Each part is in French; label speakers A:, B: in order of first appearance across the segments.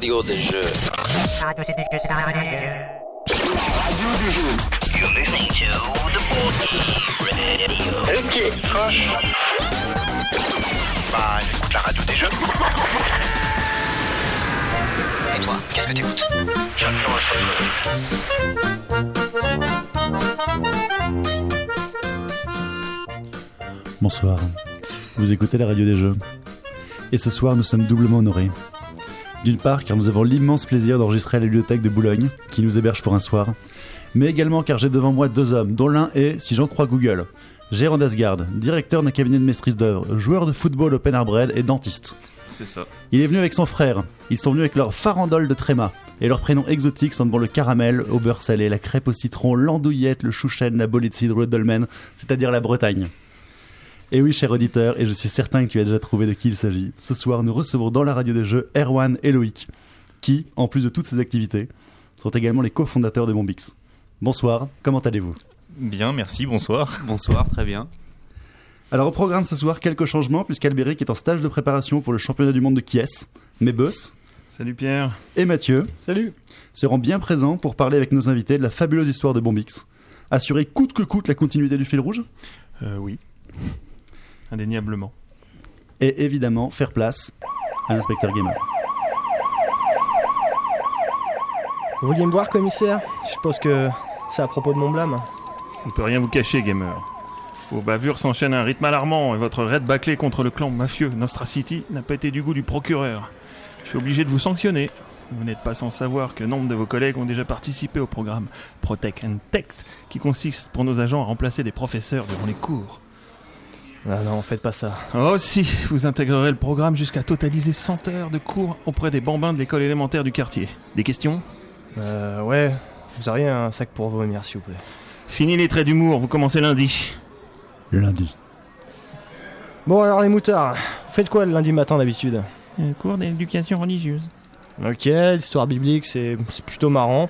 A: radio des jeux.
B: Radio c'est des jeux, c'est la radio des jeux.
A: You're listening to the Radio. Ok, Bah, j'écoute la radio des jeux. Et toi, qu'est-ce que t'écoutes
C: Bonsoir. Vous écoutez la radio des jeux. Et ce soir, nous sommes doublement honorés. D'une part, car nous avons l'immense plaisir d'enregistrer à la bibliothèque de Boulogne, qui nous héberge pour un soir. Mais également car j'ai devant moi deux hommes, dont l'un est, si j'en crois Google, Gérard Asgard, directeur d'un cabinet de maîtrise d'œuvre, joueur de football au Penarbred et dentiste.
D: C'est ça.
C: Il est venu avec son frère. Ils sont venus avec leur farandole de tréma. Et leurs prénoms exotiques sont devant le caramel, au beurre salé, la crêpe au citron, l'andouillette, le chouchen, la de cidre, le dolmen, c'est-à-dire la Bretagne. Et oui, cher auditeur, et je suis certain que tu as déjà trouvé de qui il s'agit. Ce soir, nous recevons dans la radio des jeux Erwan et Loïc, qui, en plus de toutes ces activités, sont également les cofondateurs de Bombix. Bonsoir, comment allez-vous?
D: Bien, merci, bonsoir.
E: Bonsoir, très bien.
C: Alors au programme ce soir, quelques changements, puisqu'Albéric est en stage de préparation pour le championnat du monde de Kies. Mais Boss
D: Salut Pierre.
C: et Mathieu Salut seront bien présents pour parler avec nos invités de la fabuleuse histoire de Bombix. Assurer coûte que coûte la continuité du fil rouge?
D: Euh, oui. Indéniablement.
C: et évidemment faire place à l'inspecteur gamer.
F: Vous vouliez me voir, commissaire? Je suppose que c'est à propos de mon blâme.
D: On ne peut rien vous cacher, gamer. Vos bavures s'enchaînent à un rythme alarmant et votre raid bâclé contre le clan mafieux Nostra City n'a pas été du goût du procureur. Je suis obligé de vous sanctionner. Vous n'êtes pas sans savoir que nombre de vos collègues ont déjà participé au programme Protect and Tect, qui consiste pour nos agents à remplacer des professeurs durant les cours.
F: Non, non, faites pas ça.
D: Oh si, vous intégrerez le programme jusqu'à totaliser 100 heures de cours auprès des bambins de l'école élémentaire du quartier. Des questions?
F: Euh, ouais. Vous auriez un sac pour vomir, s'il vous plaît.
D: Fini les traits d'humour, vous commencez lundi.
C: Lundi.
F: Bon, alors les moutards, vous faites quoi le lundi matin d'habitude?
D: Un cours d'éducation religieuse.
F: Ok, l'histoire biblique, c'est c'est plutôt marrant.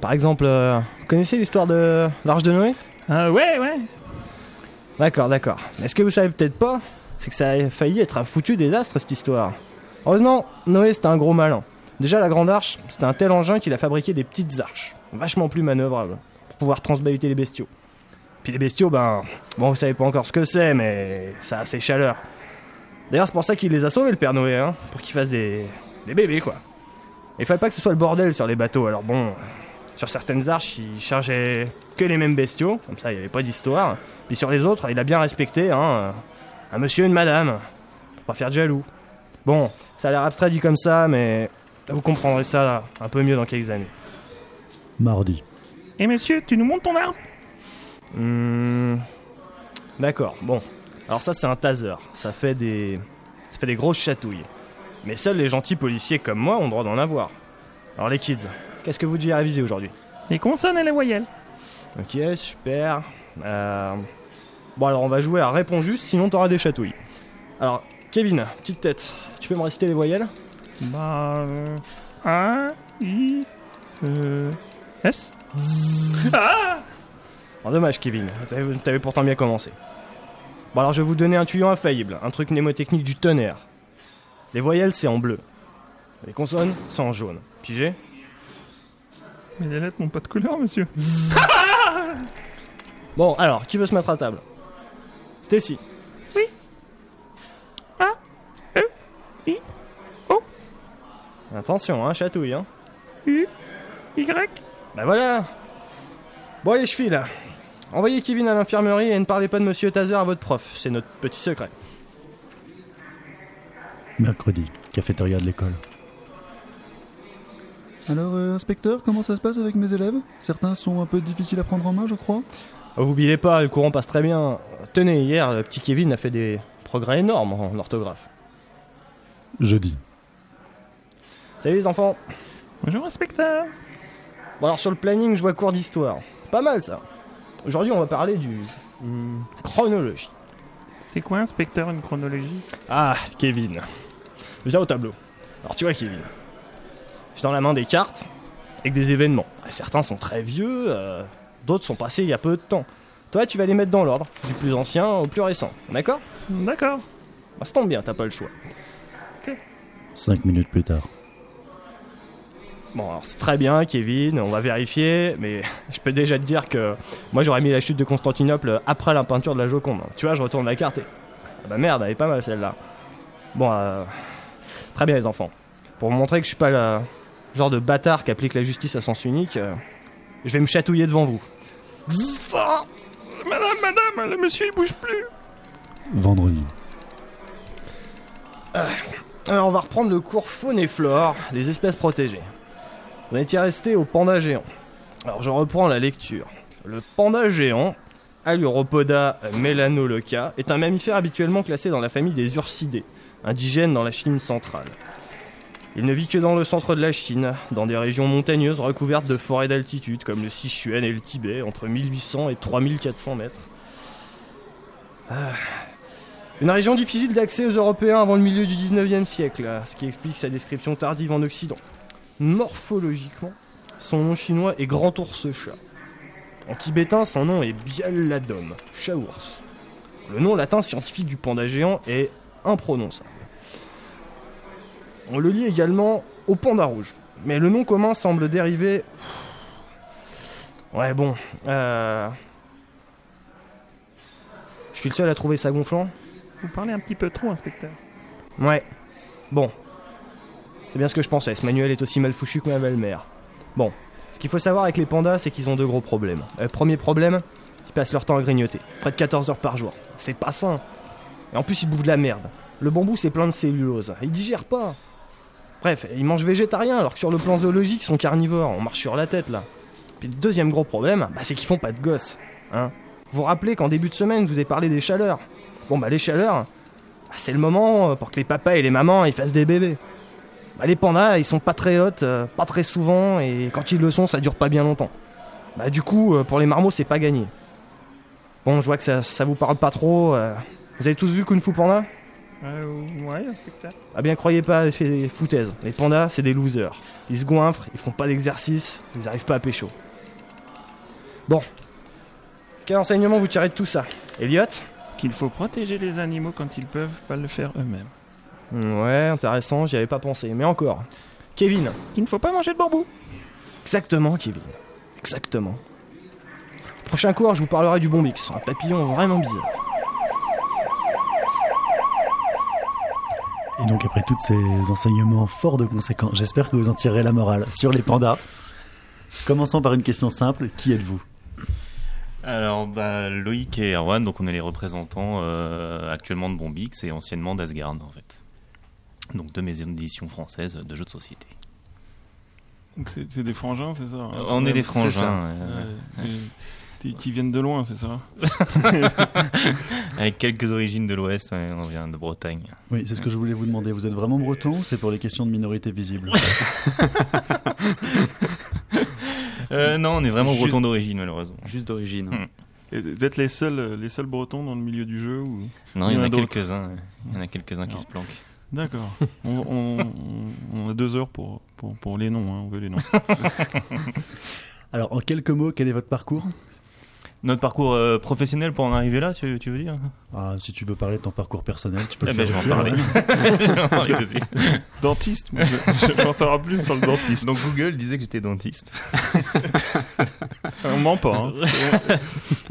F: Par exemple, euh, vous connaissez l'histoire de l'Arche de Noé?
D: Ah ouais, ouais.
F: D'accord, d'accord. Mais ce que vous savez peut-être pas, c'est que ça a failli être un foutu désastre cette histoire. Heureusement, Noé c'était un gros malin. Déjà la grande arche, c'était un tel engin qu'il a fabriqué des petites arches, vachement plus manœuvrables, pour pouvoir transbahuter les bestiaux. Puis les bestiaux, ben, bon vous savez pas encore ce que c'est, mais ça a ses chaleurs. D'ailleurs c'est pour ça qu'il les a sauvés le Père Noé, hein, pour qu'ils fassent des, des bébés quoi. Il fallait pas que ce soit le bordel sur les bateaux, alors bon, sur certaines arches, il chargeait que les mêmes bestiaux, comme ça il n'y avait pas d'histoire. Puis sur les autres, il a bien respecté, hein, un monsieur et une madame, pour pas faire de jaloux. Bon, ça a l'air abstrait dit comme ça, mais vous comprendrez ça un peu mieux dans quelques années.
C: Mardi.
D: Et monsieur, tu nous montes ton arme
F: Hmm, D'accord, bon. Alors ça c'est un taser, ça fait des... ça fait des grosses chatouilles. Mais seuls les gentils policiers comme moi ont le droit d'en avoir. Alors les kids, qu'est-ce que vous deviez réviser aujourd'hui
D: Les consonnes et les voyelles.
F: Ok, super. Euh, Bon, alors on va jouer à Réponds juste, sinon t'auras des chatouilles. Alors, Kevin, petite tête, tu peux me réciter les voyelles
D: Bah. Euh, A, I, euh, S Ah
F: Alors, dommage, Kevin, t'avais t'avais pourtant bien commencé. Bon, alors je vais vous donner un tuyau infaillible, un truc mnémotechnique du tonnerre. Les voyelles, c'est en bleu. Les consonnes, c'est en jaune. Pigé
D: Mais les lettres n'ont pas de couleur, monsieur.
F: Bon, alors, qui veut se mettre à table? Stacy.
D: I, O,
F: Attention, hein, chatouille, hein.
D: U, Y.
F: Bah voilà Bon, allez, je file. Envoyez Kevin à l'infirmerie et ne parlez pas de Monsieur Taser à votre prof, c'est notre petit secret.
C: Mercredi, cafétéria de l'école. Alors, euh, inspecteur, comment ça se passe avec mes élèves? Certains sont un peu difficiles à prendre en main, je crois.
F: Oh, vous oubliez pas, le courant passe très bien. Tenez, hier, le petit Kevin a fait des progrès énormes en orthographe.
C: Jeudi.
F: Salut les enfants
D: Bonjour, inspecteur.
F: Bon alors sur le planning, je vois cours d'histoire. Pas mal ça. Aujourd'hui, on va parler du... hmm, chronologie.
D: C'est quoi, inspecteur, une chronologie?
F: Ah, Kevin. Viens au tableau. Alors tu vois Kevin, j'ai dans la main des cartes avec des événements. Ah, Certains sont très vieux, euh, d'autres sont passés il y a peu de temps. Toi, tu vas les mettre dans l'ordre, du plus ancien au plus récent. D'accord?
D: D'accord.
F: bah, Ça tombe bien, t'as pas le choix.
C: Cinq minutes plus tard.
F: Bon, alors c'est très bien, Kevin, on va vérifier, mais je peux déjà te dire que moi j'aurais mis la chute de Constantinople après la peinture de la Joconde. Tu vois, je retourne la carte et. Ah bah merde, elle est pas mal celle-là. Bon, euh, très bien les enfants. Pour vous montrer que je suis pas le genre de bâtard qui applique la justice à sens unique, euh, je vais me chatouiller devant vous.
G: Madame, madame, le monsieur il bouge plus.
C: Vendredi.
F: Alors on va reprendre le cours faune et flore, les espèces protégées. On était resté au panda géant. Alors je reprends la lecture. Le panda géant, Aluropoda melanoloca, est un mammifère habituellement classé dans la famille des ursidés, indigènes dans la Chine centrale. Il ne vit que dans le centre de la Chine, dans des régions montagneuses recouvertes de forêts d'altitude comme le Sichuan et le Tibet, entre 1800 et 3400 mètres. Ah. Une région difficile d'accès aux Européens avant le milieu du 19e siècle, ce qui explique sa description tardive en Occident. Morphologiquement, son nom chinois est grand ours chat. En tibétain, son nom est Bialadom, chat ours. Le nom latin scientifique du panda géant est imprononçable. On le lie également au panda rouge, mais le nom commun semble dériver. Ouais, bon. Euh... Je suis le seul à trouver ça gonflant
G: Vous parlez un petit peu trop, inspecteur.
F: Ouais. Bon. C'est bien ce que je pensais. Ce manuel est aussi mal fouchu que ma belle-mère. Bon. Ce qu'il faut savoir avec les pandas, c'est qu'ils ont deux gros problèmes. Euh, premier problème, ils passent leur temps à grignoter. Près de 14 heures par jour. C'est pas sain. Et en plus, ils bouffent de la merde. Le bambou, c'est plein de cellulose. Ils digèrent pas. Bref, ils mangent végétarien alors que sur le plan zoologique, ils sont carnivores. On marche sur la tête là. Puis le deuxième gros problème, bah, c'est qu'ils font pas de gosses. Hein vous vous rappelez qu'en début de semaine, je vous ai parlé des chaleurs. Bon, bah les chaleurs, bah, c'est le moment euh, pour que les papas et les mamans fassent des bébés. Bah, les pandas, ils sont pas très hautes, euh, pas très souvent, et quand ils le sont, ça dure pas bien longtemps. Bah du coup, euh, pour les marmots, c'est pas gagné. Bon, je vois que ça, ça vous parle pas trop. Vous avez tous vu Kung Fu Panda?
G: Euh, ouais, inspecteur.
F: Ah bien, croyez pas à ces foutaises. Les pandas, c'est des losers. Ils se goinfrent, ils font pas d'exercice, ils arrivent pas à pécho. Bon. Quel enseignement vous tirez de tout ça? Elliot
G: Qu'il faut protéger les animaux quand ils peuvent pas le faire eux-mêmes.
F: Hmm, Ouais, intéressant, j'y avais pas pensé. Mais encore. Kevin?
G: Qu'il ne faut pas manger de bambou.
F: Exactement, Kevin. Exactement. Prochain cours, je vous parlerai du bombix, un papillon vraiment bizarre.
C: Et donc après tous ces enseignements forts de conséquences, j'espère que vous en tirerez la morale sur les pandas. Commençons par une question simple, qui êtes-vous?
H: Alors, bah, Loïc et Erwan, donc on est les représentants euh, actuellement de Bombix et anciennement d'Asgard, en fait. Donc deux maisons d'édition françaises de jeux de société.
G: Donc c'est des frangins, c'est ça hein?
H: On est des frangins,
G: ça.
H: ouais, ouais.
G: Ouais, et- et- qui viennent de loin, c'est ça
H: Avec quelques origines de l'Ouest, ouais, on vient de Bretagne.
C: Oui, c'est ce que je voulais vous demander. Vous êtes vraiment breton ou c'est pour les questions de minorité visible
H: Euh, non, on est vraiment
G: Juste-
H: bretons d'origine, malheureusement.
E: Juste d'origine.
H: Hmm.
G: Et Vous êtes les seuls, les seuls bretons dans le milieu du jeu ou...
H: Non,
G: Il y
H: y
G: en
H: en
G: a
H: quelques-uns. Il y en a quelques-uns qui se planquent.
G: D'accord. on, on- on- on a deux heures pour, pour, pour les noms, hein, on veut les noms.
C: Alors, en quelques mots, quel est votre parcours?
H: Notre parcours euh, professionnel pour en arriver là, tu, tu veux dire?
C: Ah, Si tu veux parler de ton parcours personnel, tu peux
H: Eh
C: le
H: ben,
C: faire
H: je vais en parler.
C: hein.
H: En.
G: Dentiste, je, j'en saurai plus sur le dentiste.
H: Donc Google disait que j'étais dentiste.
G: On ment pas. Hein.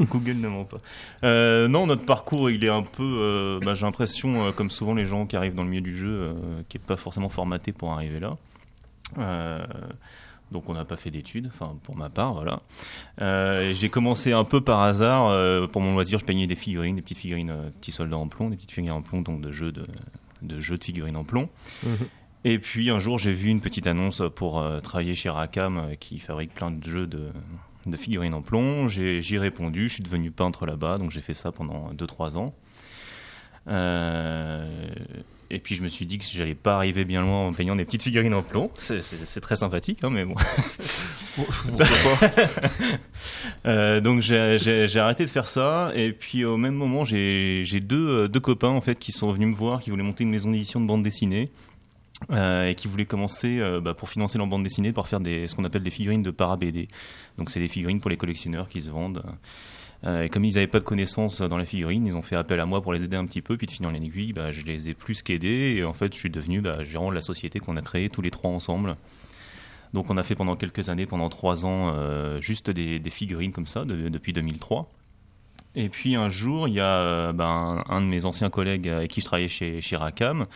H: Google ne ment pas. Euh, non, notre parcours, il est un peu. euh, bah, J'ai l'impression, euh, comme souvent les gens qui arrivent dans le milieu du jeu, euh, qui est pas forcément formaté pour arriver là. Euh, donc on n'a pas fait d'études, enfin pour ma part, voilà. Euh, J'ai commencé un peu par hasard. euh, pour mon loisir, je peignais des figurines, des petites figurines, euh, petits soldats en plomb, des petites figurines en plomb, donc de jeux de, de jeux de figurines en plomb. Et puis un jour, j'ai vu une petite annonce pour euh, travailler chez Racam, euh, qui fabrique plein de jeux de, de figurines en plomb. J'ai j'y ai répondu, je suis devenu peintre là-bas, donc j'ai fait ça pendant 2-3 ans. Euh, et puis je me suis dit que j'allais pas arriver bien loin en peignant des petites figurines en plomb. C'est- très sympathique, hein, mais bon. Euh, donc j'ai arrêté de faire ça et puis au même moment j'ai deux, deux copains en fait qui sont venus me voir qui voulaient monter une maison d'édition de bande dessinée euh, et qui voulaient commencer euh, bah, pour financer leur bande dessinée par faire des ce qu'on appelle des figurines de para BD donc c'est des figurines pour les collectionneurs qui se vendent Euh, et comme ils n'avaient pas de connaissances dans la figurine ils ont fait appel à moi pour les aider un petit peu puis de finir en aiguille bah, je les ai plus qu'aidés et en fait je suis devenu bah, gérant de la société qu'on a créée tous les trois ensemble Donc on a fait pendant quelques années, pendant trois ans, euh, juste des, figurines comme ça de- depuis 2003. Et puis un jour, il y a euh, ben, un de mes anciens collègues avec qui je travaillais chez, chez Racam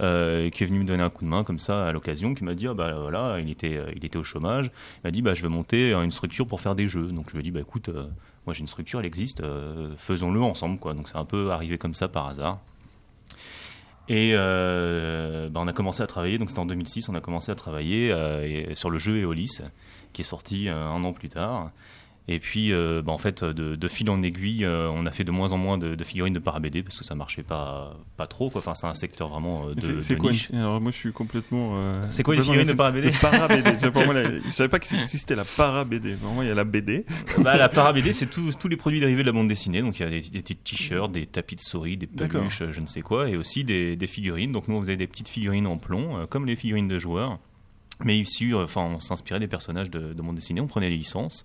H: euh, qui est venu me donner un coup de main comme ça à l'occasion, qui m'a dit ah, bah voilà, il était, euh, il était au chômage. Il m'a dit bah je veux monter euh, une structure pour faire des jeux. Donc je lui ai dit bah écoute, euh, moi j'ai une structure, elle existe, euh, faisons-le ensemble quoi. Donc c'est un peu arrivé comme ça par hasard. Et euh, bah, on a commencé à travailler, donc c'était en 2006, on a commencé à travailler euh, sur le jeu Eolis, qui est sorti un an plus tard. Et puis, euh, bah, en fait, de, de fil en aiguille, euh, on a fait de moins en moins de, de figurines de para-BD parce que ça marchait pas, pas trop. Quoi. Enfin, c'est un secteur vraiment euh, de,
G: C'est- quoi
H: niche.
G: une- Alors moi je suis complètement. euh,
H: C'est quoi les
G: complètement
H: figurines de para-BD
G: para-BD. Je, savais pas que existait la para-BD. Vraiment, il y a la BD.
H: Bah, la para-BD, c'est tous tous les produits dérivés de la bande dessinée. Donc, il y a des, des petits t-shirts, des tapis de souris, des peluches, euh, je ne sais quoi, et aussi des, des figurines. Donc, nous, on faisait des petites figurines en plomb, comme les figurines de joueurs, mais issues, enfin, on s'inspirait des personnages de, de bande dessinée, on prenait les licences,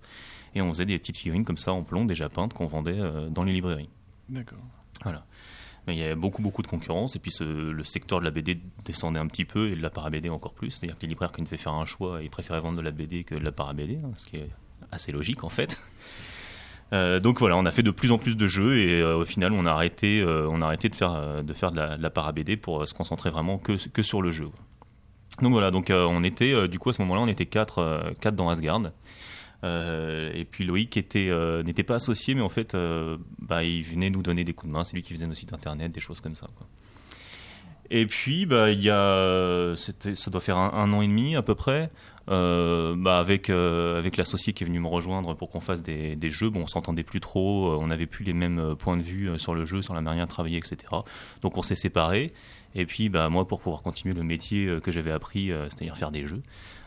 H: et on faisait des petites figurines comme ça en plomb, déjà peintes, qu'on vendait euh, dans les librairies.
G: D'accord.
H: Voilà. Mais il y avait beaucoup, beaucoup de concurrence, et puis ce- le secteur de la BD descendait un petit peu, et de la para-BD encore plus. C'est-à-dire que les libraires, quand ils devaient faire un choix, ils préféraient vendre de la BD que de la para-BD, hein, ce qui est assez logique en fait. Euh, donc voilà, on a fait de plus en plus de jeux et euh, au final on a arrêté, euh, on a arrêté de faire de faire de la, de la para-BD pour se concentrer vraiment que, que sur le jeu. Donc voilà, donc on était du coup à ce moment-là on était quatre, quatre dans Asgard. Euh, et puis Loïc euh, n'était pas associé, mais en fait, euh, bah, il venait nous donner des coups de main. C'est lui qui faisait nos sites internet, des choses comme ça. Et puis, bah, ça doit faire un, an et demi à peu près, bah, avec l'associé qui est venu me rejoindre pour qu'on fasse des, jeux. Bon, on s'entendait plus trop, on n'avait plus les mêmes points de vue sur le jeu, sur la manière de travailler, etc. Donc, on s'est séparés. Et puis, moi, pour pouvoir continuer le métier que j'avais appris, c'est-à-dire faire des jeux,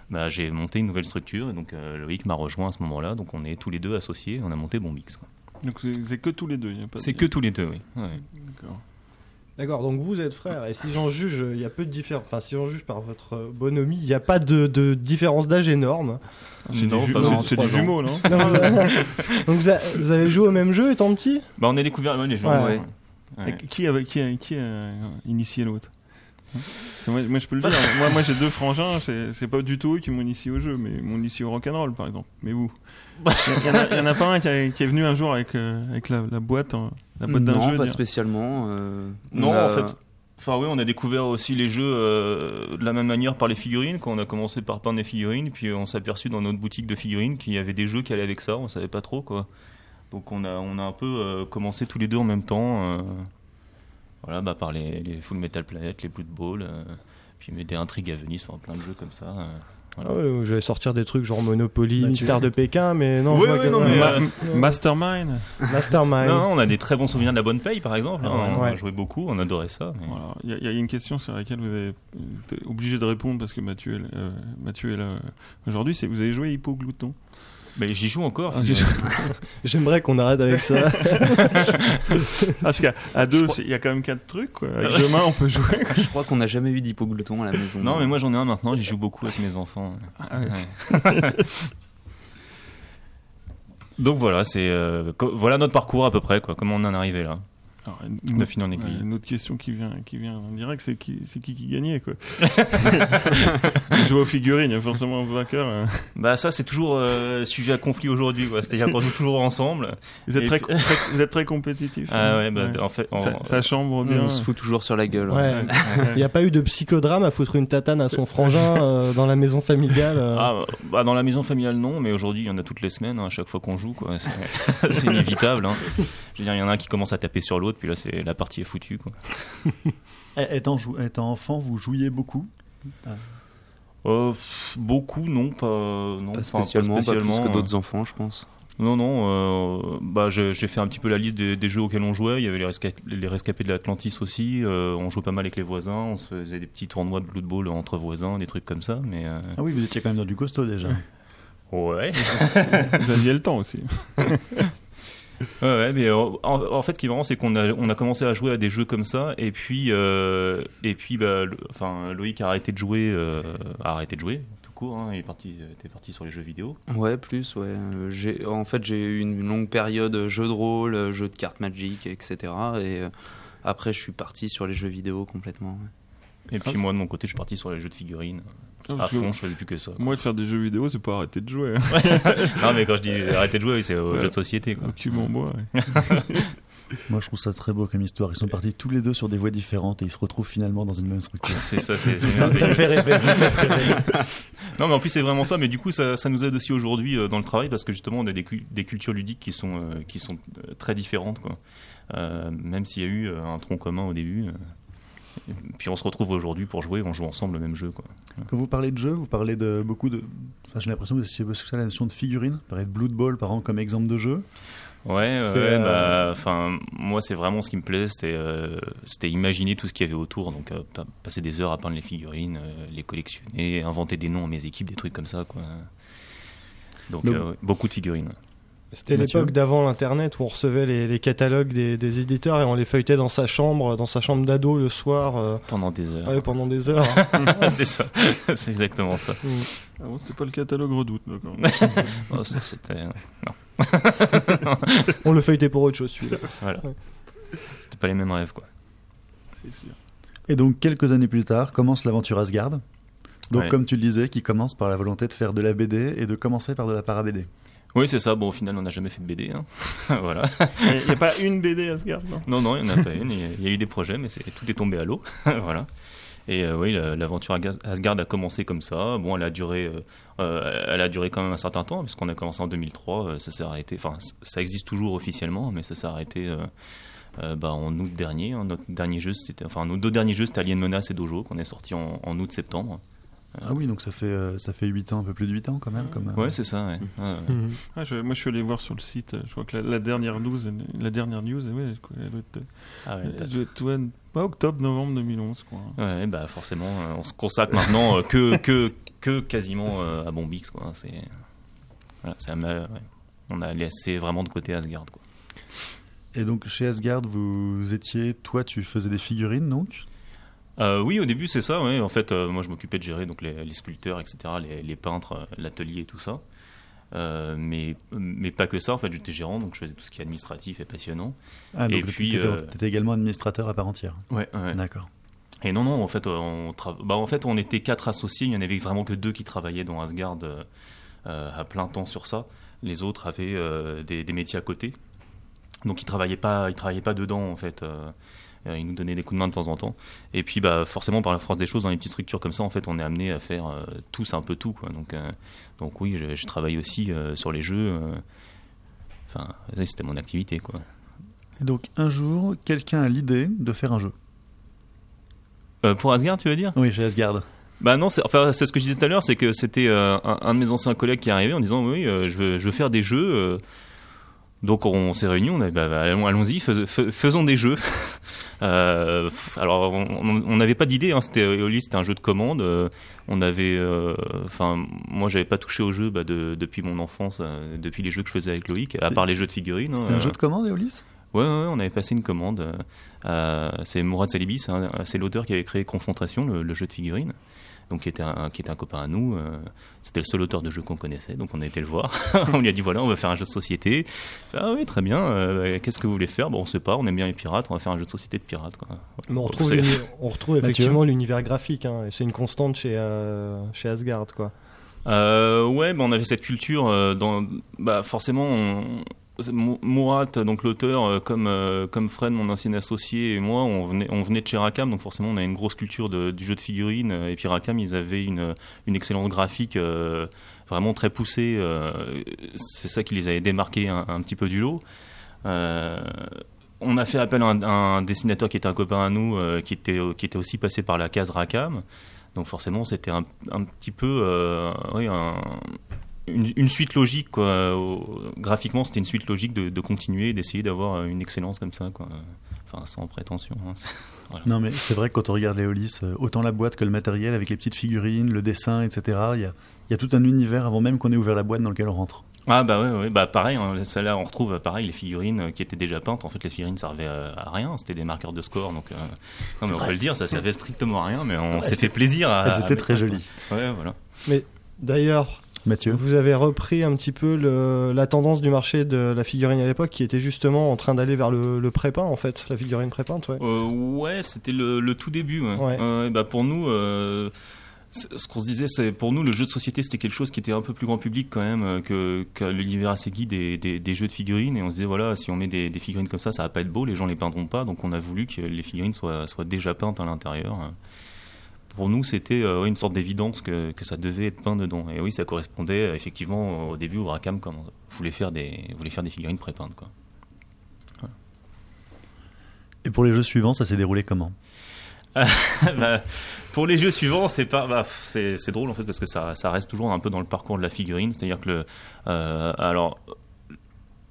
H: bah, j'ai monté une nouvelle structure. Et donc, euh, Loïc m'a rejoint à ce moment-là. Donc, on est tous les deux associés. On a monté Bombix. quoi.
G: Donc c'est c'est que tous les deux. il y a pas de-
H: C'est que tous les deux, oui. Ouais.
G: D'accord.
F: D'accord, donc vous êtes frères, et si j'en juge, il y a peu de différence. Enfin, si j'en juge par votre euh, bonhomie, il n'y a pas de, de différence d'âge énorme.
G: C'est du, ju-
H: pas
G: c'est-
H: non,
G: c'est
H: trois
G: du
H: ans.
G: jumeau, non
F: Non, vous avez- donc vous, a- vous avez joué au même jeu étant petit?
H: Bah, on a découvert les gens.
F: Ouais.
H: ensemble,
E: Ouais.
H: ouais.
G: Et Qui a, qui a, qui a initié l'autre? C'est moi, moi, je peux le dire. moi, moi j'ai deux frangins. C'est pas du tout eux qui m'ont initié au jeu, mais ils m'ont initié au rock'n'roll, par exemple. Mais vous? Il y, en a- il y en a pas un qui, a- qui est venu un jour avec, euh, avec la, la boîte, hein, la boîte d'un
E: non,
G: jeu.
E: pas
G: dire,
E: spécialement. euh, on
H: Non,
E: a-
H: en fait. Enfin oui, on a découvert aussi les jeux euh, de la même manière par les figurines. Quand on a commencé par peindre des figurines, puis on s'est aperçu dans notre boutique de figurines qu'il y avait des jeux qui allaient avec ça. On savait pas trop quoi. Donc on a on a un peu euh, commencé tous les deux en même temps. Voilà, bah par les, les Full Metal Planet, les Blood Bowl, euh, puis mais des intrigues à Venise, enfin plein de jeux comme ça. euh, voilà.
F: Ah ouais, J'allais sortir des trucs genre Monopoly,
C: Bah,
F: Mystère de Pékin, mais non, je vois
H: ouais,
F: que-
H: non, mais,
G: Ma-
H: euh,
G: Mastermind.
F: Mastermind.
H: Non, non, on a des très bons souvenirs de la bonne paye, par exemple. hein.
F: Ah ouais.
H: on a joué beaucoup, on adorait ça. mais-
G: Voilà. Il y, a- il y a une question sur laquelle vous, avez, êtes obligé de répondre parce que Mathieu est, là- euh, Mathieu est là euh, aujourd'hui. C'est vous avez joué Hypoglouton
H: Mais j'y joue encore.
G: Ah.
F: J'aimerais qu'on arrête avec ça.
G: Parce qu'à à deux, il y a quand même quatre trucs. Quoi. Avec deux mains, on peut jouer.
E: Je crois qu'on n'a jamais eu d'hypoglouton à la maison.
H: Non, mais moi j'en ai un maintenant, j'y joue beaucoup avec mes enfants.
G: Ah ouais.
H: Ouais. Donc voilà, c'est euh, voilà notre parcours à peu près, quoi. Comment on en est arrivé là?
G: Alors, une,
H: De fil en aiguille.
G: ouais, une autre question qui vient, qui vient en direct, c'est qui, c'est qui qui gagnait quoi Jouer aux figurines, il y a forcément un vainqueur. hein.
H: Bah ça c'est toujours euh, sujet à conflit aujourd'hui, quoi. C'est-à-dire qu'on joue toujours ensemble.
G: Vous êtes, très,
H: puis-
G: très- vous êtes très compétitif.
H: Ah
G: hein.
H: ouais, bah en fait, en-
G: Ça, ça chambre bien.
E: On se fout toujours sur la gueule.
F: Ouais. Il n'y a pas eu de psychodrame à foutre une tatane à son frangin euh, dans la maison familiale. euh.
H: Ah, bah dans la maison familiale non, mais aujourd'hui il y en a toutes les semaines, hein, à chaque fois qu'on joue, quoi. C'est- C'est inévitable. Hein. Je veux dire, il y en a un qui commence à taper sur l'autre, puis là c'est la partie est foutue, quoi.
C: Eh, Étant, jou- étant enfant, vous jouiez beaucoup?
H: Euh, beaucoup, non, pas, non,
E: Pas spécialement, pas,
H: spécialement,
E: plus que
H: euh,
E: d'autres enfants, je pense.
H: Non, non, euh, bah, j'ai j'ai fait un petit peu la liste des, des jeux auxquels on jouait. Il y avait les, resca- les rescapés de l'Atlantis aussi. euh, on jouait pas mal avec les voisins. On se faisait des petits tournois de Blood Bowl entre voisins, des trucs comme ça. Mais euh,
C: Ah oui, vous étiez quand même dans du costaud déjà.
H: ouais,
G: Vous aviez le temps aussi.
H: Ouais, ouais, mais euh, en, en fait, ce qui est marrant, c'est qu'on a, on a commencé à jouer à des jeux comme ça, et puis, euh, et puis, bah, le- enfin, Loïc a arrêté de jouer, euh, a arrêté de jouer tout court. Hein, il est parti, était parti sur les jeux vidéo.
E: Ouais, plus, ouais. J'ai, en fait, j'ai eu une longue période jeu de rôle, jeu de cartes Magic, etc. Et après, je suis parti sur les jeux vidéo complètement. ouais.
H: Et puis moi de mon côté, je suis parti sur les jeux de figurines.
G: Ah,
H: À fond, je faisais plus que ça.
G: Moi, de faire des jeux vidéo, c'est pas arrêter de jouer. hein.
H: non mais quand je dis arrêtez de jouer, c'est aux
G: Ouais.
H: jeux de société quoi.
G: Au cul mon bois. ouais.
C: Moi, je trouve ça très beau comme histoire. Ils sont partis tous les deux sur des voies différentes et ils se retrouvent finalement dans une même structure.
H: C'est ça, c'est
C: Ça, ça me fait rêver.
H: Non, mais en plus, c'est vraiment ça. Mais du coup, ça, ça nous aide aussi aujourd'hui euh, dans le travail parce que justement, on a des, cu- des cultures ludiques qui sont, euh, qui sont euh, très différentes. Quoi. Euh, même s'il y a eu euh, un tronc commun au début. Et puis on se retrouve aujourd'hui pour jouer, on joue ensemble le même jeu. Quoi.
C: Quand vous parlez de jeu, vous parlez de beaucoup de. Enfin, j'ai l'impression que vous essayez de la notion de figurine. Vous parlez de Blood Bowl, par exemple, comme exemple de jeu.
H: Ouais,
C: euh,
H: bah, moi, c'est vraiment ce qui me plaisait, c'était, euh, c'était imaginer tout ce qu'il y avait autour. Donc, euh, pa- passer des heures à peindre les figurines, les collectionner, inventer des noms à mes équipes, des trucs comme ça, quoi. Donc, beaucoup de figurines.
F: C'était l'époque d'avant l'internet où on recevait les, les catalogues des, des éditeurs et on les feuilletait dans sa chambre, dans sa chambre d'ado le soir, euh,
H: Pendant des heures.
F: ouais, pendant des heures.
H: c'est ça, c'est exactement ça.
G: Ah bon, c'était pas le catalogue Redoute, d'accord.
H: Oh, ça, c'était,
F: on le feuilletait pour autre chose celui-là.
H: voilà. C'était pas les mêmes rêves, quoi.
G: C'est sûr.
C: Et donc, quelques années plus tard, commence l'aventure Asgard. Donc,
H: Ouais.
C: comme tu le disais, qui commence par la volonté de faire de la BD et de commencer par de la para-BD.
H: Oui, c'est ça. Bon, au final, on n'a jamais fait de BD, hein. voilà.
G: Il n'y a pas une BD Asgard, non?
H: Non, non, il n'y en a pas une. Il y a- eu des projets, mais c'est, tout est tombé à l'eau. voilà. Et euh, oui, la- l'aventure Asgard- a commencé comme ça. Bon, elle a duré, euh, euh, elle a duré quand même un certain temps, puisqu'on a commencé en 2003. euh, ça s'est arrêté. Enfin, ça existe toujours officiellement, mais ça s'est arrêté euh, bah, en août dernier. hein. Notre dernier jeu, c'était, enfin, nos deux derniers jeux, c'était Alien Menace et Dojo, qu'on est sorti en, en août-septembre.
C: Ah oui, donc ça fait, euh, ça fait 8 ans, un peu plus de 8 ans quand même. Comme, euh,
H: Ouais, c'est ça. Ouais. Ouais, ouais.
F: Mhm.
G: Ah, je- Moi, je suis allé voir sur le site. euh, Je crois que la, la dernière news, elle- la dernière news, ouais, elle doit être,
H: Ah ouais,
G: elle doit être, ouais, octobre, novembre 2011, quoi.
H: Ouais, bah forcément, on se consacre maintenant que, que, que quasiment à Bombix, quoi. C'est, voilà, c'est un mal- ouais. On a laissé vraiment de côté Asgard, quoi.
C: Et donc, chez Asgard, vous étiez. Toi, tu faisais des figurines, donc?
H: Euh, oui, au début, c'est ça. Ouais. En fait, euh, moi, je m'occupais de gérer donc les, les sculpteurs, etc., les, les peintres, euh, l'atelier et tout ça. Euh, mais, mais pas que ça. En fait, j'étais gérant, donc je faisais tout ce qui est administratif et passionnant.
C: Ah, donc
H: Et puis,
C: tu étais également administrateur à part entière.
H: Ouais, ouais.
C: D'accord.
H: Et non, non, en fait, on, tra- bah, en fait, on était quatre associés. Il n'y en avait vraiment que deux qui travaillaient dans Asgard à plein temps sur ça. Les autres avaient des, des métiers à côté. Donc, ils travaillaient pas, ils travaillaient pas dedans, en fait. Euh, ils nous donnaient des coups de main de temps en temps. Et puis, bah, forcément, par la force des choses, dans les petites structures comme ça, en fait, on est amené à faire euh, tous un peu tout, quoi. Donc, euh, donc oui, je, je travaille aussi euh, sur les jeux. Enfin, c'était mon activité, quoi.
C: Et donc, un jour, quelqu'un a l'idée de faire un jeu.
H: Pour Asgard, tu veux dire?
C: Oui, chez Asgard.
H: Bah non, c'est enfin, ce que je disais tout à l'heure, c'est que c'était un, un de mes anciens collègues qui est arrivé en disant oui, je, veux, je veux faire des jeux. Euh. donc on s'est réunis, on a dit, bah, bah, allons- allons-y, fais- fais- faisons des jeux. Euh, alors on n'avait pas d'idée, hein, c'était Eolis, c'était un jeu de commande. euh, on avait, euh, enfin moi j'avais pas touché au jeu bah, de- depuis mon enfance, euh, depuis les jeux que je faisais avec Loïc, à part les jeux de figurines.
C: C'était
H: hein,
C: un
H: euh.
C: jeu de commande, Eolis?
H: Ouais, ouais, ouais, on avait passé une commande. euh, c'est Mourad Salibi, c'est un- c'est l'auteur qui avait créé Confrontation, le, le jeu de figurines, donc qui était un, qui était un copain à nous. euh, C'était le seul auteur de jeu qu'on connaissait, donc on a été le voir. on lui a dit voilà, on va faire un jeu de société. Fait, Ah oui, très bien. euh, Qu'est-ce que vous voulez faire? Bon, on sait pas. On aime bien les pirates. On va faire un jeu de société de pirates. Quoi.
F: Mais on retrouve, on effectivement l'univers graphique. hein, et c'est une constante chez, euh, chez Asgard, quoi.
H: Euh, ouais, bah, on avait cette culture euh, dans, bah, forcément, on, Mourat, donc l'auteur, euh, comme euh, comme Fred, mon ancien associé et moi, on venait on venait de chez Rakam, donc forcément on a une grosse culture du jeu de figurines. euh, Et puis Rakam, ils avaient une une excellence graphique vraiment très poussée. c'est ça qui les avait démarqués un, petit peu du lot. On a fait appel à un, un dessinateur qui était un copain à nous, qui était qui était aussi passé par la case Rakam. Donc forcément, c'était un, un petit peu, oui, un- une, une suite logique, quoi. Graphiquement, c'était une suite logique de, de continuer, d'essayer d'avoir une excellence comme ça, quoi. Enfin, sans prétention. hein.
C: Non, mais c'est vrai que quand on regarde Eolis, euh, autant la boîte que le matériel, avec les petites figurines, le dessin, etc., il y a, il y a tout un univers avant même qu'on ait ouvert la boîte dans lequel on rentre.
H: Ah bah ouais, ouais, bah pareil, hein, ça là on retrouve pareil les figurines euh, qui étaient déjà peintes. En fait, les figurines servaient à, à rien, c'était des marqueurs de score. Donc, euh, non mais on peut le dire, ça servait strictement à rien, mais on s'est fait plaisir à.
C: Elles étaient très jolies.
H: Ouais, voilà.
F: Mais d'ailleurs,
C: Mathieu
F: Vous avez repris un petit peu le- la tendance du marché de la figurine à l'époque qui était justement en train d'aller vers le, le pré-peint en fait, la figurine pré-peinte, ouais.
H: Euh, ouais, c'était le, le tout début. Ouais.
F: Ouais.
H: Euh, bah pour nous, euh, ce qu'on se disait, c'est pour nous le jeu de société, c'était quelque chose qui était un peu plus grand public quand même euh, que, que l'univers Asegi des, des, des jeux de figurines. Et on se disait voilà, si on met des, des figurines comme ça, ça va pas être beau, les gens les peindront pas. Donc on a voulu que les figurines soient, soient déjà peintes à l'intérieur. Pour nous, c'était euh, une sorte d'évidence que, que ça devait être peint dedans. Et oui, ça correspondait euh, effectivement au début quand on voulait faire des, voulait faire des figurines pré-peintes. Quoi.
C: Et pour les jeux suivants, ça s'est déroulé comment
H: Bah, pour les jeux suivants, c'est pas, bah, c'est, c'est drôle en fait parce que ça, ça reste toujours un peu dans le parcours de la figurine, c'est-à-dire que le, euh, alors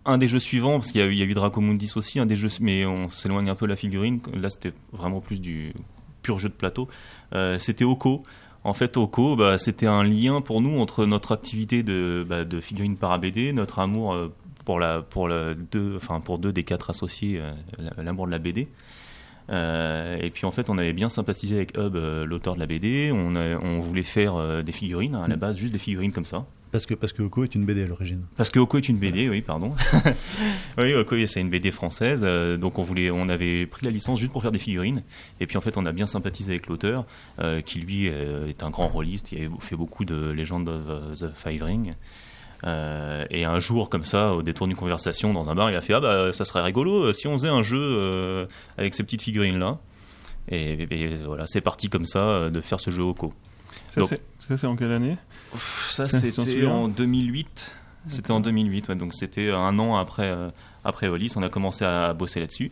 H: un des jeux suivants, parce qu'il y a eu, il y a eu Dracomundis aussi, un des jeux, mais on s'éloigne un peu de la figurine. Là, c'était vraiment plus du pur jeu de plateau. Euh, c'était Oko. En fait, Oko, bah, c'était un lien pour nous entre notre activité de, bah, de figurine para BD, notre amour euh, pour la, pour deux, enfin pour deux des quatre associés, euh, l'amour de la BD. Euh, et puis en fait, on avait bien sympathisé avec Hub, l'auteur de la BD. On, a- on voulait faire des figurines à la base, juste des figurines comme ça.
C: Parce que, parce que Oko est une BD à l'origine.
H: Parce que Oko est une BD, oui, pardon. oui, Oko, c'est une BD française, euh, donc on voulait, on avait pris la licence juste pour faire des figurines. Et puis en fait, on a bien sympathisé avec l'auteur, euh, qui lui euh, est un grand rôliste. Il a fait beaucoup de Legend of the Five Ring. Euh, et un jour, comme ça, au détour d'une conversation dans un bar, il a fait Ah bah ça serait rigolo si on faisait un jeu euh, avec ces petites figurines là. Et, et- et voilà, c'est parti comme ça de faire ce jeu Oko. Donc-
G: c'est- ça, c'est en quelle année
H: Ça, c'était en 2008. C'était en 2008, ouais, donc c'était un an après, euh, après Olis. On a commencé à bosser là-dessus.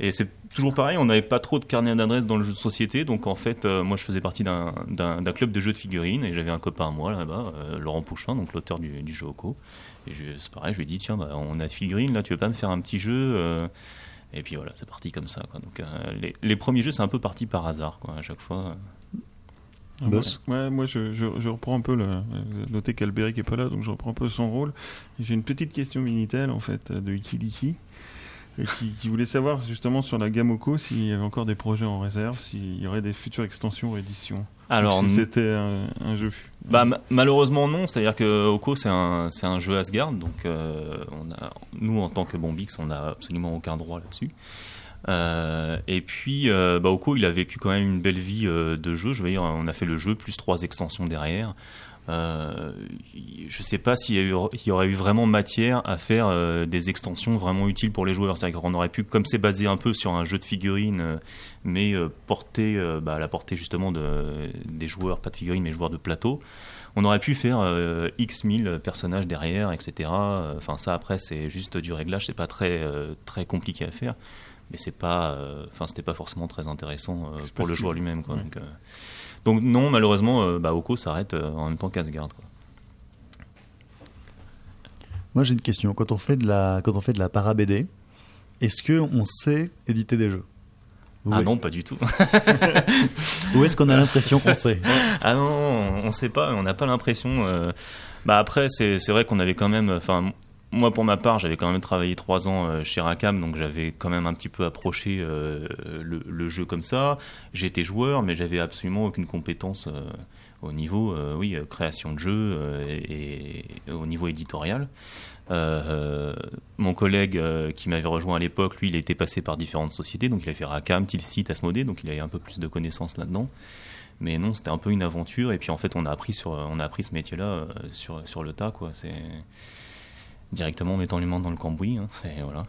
H: Et c'est toujours pareil, on n'avait pas trop de carnet d'adresses dans le jeu de société. Donc en fait, euh, moi je faisais partie d'un club de jeux de figurines et j'avais un copain à moi là-bas, euh, Laurent Pouchin, donc l'auteur du, du jeu Oko. Et c'est pareil, je lui ai dit tiens, bah, on a de figurines là, tu veux pas me faire un petit jeu euh, Et puis voilà, c'est parti comme ça. Quoi. Donc les, les premiers jeux, c'est un peu parti par hasard quoi, à chaque fois.
C: Boss.
G: Ouais, moi je, je, je reprends un peu le. Noté qu'Alberic est pas là, donc je reprends un peu son rôle. J'ai une petite question Minitel en fait de Ikiliki. et Qui, qui voulait savoir justement sur la gamme Oko s'il y avait encore des projets en réserve, s'il y aurait des futures extensions ou éditions.
H: Alors,
G: si c'était un, un jeu.
H: Bah, ma- malheureusement non, c'est-à-dire que Oko c'est un, c'est un jeu Asgard, donc euh, on a, nous en tant que Bombix on n'a absolument aucun droit là-dessus. Euh, et puis euh, bah, Oko il a vécu quand même une belle vie euh, de jeu, je veux dire on a fait le jeu plus trois extensions derrière. Euh, je sais pas s'il y, a eu- il y aurait eu vraiment matière à faire des extensions vraiment utiles pour les joueurs. C'est-à-dire qu'on aurait pu, comme c'est basé un peu sur un jeu de figurines, mais porté euh, bah, à la portée justement de, des joueurs, pas de figurines, mais joueurs de plateau, on aurait pu faire X mille personnages derrière, etc. Enfin, ça après, c'est juste du réglage, c'est pas très, très compliqué à faire. Mais c'est pas, euh, enfin, c'était pas forcément très intéressant euh, pour le
G: que-
H: joueur lui-même, quoi.
G: ouais.
H: Donc, euh, donc non, malheureusement, euh, bah, Oko s'arrête euh, en même temps qu'Asgard. quoi.
C: Moi, j'ai une question. Quand on fait de la, quand on fait de la para BD, est-ce que on sait éditer des jeux?
H: Ah non, pas du tout.
C: Ou est-ce qu'on a l'impression qu'on sait?
H: Ah non, on, on sait pas, on n'a pas l'impression. euh, Bah après, c'est c'est vrai qu'on avait quand même. Enfin, moi pour ma part, j'avais quand même travaillé trois ans euh, chez Racam, donc j'avais quand même un petit peu approché euh, le, jeu comme ça. J'étais joueur, mais j'avais absolument aucune compétence euh, au niveau, oui, création de jeu et, au niveau éditorial. Mon collègue qui m'avait rejoint à l'époque, lui, il était passé par différentes sociétés, donc il a fait Racam, Tilsit, Asmodée, donc il avait un peu plus de connaissances là-dedans. Mais non, c'était un peu une aventure. Et puis en fait, on a appris sur, on a appris ce métier-là sur, sur le tas, quoi. Directement en mettant les mains dans le cambouis. hein, c'est voilà.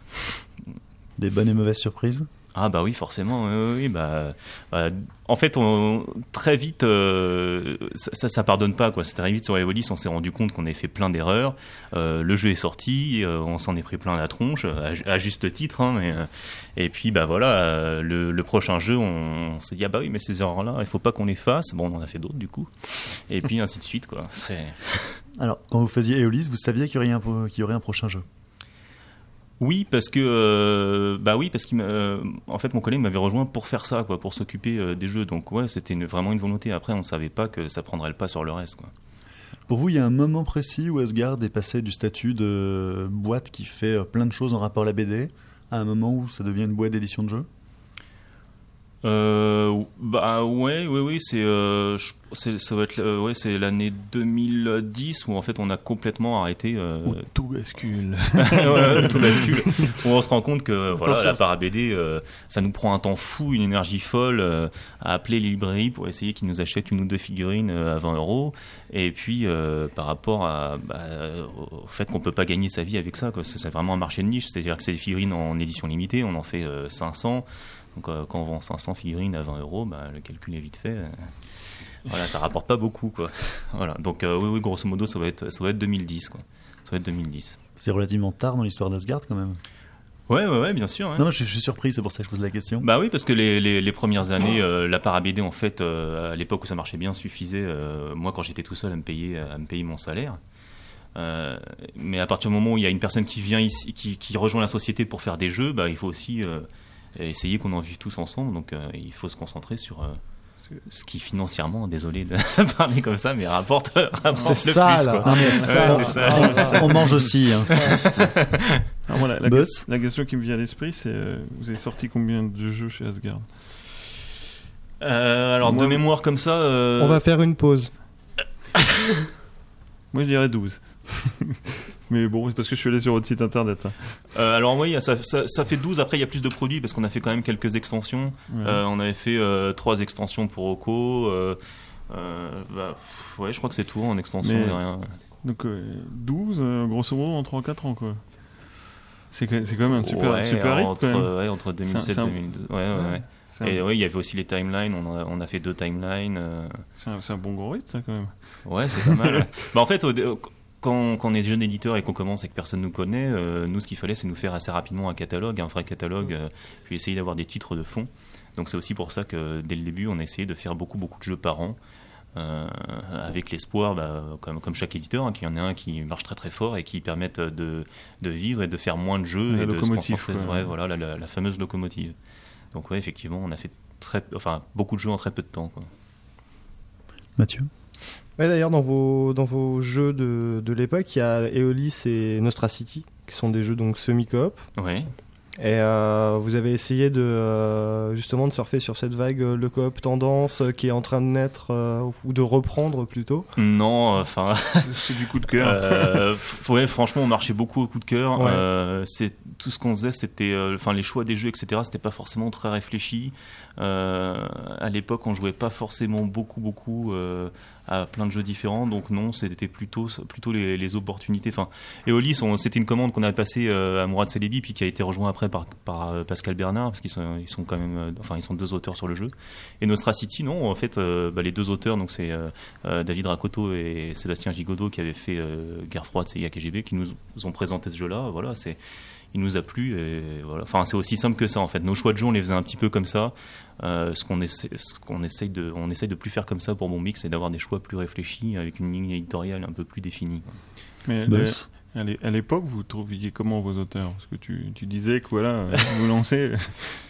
C: Des bonnes et mauvaises surprises
H: Ah bah oui, forcément. oui, bah, bah, en fait, on, très vite, euh, ça, ça, ça pardonne pas. quoi. C'est très vite sur Evolis, on s'est rendu compte qu'on avait fait plein d'erreurs. Euh, le jeu est sorti, euh, on s'en est pris plein la tronche, à, ju- à juste titre. hein, mais, et puis bah voilà, le, le prochain jeu, on, on s'est dit ah bah oui, mais ces erreurs-là, il faut pas qu'on les fasse. Bon, on en a fait d'autres du coup. Et puis ainsi de suite, quoi. C'est
C: Alors, quand vous faisiez Eolis, vous saviez qu'il y aurait un, pro- qu'il y aurait un prochain jeu?
H: Oui, parce que euh, bah oui, parce qu'il euh, en fait mon collègue m'avait rejoint pour faire ça, quoi, pour s'occuper euh, des jeux. Donc ouais, c'était vraiment une volonté. Après, on savait pas que ça prendrait le pas sur le reste, quoi.
C: Pour vous, il y a un moment précis où Asgard est passé du statut de boîte qui fait euh, plein de choses en rapport à la BD à un moment où ça devient une boîte d'édition de jeu
H: Euh, bah ouais, oui, oui, c'est, euh, ça va être, euh, ouais, c'est l'année 2010 où en fait on a complètement arrêté. euh,
G: Où tout bascule.
H: ouais, tout bascule. Où on se rend compte que voilà, la para BD, euh, ça nous prend un temps fou, une énergie folle euh, à appeler les librairies pour essayer qu'ils nous achètent une ou deux figurines à 20 euros. Et puis euh, par rapport à, bah, au fait qu'on peut pas gagner sa vie avec ça, quoi. C'est vraiment un marché de niche. C'est-à-dire que c'est des figurines en édition limitée, on en fait euh, 500. Donc euh, quand on vend 500 figurines à 20 euros, bah, le calcul est vite fait. voilà, ça rapporte pas beaucoup, quoi. Voilà. Donc euh, oui, oui, grosso modo, ça va être, ça va être 2010, quoi. Ça va être 2010.
C: C'est relativement tard dans l'histoire d'Asgard quand même.
H: Ouais, ouais, ouais, bien sûr. ouais.
C: Non, je, je suis surpris, c'est pour ça que je pose la question.
H: Bah oui, parce que les, les, les premières années, euh, la para BD, en fait, euh, à l'époque où ça marchait bien, suffisait, euh, moi, quand j'étais tout seul, à me payer, à me payer mon salaire. Mais à partir du moment où il y a une personne qui vient ici, qui, qui rejoint la société pour faire des jeux, bah, il faut aussi euh, essayer qu'on en vive tous ensemble. Donc euh, il faut se concentrer sur euh, ce qui financièrement, désolé de parler comme ça, mais rapporte, rapporte
F: C'est
H: le
F: ça,
H: plus.
F: là.
H: Quoi.
C: Non, mais
H: Ouais,
C: ça,
H: c'est ça.
C: on, on mange aussi. hein.
G: Voilà, la,
C: Buzz
G: que- la question qui me vient à l'esprit, c'est euh, vous avez sorti combien de jeux chez Asgard?
H: Euh, alors
G: Moi-
H: de mémoire comme ça, euh,
F: On va faire une pause.
G: Moi, je dirais 12. Mais bon, c'est parce que je suis allé sur votre site internet. hein.
H: euh, alors oui, ça, ça, ça fait 12. Après, il y a plus de produits parce qu'on a fait quand même quelques extensions.
G: Ouais.
H: Euh, on avait fait euh, trois extensions pour Oko. Euh, bah, ouais, je crois que c'est tout en extension.
G: Mais-
H: rien.
G: Donc euh, 12, euh, grosso modo, en 3-4 ans, quoi. C'est quand même un super,
H: ouais,
G: super rythme,
H: entre, ouais, entre 2007
G: C'est
H: et
G: un-
H: 2012. Ouais, ouais,
G: un,
H: Et ouais, il y avait aussi les timelines. On a, on a fait deux timelines.
G: c'est un- bon gros rythme, ça, quand même.
H: Ouais, c'est pas mal. bah, en fait, au quand, quand on est jeune éditeur et qu'on commence et que personne nous connaît, euh, nous, ce qu'il fallait, c'est nous faire assez rapidement un catalogue, un vrai catalogue, euh, puis essayer d'avoir des titres de fond. Donc, c'est aussi pour ça que dès le début, on a essayé de faire beaucoup, beaucoup de jeux par an. euh, avec l'espoir, bah, comme, comme chaque éditeur, hein, qu'il y en ait un qui marche très très fort et qui permette de, de vivre et de faire moins de jeux
G: La
H: et de
G: locomotive,
H: se concentrer.
G: quoi.
H: Ouais, voilà, la, la- la fameuse locomotive. Donc, ouais, effectivement, on a fait très, enfin, beaucoup de jeux en très peu de temps. Quoi.
C: Mathieu?
F: Ouais, d'ailleurs, dans vos, dans vos jeux de, de l'époque, il y a Eolis et Nostra City, qui sont des jeux donc semi-coop.
H: Ouais.
F: Et euh, vous avez essayé de euh, justement de surfer sur cette vague, euh, le coop tendance euh, qui est en train de naître, euh, ou de reprendre plutôt?
H: Non, enfin.
G: C'est du coup de cœur.
H: Euh, ouais, franchement, on marchait beaucoup au coup de cœur.
F: Ouais.
H: Euh, c'est tout ce qu'on faisait, c'était, euh, enfin, les choix des jeux, etc. C'était pas forcément très réfléchi. Euh, à l'époque, on jouait pas forcément beaucoup, beaucoup euh, à plein de jeux différents. Donc non, c'était plutôt, plutôt les, opportunités. Enfin, Eolis, c'était une commande qu'on a passée à Mourad Celebi, puis qui a été rejoint après par, Pascal Bernard, parce qu'ils sont, ils sont quand même, enfin, ils sont deux auteurs sur le jeu. Et Nostra City, non, en fait, bah, les deux auteurs, donc c'est David Rakoto et Sébastien Gigodot qui avaient fait Guerre froide, CIA KGB, qui nous ont présenté ce jeu-là. Voilà, c'est, il nous a plu. Et voilà. Enfin, c'est aussi simple que ça en fait. Nos choix de jeu, on les faisait un petit peu comme ça. Euh, ce qu'on essaie, ce qu'on essaye de, on essaye de plus faire comme ça pour mon mix, c'est d'avoir des choix plus réfléchis avec une ligne éditoriale un peu plus définie.
G: Mais le- à l'é- à l'époque, vous trouviez comment vos auteurs? Parce que tu, tu disais que voilà, euh, vous lancez.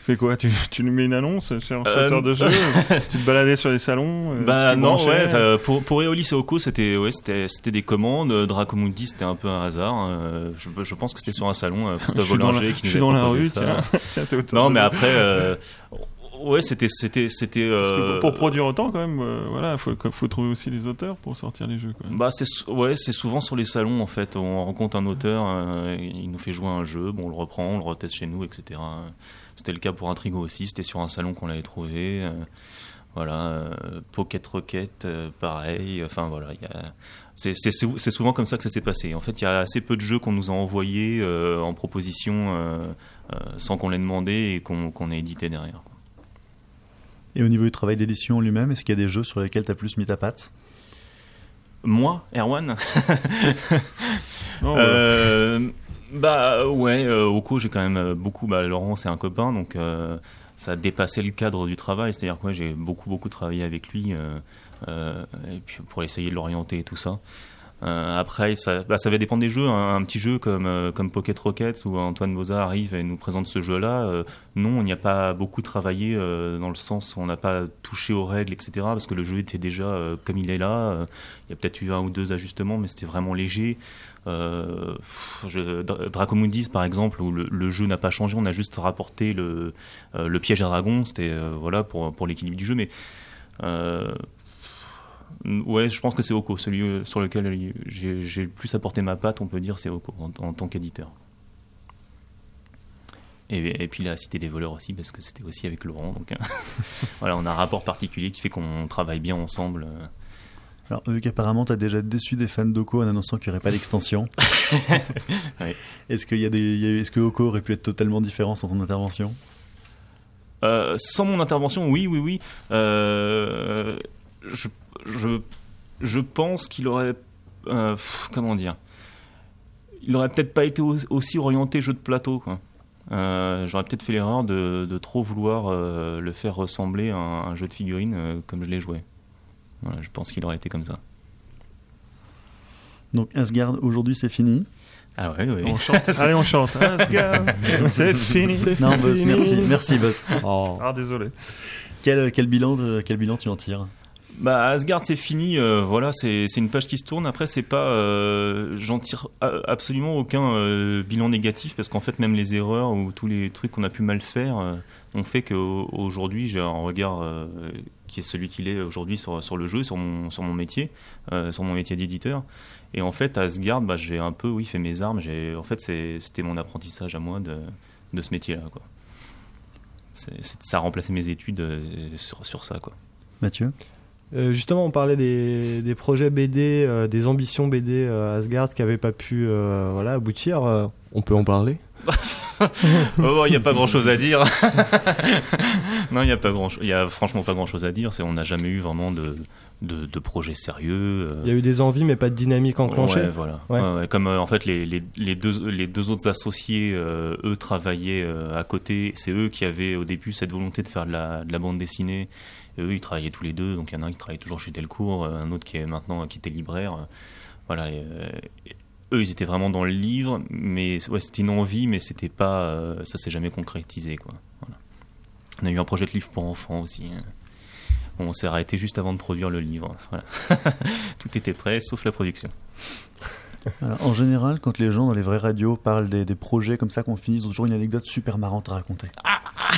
G: fais quoi? Tu, tu nous mets une annonce sur
H: Euh,
G: auteur de jeu? Tu te baladais sur les salons euh,
H: Bah non,
G: branchais
H: ouais, ça- pour, pour Eolis et Oko, c'était ouais, c'était c'était des commandes. Euh, Dracomundi, c'était un peu un hasard. hein. Euh, Je, je pense que c'était sur un salon, euh,
G: Je
H: Christophe
G: suis
H: Bollinger
G: je
H: qui nous
G: suis
H: avait
G: dans la rue,
H: ça.
G: tiens. tiens
H: Non, mais après, euh, ouais, c'était c'était c'était. Euh,
G: pour produire autant, quand même, euh, voilà, faut, faut trouver aussi les auteurs pour sortir les jeux. Quoi.
H: Bah c'est ouais c'est souvent sur les salons en fait on rencontre un auteur euh, il nous fait jouer un jeu bon on le reprend on le reteste chez nous etc c'était le cas pour Intrigo aussi c'était sur un salon qu'on l'avait trouvé euh, voilà Pocket Rocket pareil enfin voilà il y a c'est c'est sou- c'est souvent comme ça que ça s'est passé en fait il y a assez peu de jeux qu'on nous a envoyés en proposition sans qu'on les demandé et qu'on qu'on ait édité derrière quoi.
C: Et au niveau du travail d'édition lui-même, est-ce qu'il y a des jeux sur lesquels tu as plus mis ta patte?
H: Moi Erwan?
G: Non, voilà.
H: Euh, bah ouais, euh, Oko, j'ai quand même euh, beaucoup. Bah, Laurent, c'est un copain, donc euh, ça a dépassé le cadre du travail. C'est-à-dire que ouais, j'ai beaucoup, beaucoup travaillé avec lui euh, euh, et puis pour essayer de l'orienter et tout ça. Euh, après, ça, bah, ça va dépendre des jeux. Un, un petit jeu comme, euh, comme Pocket Rockets où Antoine Boza arrive et nous présente ce jeu-là, euh, non, on n'y a pas beaucoup travaillé dans le sens où on n'a pas touché aux règles, etc. Parce que le jeu était déjà comme il est là. Il y a peut-être eu un ou deux ajustements, mais c'était vraiment léger. Euh, Dracomundis, par exemple, où le, jeu n'a pas changé, on a juste rapporté le, le piège à dragon. C'était voilà pour, pour l'équilibre du jeu, mais Ouais, je pense que c'est Oko, celui euh, sur lequel j'ai le plus apporté ma patte, on peut dire, c'est Oko en, en tant qu'éditeur. Et, et puis la Cité des voleurs aussi, parce que c'était aussi avec Laurent. Donc hein. voilà, on a un rapport particulier qui fait qu'on travaille bien ensemble. euh.
C: Alors, vu qu'apparemment, tu as déjà déçu des fans d'Oko en annonçant qu'il n'y aurait pas d'extension. Est-ce y a des, a- est-ce que Oko aurait pu être totalement différent sans ton intervention?
H: Euh, sans mon intervention, oui, oui, oui. Euh, je, je, je pense qu'il aurait. euh, pff, comment dire? Il aurait peut-être pas été au- aussi orienté jeu de plateau. quoi. Euh, J'aurais peut-être fait l'erreur de, de trop vouloir euh, le faire ressembler à un, un jeu de figurines euh, comme je l'ai joué. Voilà, je pense qu'il aurait été comme ça.
C: Donc, Asgard, aujourd'hui, c'est fini.
H: Ah ouais, oui.
G: On chante. Allez, on chante. Asgard, c'est fini.
C: Non, Buzz, merci, merci, Buzz.
G: Ah, désolé.
C: Quel, quel, bilan de- quel bilan tu en tires?
H: Bah Asgard c'est fini, euh, voilà c'est une page qui se tourne. Après c'est pas, euh, j'en tire absolument aucun euh, bilan négatif parce qu'en fait même les erreurs ou tous les trucs qu'on a pu mal faire ont fait qu'aujourd'hui j'ai un regard qui est celui qu'il est aujourd'hui sur sur le jeu, sur mon sur mon métier, sur mon métier d'éditeur. Et en fait Asgard bah j'ai un peu oui fait mes armes. En fait c'était mon apprentissage à moi de de ce métier là quoi. C'est- c'est- ça a remplacé mes études sur sur ça quoi.
C: Mathieu?
F: Euh, justement, on parlait des, des projets BD, euh, des ambitions BD euh, Asgard qui n'avaient pas pu euh, voilà, aboutir. on peut en parler
H: Oh, il n'y a pas grand chose à dire. non, il n'y a pas grand Il y a franchement pas grand chose à dire. C'est, on n'a jamais eu vraiment de, de, de projet sérieux.
F: Il y a eu des envies, mais pas de dynamique enclenchée.
H: Ouais, voilà.
F: Ouais.
H: Ouais, ouais, comme euh, en fait les, les, les deux les deux autres associés, euh, eux travaillaient euh, à côté. C'est eux qui avaient au début cette volonté de faire de la, de la bande dessinée. Eux, ils travaillaient tous les deux. Donc il y en a un qui travaille toujours chez Delcourt, euh, un autre qui est maintenant qui était libraire. Euh, Voilà. euh, eux, ils étaient vraiment dans le livre, mais c'était une envie, mais c'était pas, euh, ça s'est jamais concrétisé quoi. On a eu un projet de livre pour enfants aussi. hein. On s'est arrêté juste avant de produire le livre. Tout était prêt, sauf la production.
C: En général, quand les gens dans les vraies radios parlent des, des projets comme ça qu'on finit, ils ont toujours une anecdote super marrante à raconter.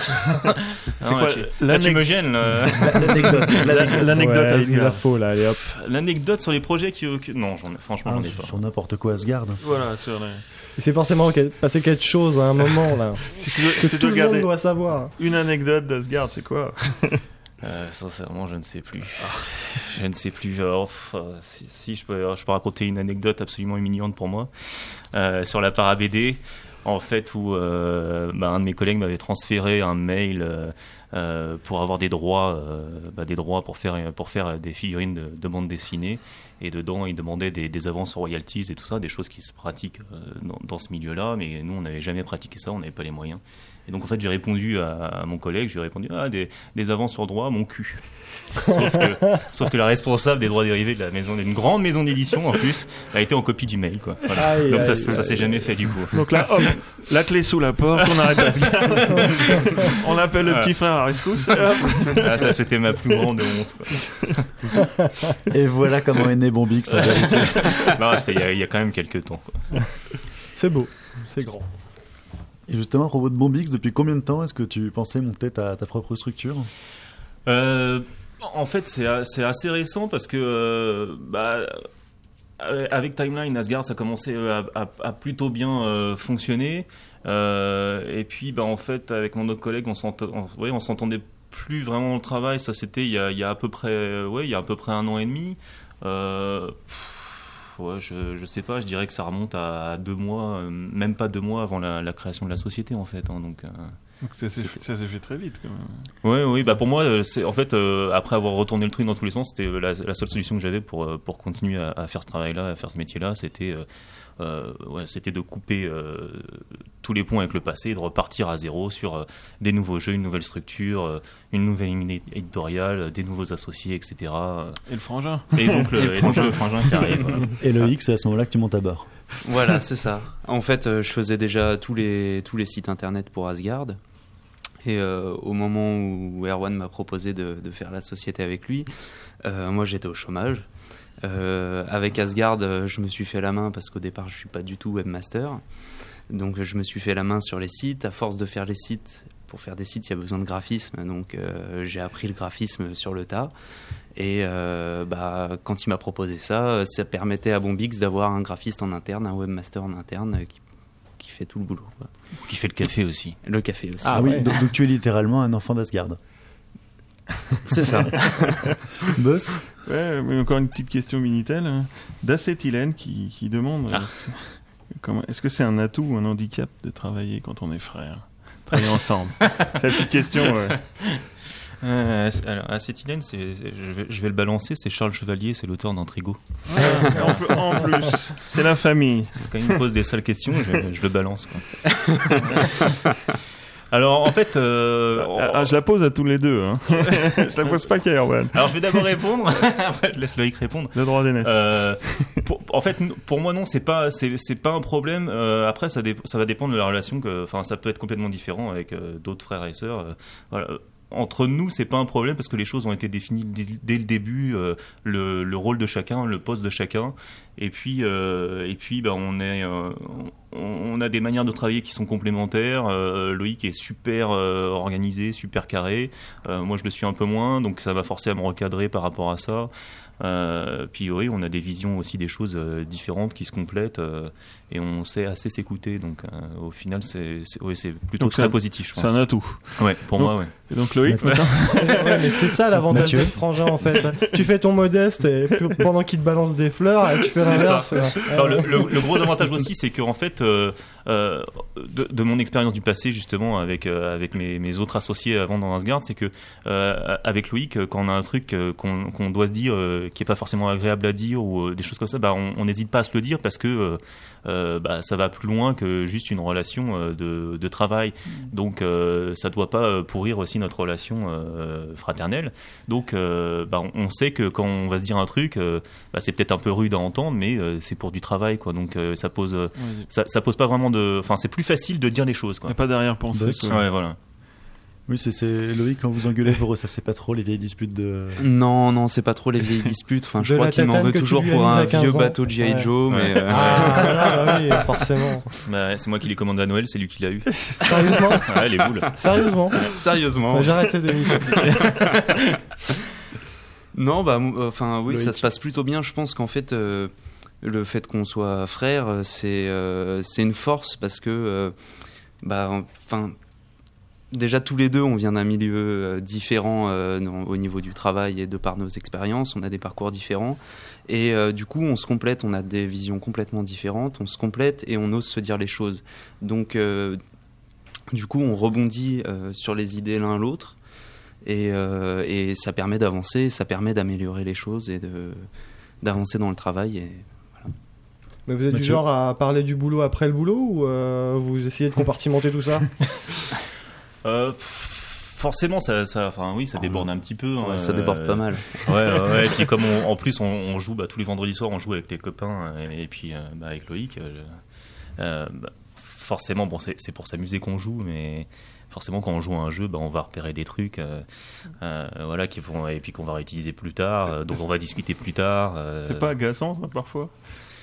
H: Ah
G: C'est
H: non,
G: quoi,
H: là, tu, là,
G: l'anec-
H: tu me gênes. là.
C: L'anecdote, l'anecdote.
F: Ouais, la faut là, allez hop.
H: L'anecdote sur les projets qui. Non, franchement,
C: Ah,
H: j'en ai pas.
C: sur n'importe quoi Asgard.
G: Voilà, sur les...
F: Il s'est forcément passé quelque chose à un moment là.
G: Si tu dois,
F: que
G: si tu
F: tout le monde doit savoir.
G: une anecdote d'Asgard, c'est quoi
H: Euh, sincèrement, je ne sais plus. Je ne sais plus. off, euh, si, si, je, peux, je peux raconter une anecdote absolument humiliante pour moi euh, sur la para BD. En fait, où euh, bah, un de mes collègues m'avait transféré un mail euh, euh, pour avoir des droits, bah, des droits pour faire pour faire des figurines de, de bande dessinée. Et dedans, il demandait des, avances royalties et tout ça, des choses qui se pratiquent dans, dans ce milieu-là. Mais nous, on n'avait jamais pratiqué ça, on n'avait pas les moyens. Et donc, en fait, j'ai répondu à, à mon collègue, je lui ai répondu ah des, des avances sur droit, mon cul. Sauf que, sauf que la responsable des droits dérivés de la maison, d'une grande maison d'édition en plus, a été en copie du mail. Quoi. Voilà.
F: Aïe,
H: donc ça,
F: aïe,
H: ça, ça s'est jamais fait du coup.
G: Donc là, hop, la clé sous la porte, on arrête on appelle le
H: Voilà.
G: petit frère Aristus.
H: Ah, ça, c'était ma plus grande honte. Quoi.
C: Et voilà comment est né Bombix.
H: il y, a- il y a quand même quelques temps.
F: C'est beau, c'est grand.
C: Et justement, à propos de Bombix, depuis combien de temps est-ce que tu pensais monter ta, ta propre structure?
H: Euh, en fait, c'est assez récent parce que euh, bah, avec Timeline, Asgard, ça commençait à, à- plutôt bien euh, fonctionner. Euh, et puis, bah, en fait, avec mon autre collègue, on s'entendait plus vraiment au travail. Ça, c'était il, y a- à peu près, ouais, il y a à peu près un an et demi. Euh, ouais, je, je sais pas. Je dirais que ça remonte à deux mois, euh, même pas deux mois avant la, la création de la société, en fait. hein, donc. euh,
G: Donc ça s'est fait très vite quand même.
H: Ouais, oui, bah pour moi, euh, c'est en fait euh, après avoir retourné le truc dans tous les sens, c'était la, la seule solution que j'avais pour pour continuer à, à faire ce travail-là, à faire ce métier-là, c'était ouais, c'était de couper euh, tous les ponts avec le passé, et de repartir à zéro sur euh, des nouveaux jeux, une nouvelle structure, euh, une nouvelle ligne éditoriale, euh, des nouveaux associés, etc. euh,
G: Et le frangin
H: Et donc le, et donc le frangin qui arrive. voilà.
C: Et le X, c'est à ce moment-là que tu montes à bord.
E: Voilà, c'est ça. En fait, euh, je faisais déjà tous les, tous les sites internet pour Asgard. Et euh, au moment où Erwan m'a proposé de, de faire la société avec lui, euh, moi j'étais au chômage. Euh, avec Asgard, euh, je me suis fait la main parce qu'au départ je suis pas du tout webmaster. Donc je me suis fait la main sur les sites. À force de faire les sites, pour faire des sites, il y a besoin de graphisme. Donc euh, j'ai appris le graphisme sur le tas. Et euh, bah, quand il m'a proposé ça, ça permettait à Bombix d'avoir un graphiste en interne, un webmaster en interne qui, qui fait tout le boulot. quoi.
H: Qui fait le café aussi.
E: Le café aussi.
F: Ah
C: oui,
F: ouais.
C: donc, donc tu es littéralement un enfant d'Asgard.
E: C'est ça.
C: Boss
G: Ouais, mais encore une petite question Minitel. hein. D'acétylène qui, qui demande
H: Ah.
G: euh, comment- est-ce que c'est un atout ou un handicap de travailler quand on est frères Travailler ensemble C'est la petite question. ouais.
H: Euh, alors, acétylène, c'est, c'est- je, vais, je vais le balancer, c'est Charles Chevalier, c'est l'auteur d'Intrigo.
G: en, plus, en plus, c'est la famille.
H: C'est quand il me pose des sales questions, je, je le balance. quoi. Alors en fait, euh,
G: Ah, ah, je la pose à tous les deux. Hein. je la pose pas qu'à Erwan.
H: alors je vais d'abord répondre, après je laisse Loïc répondre.
G: Le droit d'aînesse.
H: Euh, en fait, pour moi non, c'est pas c'est pas un problème. Euh, après, ça ça va dépendre de la relation que, enfin, ça peut être complètement différent avec euh, d'autres frères et sœurs. voilà. Entre nous, c'est pas un problème parce que les choses ont été définies dès, le début, euh, le, le rôle de chacun, le poste de chacun, et puis euh, et puis bah, euh, on, a des manières de travailler qui sont complémentaires. Loïc est super organisé, super carré. Moi, je le suis un peu moins, donc ça va forcer à me recadrer par rapport à ça. Puis oui, on a des visions aussi des choses différentes qui se complètent et on sait assez s'écouter. Donc euh, au final, c'est c'est oui, c'est plutôt
G: Donc, c'est
H: très
G: un-
H: positif, je
G: C'est
H: pense.
G: un atout.
H: Ouais, pour
G: Donc-
H: moi, ouais.
G: Et donc Loïc,
F: Ouais, mais c'est ça l'avantage d'être frangin en fait. tu fais ton modeste et pendant qu'il te balance des fleurs, et tu fais
H: C'est
F: l'inverse. ouais.
H: Le, le- le gros avantage aussi, c'est qu'en fait, euh, euh, de, de mon expérience du passé, justement, avec, euh, avec mes, mes autres associés avant dans Asgard, c'est que euh, avec Loïc, quand on a un truc qu'on qu'on doit se dire euh, qui est pas forcément agréable à dire ou euh, des choses comme ça, bah, on on n'hésite pas à se le dire parce que euh, bah, ça va plus loin que juste une relation euh, de, de travail. Donc, euh, ça doit pas pourrir aussi notre relation euh, fraternelle. Donc, euh, bah, on, sait que quand on va se dire un truc, euh, bah, c'est peut-être un peu rude à entendre, mais euh, c'est pour du travail, quoi. Donc, euh, ça pose, ça, ça pose pas vraiment de, enfin, c'est plus facile de dire les choses,
G: Il n'y
H: quoi.
G: a pas d'arrière-pensée.
H: Ouais, voilà.
C: Oui, c'est- Loïc, quand vous engueulez pour eux, ça c'est pas trop les vieilles disputes de.
E: Non, non, c'est pas trop les vieilles disputes. Enfin, je
F: De
E: crois qu'il m'en veut toujours pour un
F: à 15
E: vieux
F: ans.
E: bateau de G.I.
F: Ouais.
E: Joe, mais euh,
F: Ah, là, bah oui, forcément.
H: Bah, c'est moi qui l'ai commandé à Noël, c'est lui qui l'a eu.
F: Sérieusement
H: Ouais, les boules.
F: Sérieusement
E: sérieusement.
F: Bah, J'arrête cette émission.
E: Non, bah, enfin, oui, ça se passe plutôt bien. Je pense qu'en fait, euh, le fait qu'on soit frères, euh, c'est euh, c'est une force parce que, euh, bah, enfin, déjà tous les deux, on vient d'un milieu euh, différent euh, dans- au niveau du travail et de par nos expériences, on a des parcours différents. Et euh, du coup, on se complète, on a des visions complètement différentes, on se complète et on ose se dire les choses. Donc, euh, du coup, on rebondit euh, sur les idées l'un l'autre. Et, euh, et ça permet d'avancer, ça permet d'améliorer les choses et de d'avancer dans le travail. Et...
F: Mais vous êtes du genre à parler du boulot après le boulot ou euh, vous essayez de compartimenter tout ça?
H: Euh, forcément, ça, ça, enfin, oui, ça déborde un petit peu. hein,
E: ça déborde
H: euh,
E: pas mal.
H: Ouais, ouais, ouais. Et puis comme on- en plus on, on joue bah, tous les vendredis soirs, on joue avec les copains et, et puis euh, bah, avec Loïc. euh, euh, bah, forcément, bon, c'est pour s'amuser qu'on joue, mais forcément quand on joue à un jeu, bah, on va repérer des trucs, euh, euh, voilà, qui vont et puis qu'on va réutiliser plus tard. euh, donc on va discuter plus tard. euh,
G: C'est pas agaçant, ça, parfois?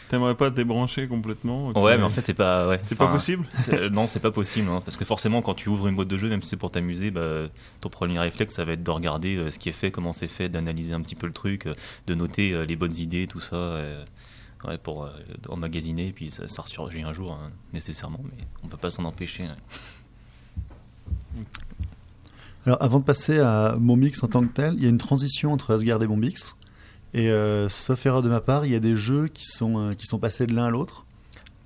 G: T'aimerais pas te débrancher complètement.
H: Ouais, mais en fait c'est pas. Ouais,
G: C'est pas possible
H: c'est- Non, c'est pas possible, hein, parce que forcément, quand tu ouvres une boîte de jeu, même si c'est pour t'amuser, bah, ton premier réflexe, ça va être de regarder euh, ce qui est fait, comment c'est fait, d'analyser un petit peu le truc, euh, de noter euh, les bonnes idées, tout ça, euh, ouais, pour euh, emmagasiner, puis ça, ça ressurgit un jour, hein, nécessairement, mais on peut pas s'en empêcher. hein.
C: Alors, avant de passer à Bombix en tant que tel, il y a une transition entre Asgard et Bombix. Et euh, sauf erreur de ma part, il y a des jeux qui sont, euh, qui sont passés de l'un à l'autre.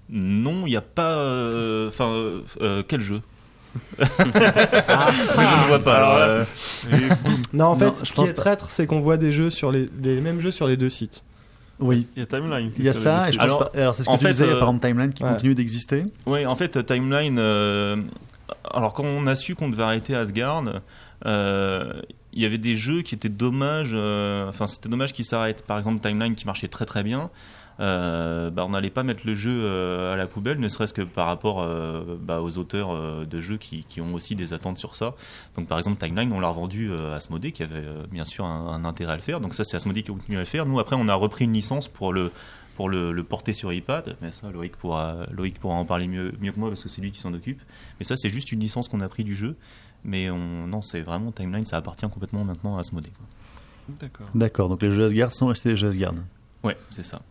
H: Non, il n'y a pas. euh, Enfin, euh, euh, quel jeu?
F: Ah.
H: Je ne vois pas.
G: Alors
H: euh,
F: Non, en fait,
C: Non,
F: ce qui est
C: pas.
F: traître, c'est qu'on voit des jeux sur les, des mêmes jeux sur les deux sites.
C: Oui,
G: Il y a Timeline.
C: il y a ça, et je pense
H: Alors,
C: pas. Alors, c'est ce que
H: en
C: tu
H: fait,
C: disais, il y a
H: euh,
C: par exemple Timeline qui
F: ouais.
C: continue d'exister.
H: Oui, en fait, Timeline. euh, alors, quand on a su qu'on devait arrêter Asgard, euh, il y avait des jeux qui étaient dommages. euh, Enfin, c'était dommage qu'ils s'arrêtent. Par exemple, Timeline qui marchait très très bien. euh, bah, on n'allait pas mettre le jeu euh, à la poubelle, ne serait-ce que par rapport bah, aux auteurs de jeux qui, qui ont aussi des attentes sur ça. Donc, par exemple, Timeline, on l'a revendu à Asmodée, qui avait bien sûr un, intérêt à le faire. Donc, ça, c'est Asmodée qui continue à le faire. Nous, après, on a repris une licence pour le pour le porter sur iPad, mais ça Loïc pourra, Loïc pourra en parler mieux, mieux que moi parce que c'est lui qui s'en occupe. Mais ça c'est juste une licence qu'on a pris du jeu, mais on, non c'est vraiment Timeline, ça appartient complètement maintenant à Asmodée. quoi.
G: D'accord.
C: D'accord, donc les jeux Asgard sont restés les jeux Asgard.
H: Ouais, c'est ça.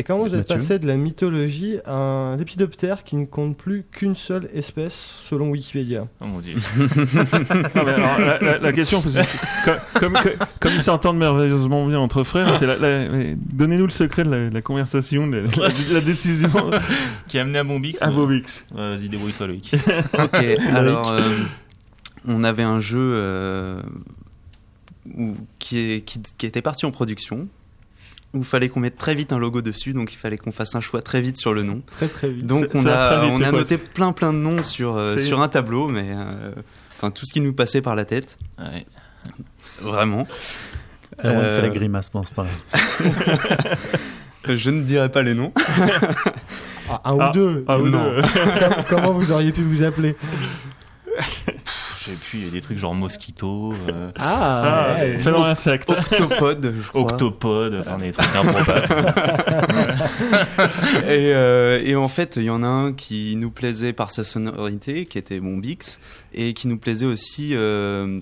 F: Et comment vous êtes
C: Mathieu
F: passé de la mythologie à un lépidoptère qui ne compte plus qu'une seule espèce selon Wikipédia?
H: Oh mon dieu.
G: Mais alors, la, la- la question, comme, comme, comme- comme ils s'entendent merveilleusement bien entre frères, c'est la- la- mais donnez-nous le secret de la, la conversation, de la, de la décision
H: qui a amené à Bombix
G: à
H: euh,
G: Bobix.
H: ouais, Vas-y, débrouille-toi Loïc.
E: Ok, alors euh, on avait un jeu euh, où- qui, est- qui- qui était parti en production, où il fallait qu'on mette très vite un logo dessus, donc il fallait qu'on fasse un choix très vite sur le nom.
F: Très très vite.
E: Donc on a,
G: vite,
E: on noté plein plein de noms sur, euh, sur un tableau, mais euh, enfin tout ce qui nous passait par la tête,
H: Ouais.
E: vraiment. Euh,
C: fait la grimace pendant ce temps-là.
E: Je ne dirai pas les noms.
F: Ah, un ou
G: Ah,
F: deux.
G: Ah, ou
E: Non.
G: deux.
F: Comment- Comment vous auriez pu vous appeler?
H: J'ai pu, il y a des trucs genre Mosquito, euh,
F: Ah,
G: Ah,
F: ouais.
G: Insecte.
E: Octopode, je crois.
H: Octopode, enfin des trucs improbables.
E: et, euh, et en fait, il y en a un qui nous plaisait par sa sonorité, qui était mon Bix, et qui nous plaisait aussi euh,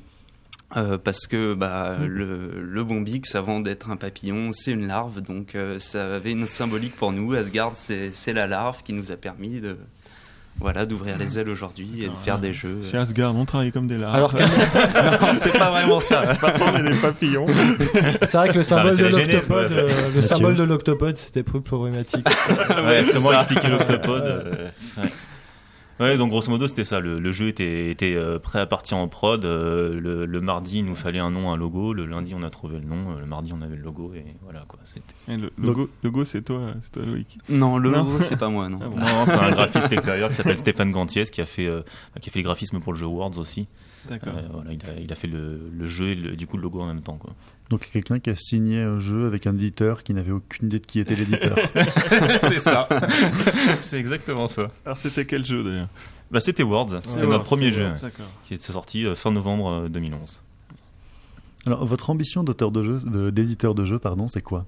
E: euh, parce que bah, le, le bon Bix, avant d'être un papillon, c'est une larve, donc euh, ça avait une symbolique pour nous. Asgard, c'est la larve qui nous a permis de voilà d'ouvrir les ailes aujourd'hui et de faire des jeux.
G: Chez Asgard, on travaille comme des larves.
F: Alors que
E: non, c'est pas vraiment ça.
G: On est des papillons.
F: c'est vrai que le symbole de l'octopode,
H: ouais,
F: euh, le symbole de l'octopode, c'était plus problématique.
H: ouais,
E: c'est
H: comment expliquer l'octopode euh, ouais. Ouais, donc grosso modo c'était ça. Le, le jeu était, était euh, prêt à partir en prod. euh, le, le mardi il nous fallait un nom, un logo. Le lundi on a trouvé le nom. euh, Le mardi on avait le logo et voilà quoi.
G: Et le logo, logo c'est toi, c'est toi Loïc.
E: Non, le
G: Non.
E: logo, c'est pas moi, non.
G: Ah bon.
H: Non, c'est un graphiste extérieur qui s'appelle Stéphane Gantiès qui a fait euh, qui a fait les graphismes pour le jeu Worlds aussi.
G: D'accord.
H: Euh, voilà, il a, il a fait le, le jeu et le- du coup le logo en même temps quoi.
C: Donc quelqu'un qui a signé un jeu avec un éditeur qui n'avait aucune idée de qui était l'éditeur.
H: c'est ça. c'est exactement ça.
G: Alors c'était quel jeu d'ailleurs?
H: Bah c'était Worlds. C'était
G: Ouais,
H: notre premier jeu ouais, qui est sorti euh, fin novembre euh, 2011.
C: Alors votre ambition d'auteur de jeu, de- d'éditeur de jeu, pardon, c'est quoi?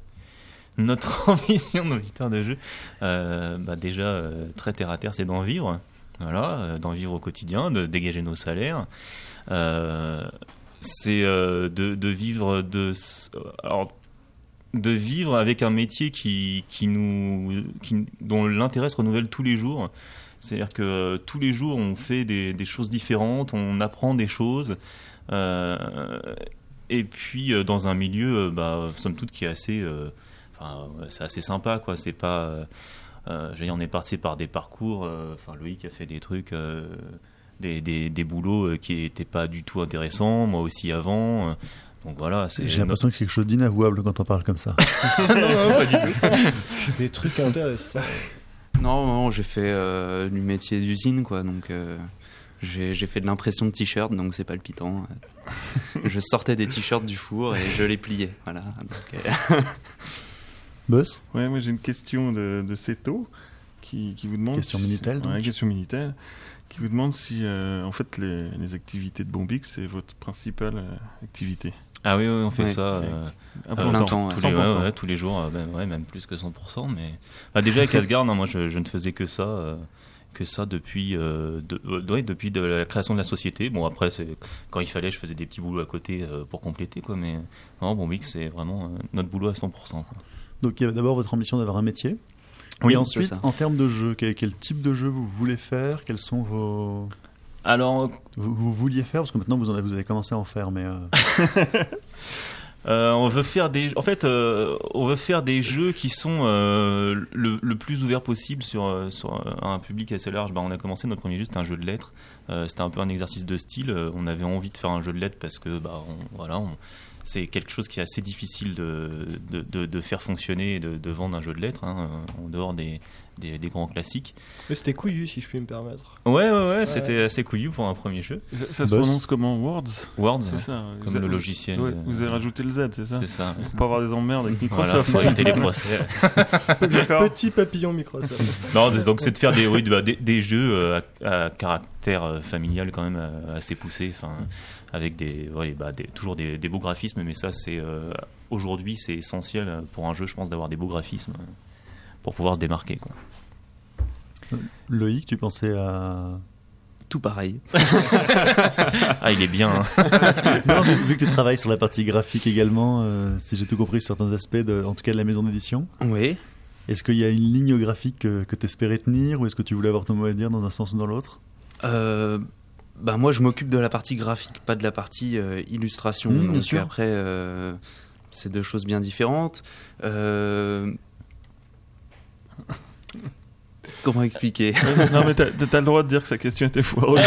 H: Notre ambition d'auditeur de jeu, euh, bah déjà euh, très terre à terre, c'est d'en vivre. Voilà, euh, d'en vivre au quotidien, de dégager nos salaires. Euh, c'est euh, de, vivre de, alors, de vivre avec un métier qui, qui nous, qui, dont l'intérêt se renouvelle tous les jours. C'est-à-dire que tous les jours, on fait des, choses différentes, on apprend des choses. Et puis, dans un milieu, bah, somme toute, qui est assez. Enfin, c'est assez sympa, quoi. C'est pas. Euh, je veux dire, on est parti par des parcours. euh, Enfin, Loïc a fait des trucs. euh, des, des, des boulots euh, qui n'étaient pas du tout intéressants, moi aussi avant. euh, donc voilà, c'est
C: J'ai l'impression que c'est quelque chose d'inavouable quand on parle comme ça.
F: des trucs intéressants.
E: Non, non, j'ai fait euh, du métier d'usine, quoi. Donc, euh, j'ai j'ai fait de l'impression de t-shirts, donc c'est palpitant. je sortais des t-shirts du four et je les pliais. Voilà. Donc, euh,
C: Boss
G: Ouais, moi j'ai une question de, de Seto qui, qui vous demande.
C: Question
G: si-
C: Minitel, donc.
G: Ouais, question Minitel. Qui vous demande si euh, en fait les, les activités de Bombix c'est votre principale euh, activité.
H: Ah oui, oui, on fait
E: Ouais.
H: ça. euh,
G: À
H: euh,
G: plein
E: plein
G: temps.
E: temps, ouais.
H: tous, les, ouais,
G: 100%.
H: ouais, tous les jours, euh, ben, ouais, même plus que 100%. Mais bah, déjà avec Asgard, non, moi je, je ne faisais que ça, euh, que ça depuis, euh, de- euh, ouais, depuis de la création de la société. Bon après, quand il fallait, je faisais des petits boulots à côté euh, pour compléter, quoi. Mais non, bon, Mix, c'est vraiment euh, notre boulot à 100%. quoi.
C: Donc il y avait d'abord votre ambition d'avoir un métier.
H: Oui,
C: et ensuite, en termes de jeu, quel, quel type de jeu vous voulez faire? Quels sont vos...
H: Alors
C: Vous, vous vouliez faire? Parce que maintenant vous, en avez, vous avez commencé à en faire, mais... euh,
H: Euh, on veut faire des, en fait, euh, on veut faire des jeux qui sont le, le plus ouvert possible sur, sur un public assez large. Bah, on a commencé notre premier jeu, c'était un jeu de lettres. C'était un peu un exercice de style. On avait envie de faire un jeu de lettres parce que, bah, voilà, on- c'est quelque chose qui est assez difficile de, de, de- de faire fonctionner et de, de vendre un jeu de lettres hein, en dehors des, des, des grands classiques.
F: Mais C'était couillu, si je puis me permettre.
H: Ouais, ouais, ouais, c'était assez couillu pour un premier jeu.
G: Ça, ça se
C: Boss.
G: prononce comment Words
H: Words,
G: C'est
H: ouais,
G: ça.
H: comme le logiciel.
G: ouais, vous avez rajouté le Z, c'est ça
H: C'est ça.
G: Pour pas avoir des emmerdes avec
H: Voilà,
G: Microsoft.
H: pour éviter les procès.
F: Petit papillon Microsoft.
H: Non, donc c'est de faire des, oui, bah, des, des jeux euh, à, à caractère euh, familial quand même euh, assez poussé, enfin avec des, ouais, bah, des- toujours des, des beaux graphismes, mais ça c'est euh, aujourd'hui c'est essentiel pour un jeu, je pense, d'avoir des beaux graphismes pour pouvoir se démarquer. Quoi.
C: Loïc, tu pensais à.
E: Tout pareil.
H: Ah, il est bien. hein.
C: Non, mais vu que tu travailles sur la partie graphique également, euh, si j'ai tout compris, sur certains aspects, de, en tout cas de la maison d'édition,
E: Oui.
C: est-ce qu'il y a une ligne graphique que, que tu espérais tenir ou est-ce que tu voulais avoir ton mot à dire dans un sens ou dans l'autre?
E: Euh, bah moi, je m'occupe de la partie graphique, pas de la partie euh, illustration.
C: Mmh, bien
E: donc
C: sûr.
E: après, euh, c'est deux choses bien différentes. Euh, Comment expliquer?
G: Non, mais t'as t'as le droit de dire que sa question était foireuse.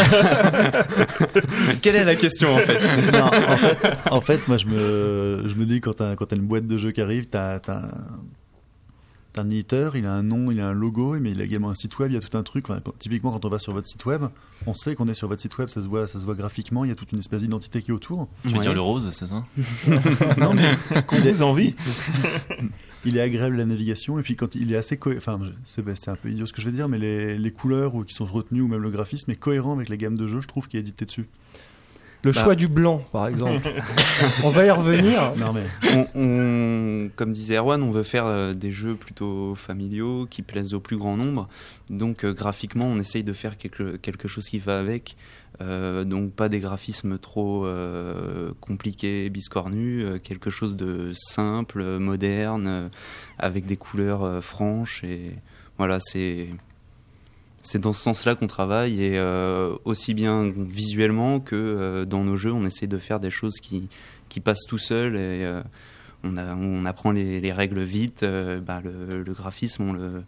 E: Quelle est la question en fait?
C: Non, en fait, en fait, moi je me, je me dis quand t'as quand t'as une boîte de jeux qui arrive, t'as t'as un, éditeur, il a un nom, il a un logo, mais il a également un site web, il y a tout un truc. Enfin, quand- typiquement, quand on va sur votre site web, on sait qu'on est sur votre site web, ça se voit, ça se voit graphiquement, il y a toute une espèce d'identité qui est autour.
H: Tu veux
E: Ouais.
H: dire le rose, c'est ça
C: Non, mais
G: Qu'on vous envie.
C: il est agréable la navigation et puis quand il est assez cohérent, enfin je- c'est c'est un peu idiot ce que je vais dire, mais les, les couleurs ou qui sont retenues ou même le graphisme est cohérent avec la gamme de jeux, je trouve, qui est édité dessus.
F: Le
E: Bah.
F: choix du blanc, par exemple. On va y revenir.
C: Non mais
E: on, on- comme disait Erwan, on veut faire euh, des jeux plutôt familiaux qui plaisent au plus grand nombre. Donc euh, graphiquement, on essaye de faire quelque, quelque chose qui va avec. Euh, donc pas des graphismes trop euh, compliqués, biscornus, euh, quelque chose de simple, moderne, avec des couleurs franches. Et voilà, c'est c'est dans ce sens-là qu'on travaille et euh, aussi bien visuellement que euh, dans nos jeux, on essaye de faire des choses qui qui passent tout seul et euh, on, a, on apprend les, les règles vite. euh, bah, le, le graphisme, on le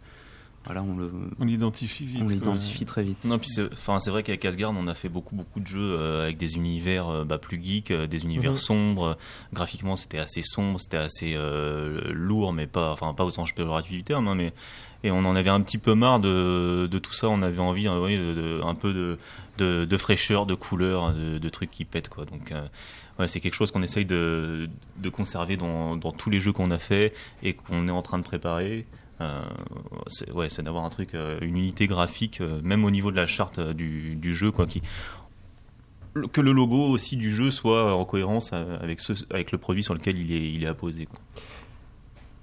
E: voilà, on le
G: On l'identifie vite.
E: on
G: quoi.
E: l'identifie très vite.
H: Non, puis c'est, enfin, c'est vrai qu'avec Asgard, on a fait beaucoup, beaucoup de jeux euh, avec des univers euh, bah, plus geeks, euh, des univers
F: Mhm.
H: sombres. Graphiquement, c'était assez sombre, c'était assez euh, lourd, mais pas, enfin, pas au sens péjoratif du terme, hein, mais et on en avait un petit peu marre de, tout ça. On avait envie, de- un peu de, fraîcheur, de couleur, de, trucs qui pètent, quoi. Donc, euh, ouais, c'est quelque chose qu'on essaye de, conserver dans, tous les jeux qu'on a fait et qu'on est en train de préparer. Euh, c'est d'avoir un truc, euh, une unité graphique, même au niveau de la charte du, jeu, quoi, que le logo aussi du jeu soit en cohérence avec le produit sur lequel il est, il apposé. Quoi.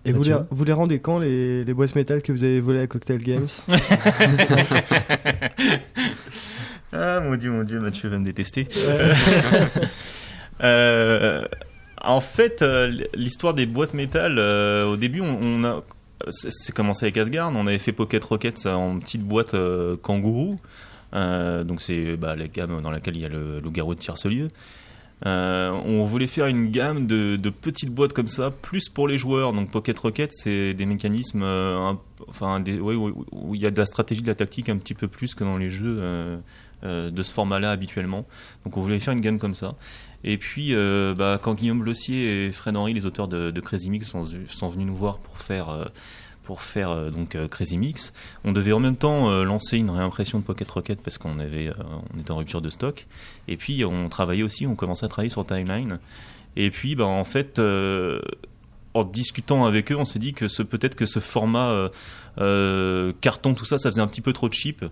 F: Et vous les,
C: Mathieu
F: vous les rendez quand les, les boîtes métal que vous avez volées à Cocktail Games
H: Ah mon dieu, mon dieu, Mathieu va me détester. Euh, en fait, euh, l'histoire des boîtes métal, euh, au début, on, on a, c'est commencé avec Asgard. On avait fait Pocket Rocket ça, en petite boîte euh, kangourou. Euh, donc c'est bah, la gamme dans laquelle il y a le loup-garou de Tiercelieu. Euh, on voulait faire une gamme de, petites boîtes comme ça, plus pour les joueurs. Donc Pocket Rocket, c'est des mécanismes, euh, enfin, où, il y a de la stratégie, de la tactique un petit peu plus que dans les jeux euh, de ce format-là habituellement. Donc on voulait faire une gamme comme ça. Et puis, bah, quand Guillaume Blossier et Fred Henry, les auteurs de, Crazy Mix, sont, venus nous voir pour faire, pour faire euh, donc euh, Crazy Mix, on devait en même temps euh, lancer une réimpression de Pocket Rocket parce qu'on avait, on était en rupture de stock. Et puis on travaillait aussi, on commençait à travailler sur Timeline. Et puis, bah, en fait, en discutant avec eux, on s'est dit que peut-être que ce format carton, tout ça, ça faisait un petit peu trop cheap.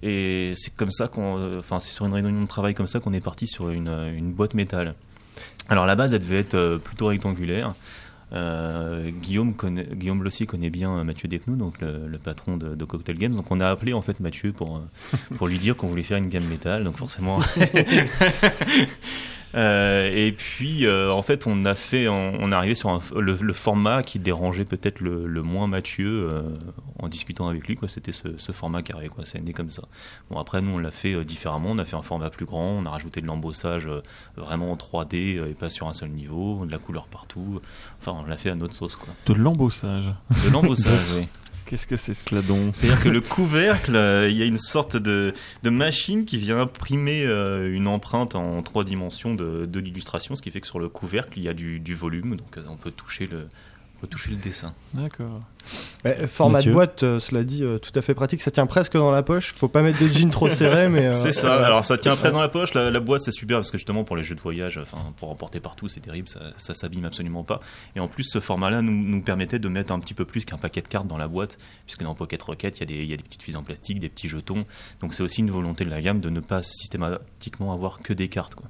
H: Et c'est comme ça qu'on, enfin, c'est sur une réunion de travail comme ça qu'on est parti sur une, une boîte métal. Alors à la base, elle devait être plutôt rectangulaire. Euh, Guillaume, connaît, Guillaume connaît bien euh, Mathieu Despnous, donc le, le patron de, de Cocktail Games. Donc on a appelé en fait Mathieu pour, euh, pour lui dire qu'on voulait faire une gamme métal. Donc forcément, Euh, et puis, euh, en fait, on a fait, on, on est arrivé sur un le, le format qui dérangeait peut-être le, le moins Mathieu euh, en discutant avec lui. Quoi, c'était ce, ce format carré. Quoi, c'est né comme ça. Bon, après, nous, on l'a fait différemment. On a fait un format plus grand. On a rajouté de l'embossage vraiment en 3D euh, et pas sur un seul niveau, de la couleur partout. Enfin, on l'a fait à notre sauce. Quoi.
G: De l'embossage.
H: De l'embossage. oui.
G: Qu'est-ce que c'est cela donc
H: C'est-à-dire que le couvercle, euh, il y a une sorte de, de machine qui vient imprimer euh, une empreinte en trois dimensions de, de l'illustration, ce qui fait que sur le couvercle, il y a du, du volume, donc euh, on peut toucher le, on peut toucher le dessin.
G: D'accord.
F: Format
C: Mathieu
F: de boîte, euh, cela dit, euh, tout à fait pratique. Ça tient presque dans la poche. Faut pas mettre des jeans trop serrés, mais. euh,
H: C'est ça, alors ça tient presque dans la poche, la, la boîte c'est super parce que justement pour les jeux de voyage, enfin pour emporter partout c'est terrible, ça, ça s'abîme absolument pas. Et en plus ce format-là nous, nous permettait de mettre un petit peu plus qu'un paquet de cartes dans la boîte, puisque dans Pocket Rocket il y, a des, il y a des petites fiches en plastique, des petits jetons, donc c'est aussi une volonté de la gamme de ne pas systématiquement avoir que des cartes. Quoi.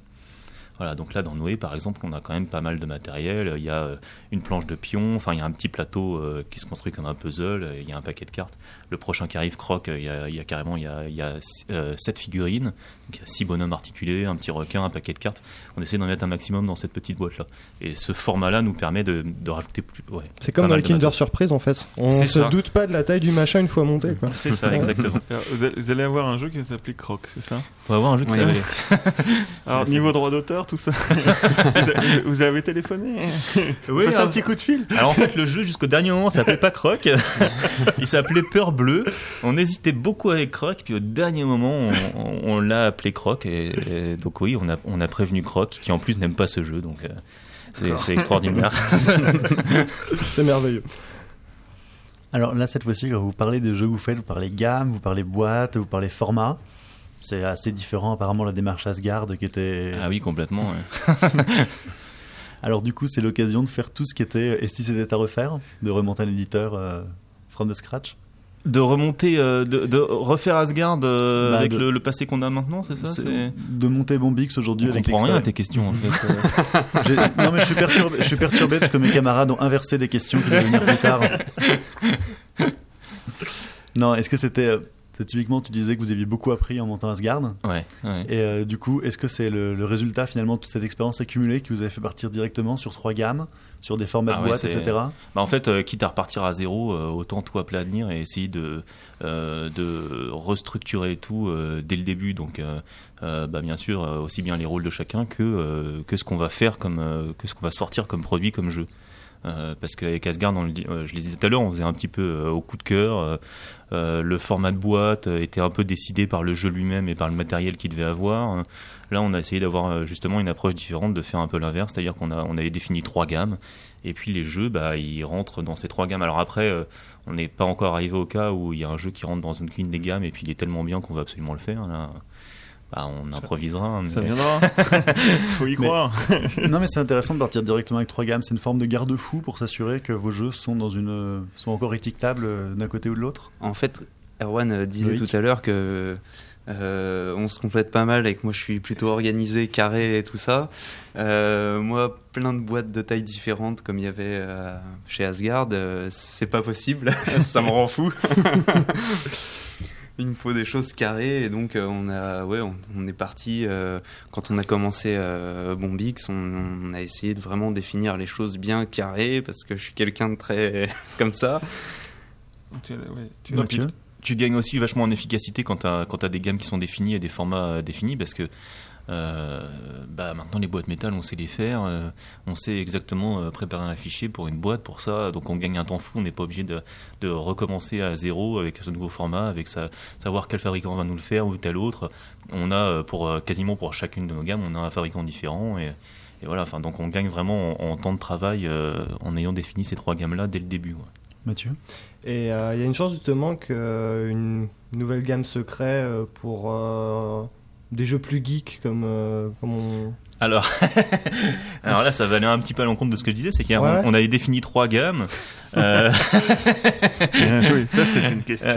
H: Voilà, donc là dans Noé par exemple, on a quand même pas mal de matériel. Il y a euh, une planche de pion, enfin il y a un petit plateau euh, qui se construit comme un puzzle, et il y a un paquet de cartes. Le prochain qui arrive, Croc, euh, il y a, il y a carrément il y a, il y a euh, sept figurines, donc il y a six bonhommes articulés, un petit requin, un paquet de cartes. On essaie d'en mettre un maximum dans cette petite boîte là. Et ce format-là nous permet de, de rajouter plus. Ouais,
F: C'est comme dans
H: de
F: Kinder. Surprise en fait. On
H: C'est
F: se
H: ça.
F: doute pas de la taille du machin une fois monté.
H: C'est ça, exactement.
G: Alors, Vous allez- avoir un jeu qui s'appeler Croc, c'est ça?
H: On va avoir un jeu qui s'appelle-
G: Alors, niveau droit d'auteur, tout ça. vous, avez, vous téléphoné
H: Oui, hein.
G: un petit coup de fil
H: Alors en fait, le jeu jusqu'au dernier moment s'appelait pas Croc, il s'appelait Peur Bleue. On hésitait beaucoup avec Croc, puis au dernier moment, on, on- on l'a appelé Croc. Et, et donc oui, on a, on a prévenu Croc, qui en plus n'aime pas ce jeu, donc euh, c'est extraordinaire.
F: C'est merveilleux.
C: Alors là, cette fois-ci, quand vous parlez des jeux que vous faites, vous parlez gamme, vous parlez boîte, vous parlez format. C'est assez différent apparemment la démarche Asgard qui était...
H: ah oui, complètement. ouais.
C: Alors du coup, c'est l'occasion de faire tout ce qui était... Et si c'était à refaire De remonter un éditeur euh, from the scratch
H: De remonter, euh, de, de refaire Asgard euh,
C: Bah,
H: avec
C: de-
H: le, le passé qu'on a maintenant, c'est ça
C: C'est- De monter Bombix aujourd'hui avec
H: comprend rien à tes questions en fait.
C: Non mais je suis perturbé, je suis perturbé parce que mes camarades ont inversé des questions qui devaient venir plus tard. Non, est-ce que c'était typiquement tu disais que vous aviez beaucoup appris en montant Asgard
H: Ouais, ouais.
C: et euh, du coup est-ce que c'est le, le résultat finalement de toute cette expérience accumulée qui vous a fait partir directement sur trois gammes, sur des formats
H: Ah
C: de
H: ouais,
C: etc.
H: Bah en fait, euh, quitte à repartir à zéro, euh, autant tout aplanir et essayer de, de restructurer tout dès le début. Donc, bah, bien sûr, aussi bien les rôles de chacun que, que ce qu'on va faire comme, que ce qu'on va sortir comme produit, comme jeu. Euh, parce qu'avec Asgard, on euh, je le disais tout à l'heure, on faisait un petit peu euh, au coup de cœur. le format de boîte était un peu décidé par le jeu lui-même et par le matériel qu'il devait avoir. Là, on a essayé d'avoir justement une approche différente, de faire un peu l'inverse, c'est-à-dire qu'on avait défini trois gammes, et puis les jeux, bah, ils rentrent dans ces trois gammes. Alors après, on n'est pas encore arrivé au cas où il y a un jeu qui rentre dans une des gammes, et puis il est tellement bien qu'on va absolument le faire. Bah, on improvisera. hein,
G: Ça
H: mais-
G: viendra. Faut y
C: Mais-
G: croire.
C: non mais c'est intéressant de partir directement avec trois gammes. C'est une forme de garde-fou pour s'assurer que vos jeux sont dans une sont encore étiquetables euh, d'un côté ou de l'autre.
E: En fait, Erwan euh, disait
C: Loïc.
E: tout à l'heure que euh, on se complète pas mal et que moi je suis plutôt organisé, carré et tout ça. Euh, moi, plein de boîtes de tailles différentes comme il y avait euh, chez Asgard, euh, c'est pas possible. ça me rend fou. Il me faut des choses carrées et donc euh, on a ouais on, on est parti euh, quand on a commencé euh, Bombix on, on a essayé de vraiment définir les choses bien carrées parce que je suis quelqu'un de très comme ça.
G: Tu- ouais, tu-
H: Non, puis
C: Mathieu
H: tu gagnes aussi vachement en efficacité quand tu as, quand t'as des gammes qui sont définies et des formats définis parce que euh, bah, maintenant les boîtes métal on sait les faire euh, on sait exactement euh, préparer un fichier pour une boîte pour ça. Donc on gagne un temps fou on n'est pas obligé de, de recommencer à zéro avec ce nouveau format avec sa, savoir quel fabricant va nous le faire ou tel autre. On a euh, pour euh, quasiment pour chacune de nos gammes on a un fabricant différent et, et voilà. Enfin donc on gagne vraiment en, en temps de travail euh, en ayant défini ces trois gammes là dès le début ouais.
C: Mathieu?
F: Et euh, il y a une chance justement qu'une nouvelle gamme se crée euh, pour euh, des jeux plus geeks comme, euh, comme on...
H: Alors, alors là, ça va aller un petit peu à l'encontre de ce que je disais, c'est qu'on
F: Ouais,
H: avait défini trois gammes. Euh,
G: Bien joué, ça c'est une question.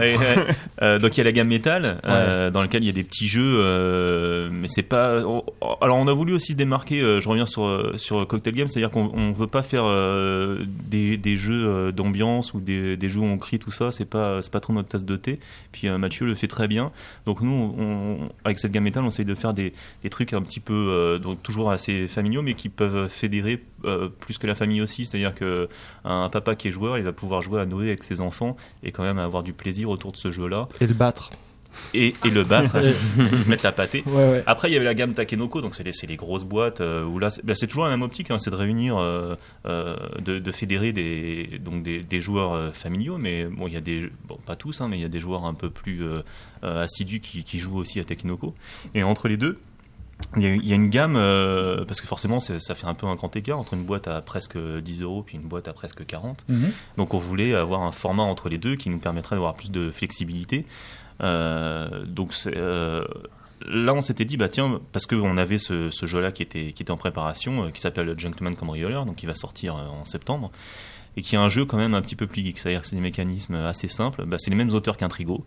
H: Euh, donc il y a la gamme métal euh, dans laquelle il y a des petits jeux, mais c'est pas. on- Alors on a voulu aussi se démarquer. je reviens sur sur Cocktail Game, c'est-à-dire qu'on on veut pas faire des, des jeux d'ambiance ou des, des jeux où on crie tout ça. C'est pas c'est pas trop notre tasse de thé. Puis Mathieu le fait très bien. Donc nous, on, avec cette gamme métal, on essaye de faire des, des trucs un petit peu donc toujours assez familiaux, mais qui peuvent fédérer euh, plus que la famille aussi. C'est-à-dire que un papa qui est joueur, il va pouvoir jouer à Noé avec ses enfants et quand même avoir du plaisir autour de ce jeu-là
F: Et le battre.
H: et, et le battre, mettre la pâtée.
F: Ouais, ouais.
H: Après, il y avait la gamme Takenoko, donc c'est les, les grosses boîtes euh, où là, c'est bah, c'est toujours la même optique, hein, c'est de réunir, euh, euh, de, de fédérer des, donc des, des joueurs familiaux, mais bon, il y a des, bon, pas tous, hein, mais il y a des joueurs un peu plus assidus qui, qui jouent aussi à Takenoko. Et entre les deux, il y, a, il y a une gamme, euh, parce que forcément, ça fait un peu un grand écart entre une boîte à presque 10 euros puis une boîte à presque 40. Donc on voulait avoir un format entre les deux qui nous permettrait d'avoir plus de flexibilité. Euh, donc euh, là on s'était dit bah tiens parce qu'on avait ce, ce jeu-là qui était qui était en préparation qui s'appelle Gentleman Cambrioleur donc qui va sortir en septembre et qui est un jeu quand même un petit peu plus geek c'est-à-dire que c'est des mécanismes assez simples bah, c'est les mêmes auteurs qu'Intrigo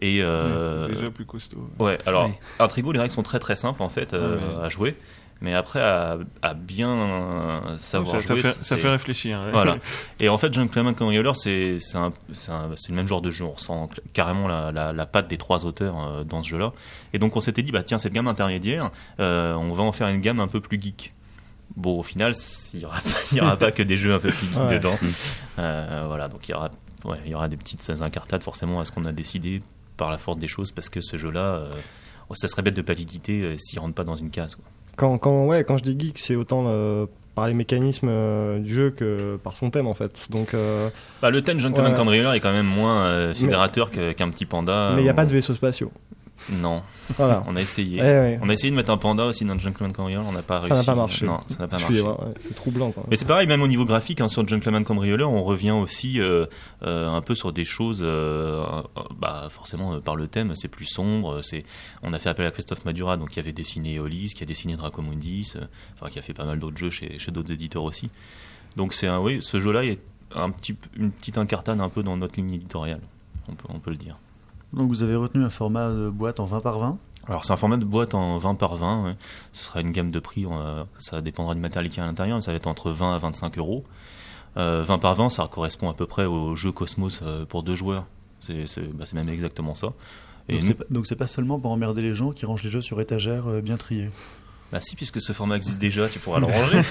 H: et euh,
G: C'est déjà plus costaud.
H: Ouais, alors
E: Oui.
H: Intrigo, les règles sont très très simples en fait euh,
G: Ouais.
H: à jouer, mais après à, à bien savoir
G: ça, ça
H: jouer,
G: fait, ça fait réfléchir. ouais.
H: voilà. Et en fait, Gentleman Cambrioleur, c'est le même genre de jeu. On ressent carrément la, la, la patte des trois auteurs euh, dans ce jeu-là. Et donc, on s'était dit, bah tiens, cette gamme intermédiaire, euh, on va en faire une gamme un peu plus geek. Bon, au final, il n'y aura, pas- il y aura pas que des jeux un peu plus
F: Ouais.
H: dedans. Euh, voilà, donc il y aura, ouais, il y aura des petites incartades forcément à ce qu'on a décidé par la force des choses, parce que ce jeu-là, euh, ça serait bête de pas l'éditer euh, s'il rentre pas dans une case. quoi.
F: Quand, quand, ouais, quand je dis geek, c'est autant euh, par les mécanismes euh, du jeu que par son thème en fait. Donc, euh,
H: Bah, le thème Gentleman
F: Ouais.
H: Cambrioleur est quand même moins euh, fédérateur qu'un petit panda.
F: mais il n'y a
H: ou-
F: pas de vaisseaux spatiaux.
H: Non,
F: Voilà.
H: on a essayé.
F: Ouais, ouais.
H: On a essayé de mettre un panda aussi dans Gentleman Cambrioleur, on n'a pas
F: Ça
H: réussi.
F: n'a pas marché.
H: Non, ça n'a pas marché.
F: ouais, c'est troublant. Quoi.
H: Mais c'est pareil, même au niveau graphique, hein, sur Gentleman Cambrioleur, on revient aussi euh, euh, un peu sur des choses, euh, bah, forcément par le thème, c'est plus sombre. C'est, on a fait appel à Christophe Madura, donc qui avait dessiné Eolis, qui a dessiné Dracomundis, enfin qui a fait pas mal d'autres jeux chez, chez d'autres éditeurs aussi. Donc c'est un, oui, ce jeu-là est un petit, une petite incartade un peu dans notre ligne éditoriale, on peut, on peut le dire.
C: Donc vous avez retenu un format de boîte en 20 par 20
H: Alors c'est un format de boîte en 20 par 20. ouais. Ce sera une gamme de prix. euh, ça dépendra du matériel qui est à l'intérieur. mais Ça va être entre 20 à 25 euros. Euh, 20 par 20, ça correspond à peu près au jeu Cosmos euh, pour deux joueurs. C'est bah, même exactement ça. Et
C: Donc c'est pas- pas seulement pour emmerder les gens qui rangent les jeux sur étagère euh, bien triés.
H: Bah si, puisque ce format existe déjà, tu pourras le ranger.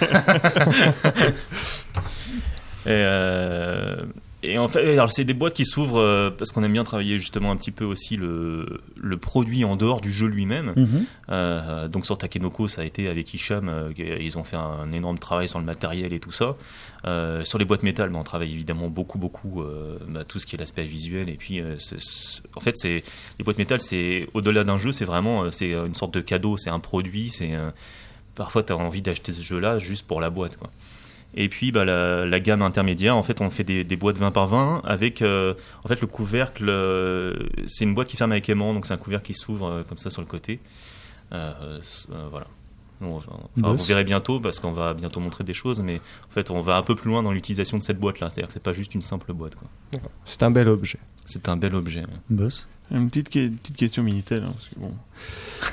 H: et, euh, et en fait, alors c'est des boîtes qui s'ouvrent euh, parce qu'on aime bien travailler justement un petit peu aussi le, le produit en dehors du jeu lui-même. Euh, donc sur Takenoko, ça a été avec Hicham, euh, ils ont fait un énorme travail sur le matériel et tout ça. Euh, sur les boîtes métal, ben, on travaille évidemment beaucoup, beaucoup bah, tout ce qui est l'aspect visuel. Et puis, en fait, c'est les boîtes métal, c'est au-delà d'un jeu, c'est vraiment c'est une sorte de cadeau, c'est un produit. C'est parfois tu as envie d'acheter ce jeu-là juste pour la boîte. Quoi. Et puis bah, la, la gamme intermédiaire, en fait, on fait des, des boîtes 20 par 20 avec euh, en fait le couvercle. euh, c'est une boîte qui ferme avec aimant, donc c'est un couvercle qui s'ouvre euh, comme ça sur le côté. Euh, euh, euh, voilà. On enfin, vous verrez bientôt parce qu'on va bientôt montrer des choses, mais en fait, on va un peu plus loin dans l'utilisation de cette boîte-là. C'est-à-dire que c'est pas juste une simple boîte.
F: C'est un bel objet.
H: C'est un bel objet. ouais.
G: Une petite, que- petite question Minitel. hein, parce que bon.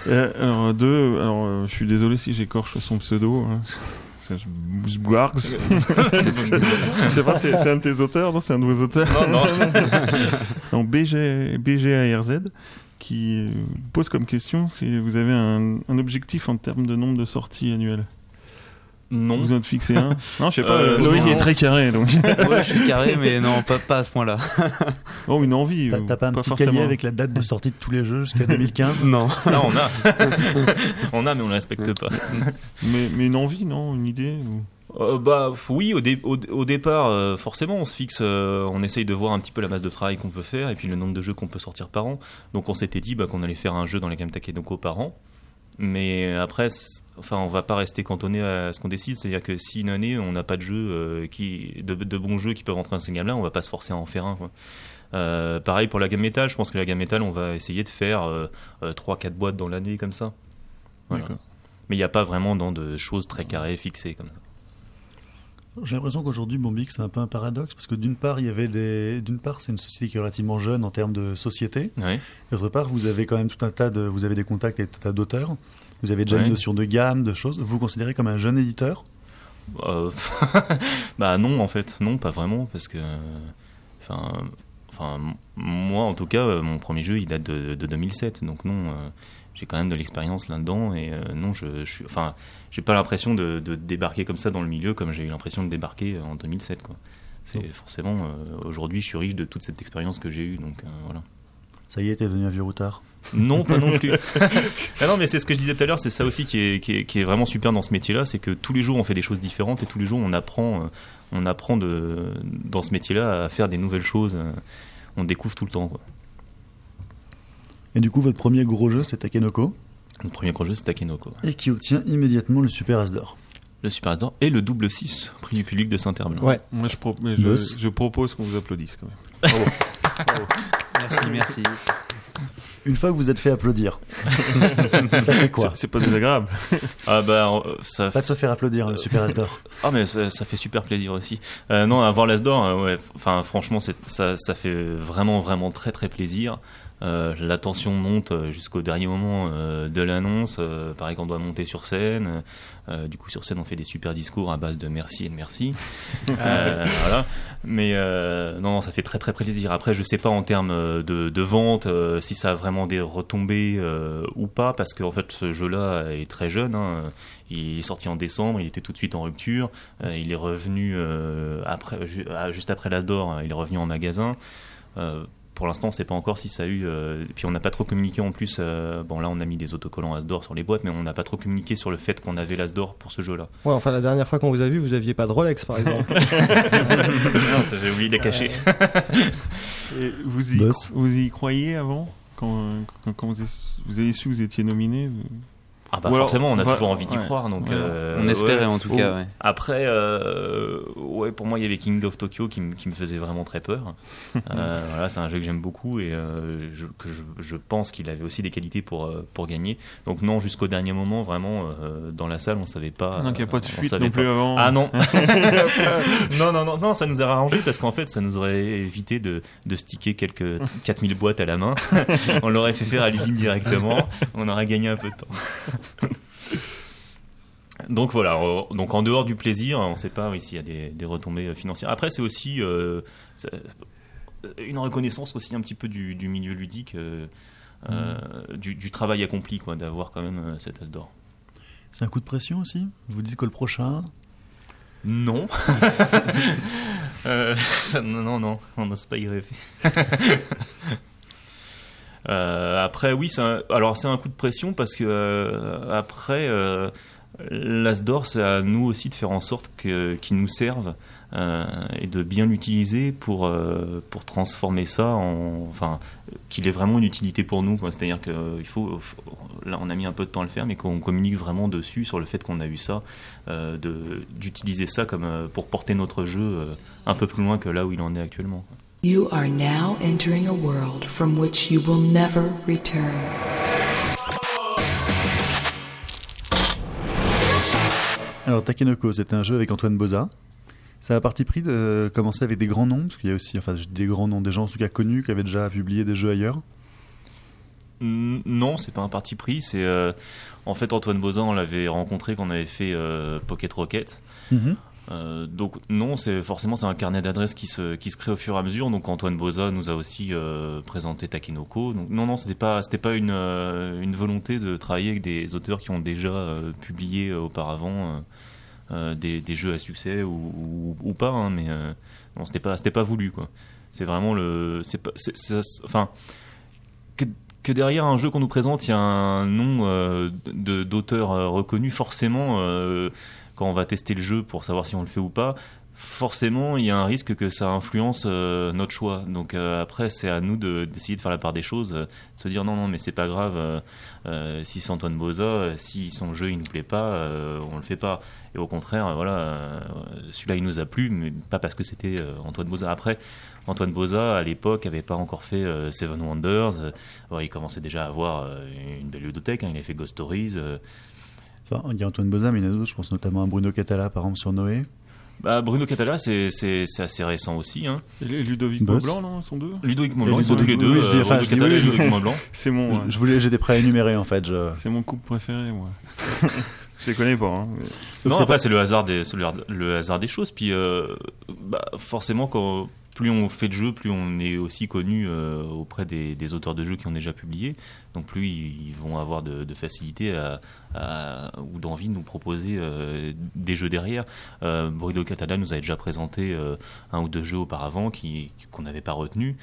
G: Euh, alors, deux, alors, euh, je suis désolé si j'écorche son pseudo. Hein. Je sais pas, c'est c'est un de tes auteurs, non C'est un de vos auteurs
H: Non, non.
G: Non, BG, BGARZ, qui euh, pose comme question si vous avez un, un objectif en termes de nombre de sorties annuelles.
H: Non.
G: Vous en fixez un Non, je sais pas,
H: Euh,
G: euh, Loïc
H: non.
G: est très carré, donc.
E: Ouais, je suis carré, mais non, pas, pas à ce point-là.
G: oh, une envie.
C: T'as
G: euh,
C: pas un petit
G: forcément.
C: cahier avec la date de sortie de tous les jeux jusqu'à 2015
E: Non.
H: Ça, on a. on a, mais on ne le respecte pas.
G: mais, mais une envie, non Une idée ou-
H: Euh, bah oui, au, dé- au, au départ, euh, forcément, on se fixe, euh, on essaye de voir un petit peu la masse de travail qu'on peut faire et puis le nombre de jeux qu'on peut sortir par an. Donc on s'était dit bah, qu'on allait faire un jeu dans la gamme Takenoko par an. Mais après, enfin, on va pas rester cantonné à ce qu'on décide. C'est-à-dire que si une année on n'a pas de jeux euh, qui, de, de bons jeux qui peuvent rentrer dans ces gammes-là, on va pas se forcer à en faire un. quoi. Euh, pareil pour la gamme métal. Je pense que la gamme métal, on va essayer de faire euh, 3-4 boîtes dans l'année comme ça. Voilà. Mais il n'y a pas vraiment dans de choses très carrées fixées comme ça.
C: J'ai l'impression qu'aujourd'hui, Bombix, c'est un peu un paradoxe parce que d'une part, il y avait des, d'une part, c'est une société qui est relativement jeune en termes de société. D'autre part, vous avez quand même tout un tas de, vous avez des contacts avec tout un tas d'auteurs. Vous avez déjà
H: Ouais.
C: une notion de gamme, de choses. Vous vous considérez comme un jeune éditeur?
H: Euh, bah non, en fait, non, pas vraiment, parce que, enfin, moi, en tout cas, euh, mon premier jeu, il date de, de 2007, donc non, euh, j'ai quand même de l'expérience là-dedans, et euh, non, je, je suis, enfin, j'ai pas l'impression de, de débarquer comme ça dans le milieu, comme j'ai eu l'impression de débarquer en 2007, quoi. C'est forcément, euh, aujourd'hui, je suis riche de toute cette expérience que j'ai eue, donc euh, voilà.
C: Ça y est, t'es devenu un vieux routard.
H: Non, pas non plus. ah non, mais c'est ce que je disais tout à l'heure, c'est ça aussi qui est, qui, est, qui est vraiment super dans ce métier-là, c'est que tous les jours on fait des choses différentes et tous les jours on apprend, on apprend de, dans ce métier-là à faire des nouvelles choses. On découvre tout le temps. Quoi.
C: Et du coup, votre premier gros jeu, c'est Takenoko,
H: Le premier gros jeu, c'est Takenoko.
C: et qui obtient immédiatement le Super As d'or.
H: Le Super Ador et le double 6, prix du public de Saint-Herblain.
F: Ouais.
G: Moi, je, pro- mais je,
C: Boss.
G: je propose qu'on vous applaudisse quand même.
E: Merci, merci.
C: Une fois que vous êtes fait applaudir, ça fait quoi
G: C'est- pas désagréable.
H: Ah bah, euh, ça
C: Pas de se faire applaudir, le Super As d'or.
H: Ah mais ça, ça fait super plaisir aussi. Euh, non, avoir l'As d'or, euh, ouais, franchement, ça fait vraiment vraiment très très plaisir. Euh, la tension monte euh, jusqu'au dernier moment euh, de l'annonce. Euh, pareil qu'on doit monter sur scène. Du coup, sur scène, on fait des super discours à base de merci et de merci. Voilà. Mais non, non, ça fait très très plaisir. Après, je sais pas en termes de, de vente si ça a vraiment des retombées ou pas, parce qu'en fait, ce jeu-là est très jeune. hein. Il est sorti en décembre, il était tout de suite en rupture. Il est revenu après, juste après l'As d'or, hein, il est revenu en magasin. Euh, pour l'instant, on ne sait pas encore si ça a eu. euh, puis on n'a pas trop communiqué en plus. euh, bon, là, on a mis des autocollants As d'or sur les boîtes, mais on n'a pas trop communiqué sur le fait qu'on avait l'As d'or pour ce jeu-là.
F: Ouais, enfin, la dernière fois qu'on vous a vu, vous aviez pas de Rolex, par exemple.
H: non, ça, j'ai oublié de les cacher.
G: Et vous, y, vous y croyez avant? Quand, quand, quand vous, vous avez su que vous étiez nominé vous-
H: Ah bah
G: Ou alors,
H: forcément, on a
G: va-
H: toujours envie d'y
G: ouais.
H: croire. Donc,
G: Ouais.
H: euh,
E: On espérait
H: ouais.
E: en tout
G: Oh.
E: cas, ouais.
H: Après, euh, ouais, pour moi, il y avait King of Tokyo qui, me- qui me faisait vraiment très peur. Euh, voilà, c'est un jeu que j'aime beaucoup et euh, je, que je, je pense qu'il avait aussi des qualités pour, euh, pour gagner. Donc non, jusqu'au dernier moment, vraiment, euh, dans la salle, on savait pas.
G: Donc il n'y a pas de
H: on
G: fuite
H: savait
G: non plus
H: pas.
G: avant.
H: Ah non Non, non, non, non, ça nous a arrangé parce qu'en fait, ça nous aurait évité de, de sticker quelques 4000 boîtes à la main. on l'aurait fait faire à l'usine directement. On aurait gagné un peu de temps. Donc voilà, euh, donc en dehors du plaisir, on ne sait pas oui, s'il y a des, des retombées euh, financières. Après, c'est aussi euh, une reconnaissance aussi un petit peu du, du milieu ludique, euh, euh, du, du travail accompli, quoi, d'avoir quand même euh, cet as d'or.
C: C'est un coup de pression aussi? Vous dites que le prochain,
H: Non. Euh, non, non, non, on n'ose pas y rêver. Euh, après, oui, un, alors c'est un coup de pression parce que euh, après, euh, l'As d'or, c'est à nous aussi de faire en sorte qu'il nous serve euh, et de bien l'utiliser pour, pour transformer ça en. Enfin, qu'il ait vraiment une utilité pour nous. C'est-à-dire qu'il faut, Là, on a mis un peu de temps à le faire, mais qu'on communique vraiment dessus sur le fait qu'on a eu ça, d'utiliser ça comme, pour porter notre jeu un peu plus loin que là où il en est actuellement.
I: You are now entering a world from which you will never return.
C: Alors Takenoko, c'est un jeu avec Antoine Boza. Ça a parti pris de commencer avec des grands noms, parce qu'il y a aussi, enfin, des grands noms, des gens en tout cas connus qui avaient déjà publié des jeux ailleurs.
H: Non, c'est pas un parti pris. C'est euh, en fait Antoine Bozan, on l'avait rencontré quand on avait fait euh, Pocket Rocket.
C: Mhm.
H: Euh, donc non, c'est forcément c'est un carnet d'adresses qui se qui se crée au fur et à mesure. Donc Antoine Boza nous a aussi euh, présenté Takenoko. Donc non non, c'était pas c'était pas une euh, une volonté de travailler avec des auteurs qui ont déjà publié auparavant des, des jeux à succès ou, ou, pas. hein, mais non, c'était pas c'était pas voulu. C'est vraiment le c'est pas enfin que, que derrière un jeu qu'on nous présente, il y a un nom d'auteur reconnu, forcément, quand on va tester le jeu pour savoir si on le fait ou pas, forcément, il y a un risque que ça influence euh, notre choix. Donc euh, après, c'est à nous de- d'essayer de faire la part des choses, euh, de se dire non, non, mais c'est pas grave, si c'est Antoine Boza, si son jeu il nous plaît pas, on le fait pas. Et au contraire, voilà, celui-là il nous a plu, mais pas parce que c'était Antoine Boza. Après, Antoine Boza, à l'époque, avait pas encore fait Seven Wonders. Il commençait déjà à avoir une belle ludothèque. hein. Il avait fait Ghost Stories.
C: Enfin, il y a Antoine Boza, mais il y en a d'autres, je pense notamment à Bruno Catala, par exemple, sur Noé.
H: Bah, Bruno Catala, c'est c'est- c'est assez récent aussi. Hein.
G: Et Ludovic
C: Boss.
G: Maublanc, non, ils sont deux?
H: Ludovic
C: Et
H: Maublanc, ils sont tous les deux.
C: oui, je dis-
H: euh,
C: enfin,
H: Bruno
C: je dis
H: Catala
C: oui,
H: et
C: je-
H: Ludovic Maublanc.
G: C'est mon, ouais.
C: Je voulais, j'ai des préénumérés en fait. Je...
G: c'est mon couple préféré, moi. je les connais pas. Hein. mais-
H: non,
C: c'est
H: après,
C: pas-
H: c'est le hasard des, c'est le, le hasard des choses. Puis, euh, bah, forcément, quand plus on fait de jeux, plus on est aussi connu euh, auprès des, des auteurs de jeux qui ont déjà publié. Donc, plus ils, ils vont avoir de, de facilité à, à- ou d'envie de nous proposer euh, des jeux derrière. Euh, Bruno Catala nous avait déjà présenté euh, un ou deux jeux auparavant qui qu'on n'avait pas retenu.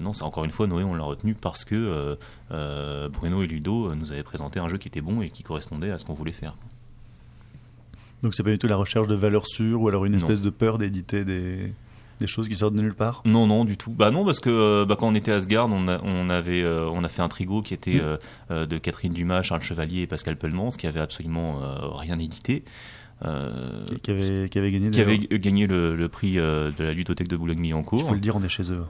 H: Non, c'est encore une fois Noé, on l'a retenu parce que Bruno et Ludo nous avaient présenté un jeu qui était bon et qui correspondait à ce qu'on voulait faire.
C: Donc c'est pas du tout la recherche de valeur sûre ou alors une
H: Non.
C: espèce de peur d'éditer des, des choses qui sortent de nulle part?
H: Non, non, du tout. Bah non, parce que euh, bah, quand on était à Asgard, on a, on avait, euh, on a fait un trigo qui était euh, de Catherine Dumas, Charles Chevalier et Pascal Pellemans, qui avait absolument euh, rien édité. Euh,
C: Et qui avait, qui avait gagné
H: qui
C: d'ailleurs.
H: avait gagné le, le prix euh, de la ludothèque de
C: Il
H: Boulogne-Billancourt.
C: faut le dire, on est chez eux.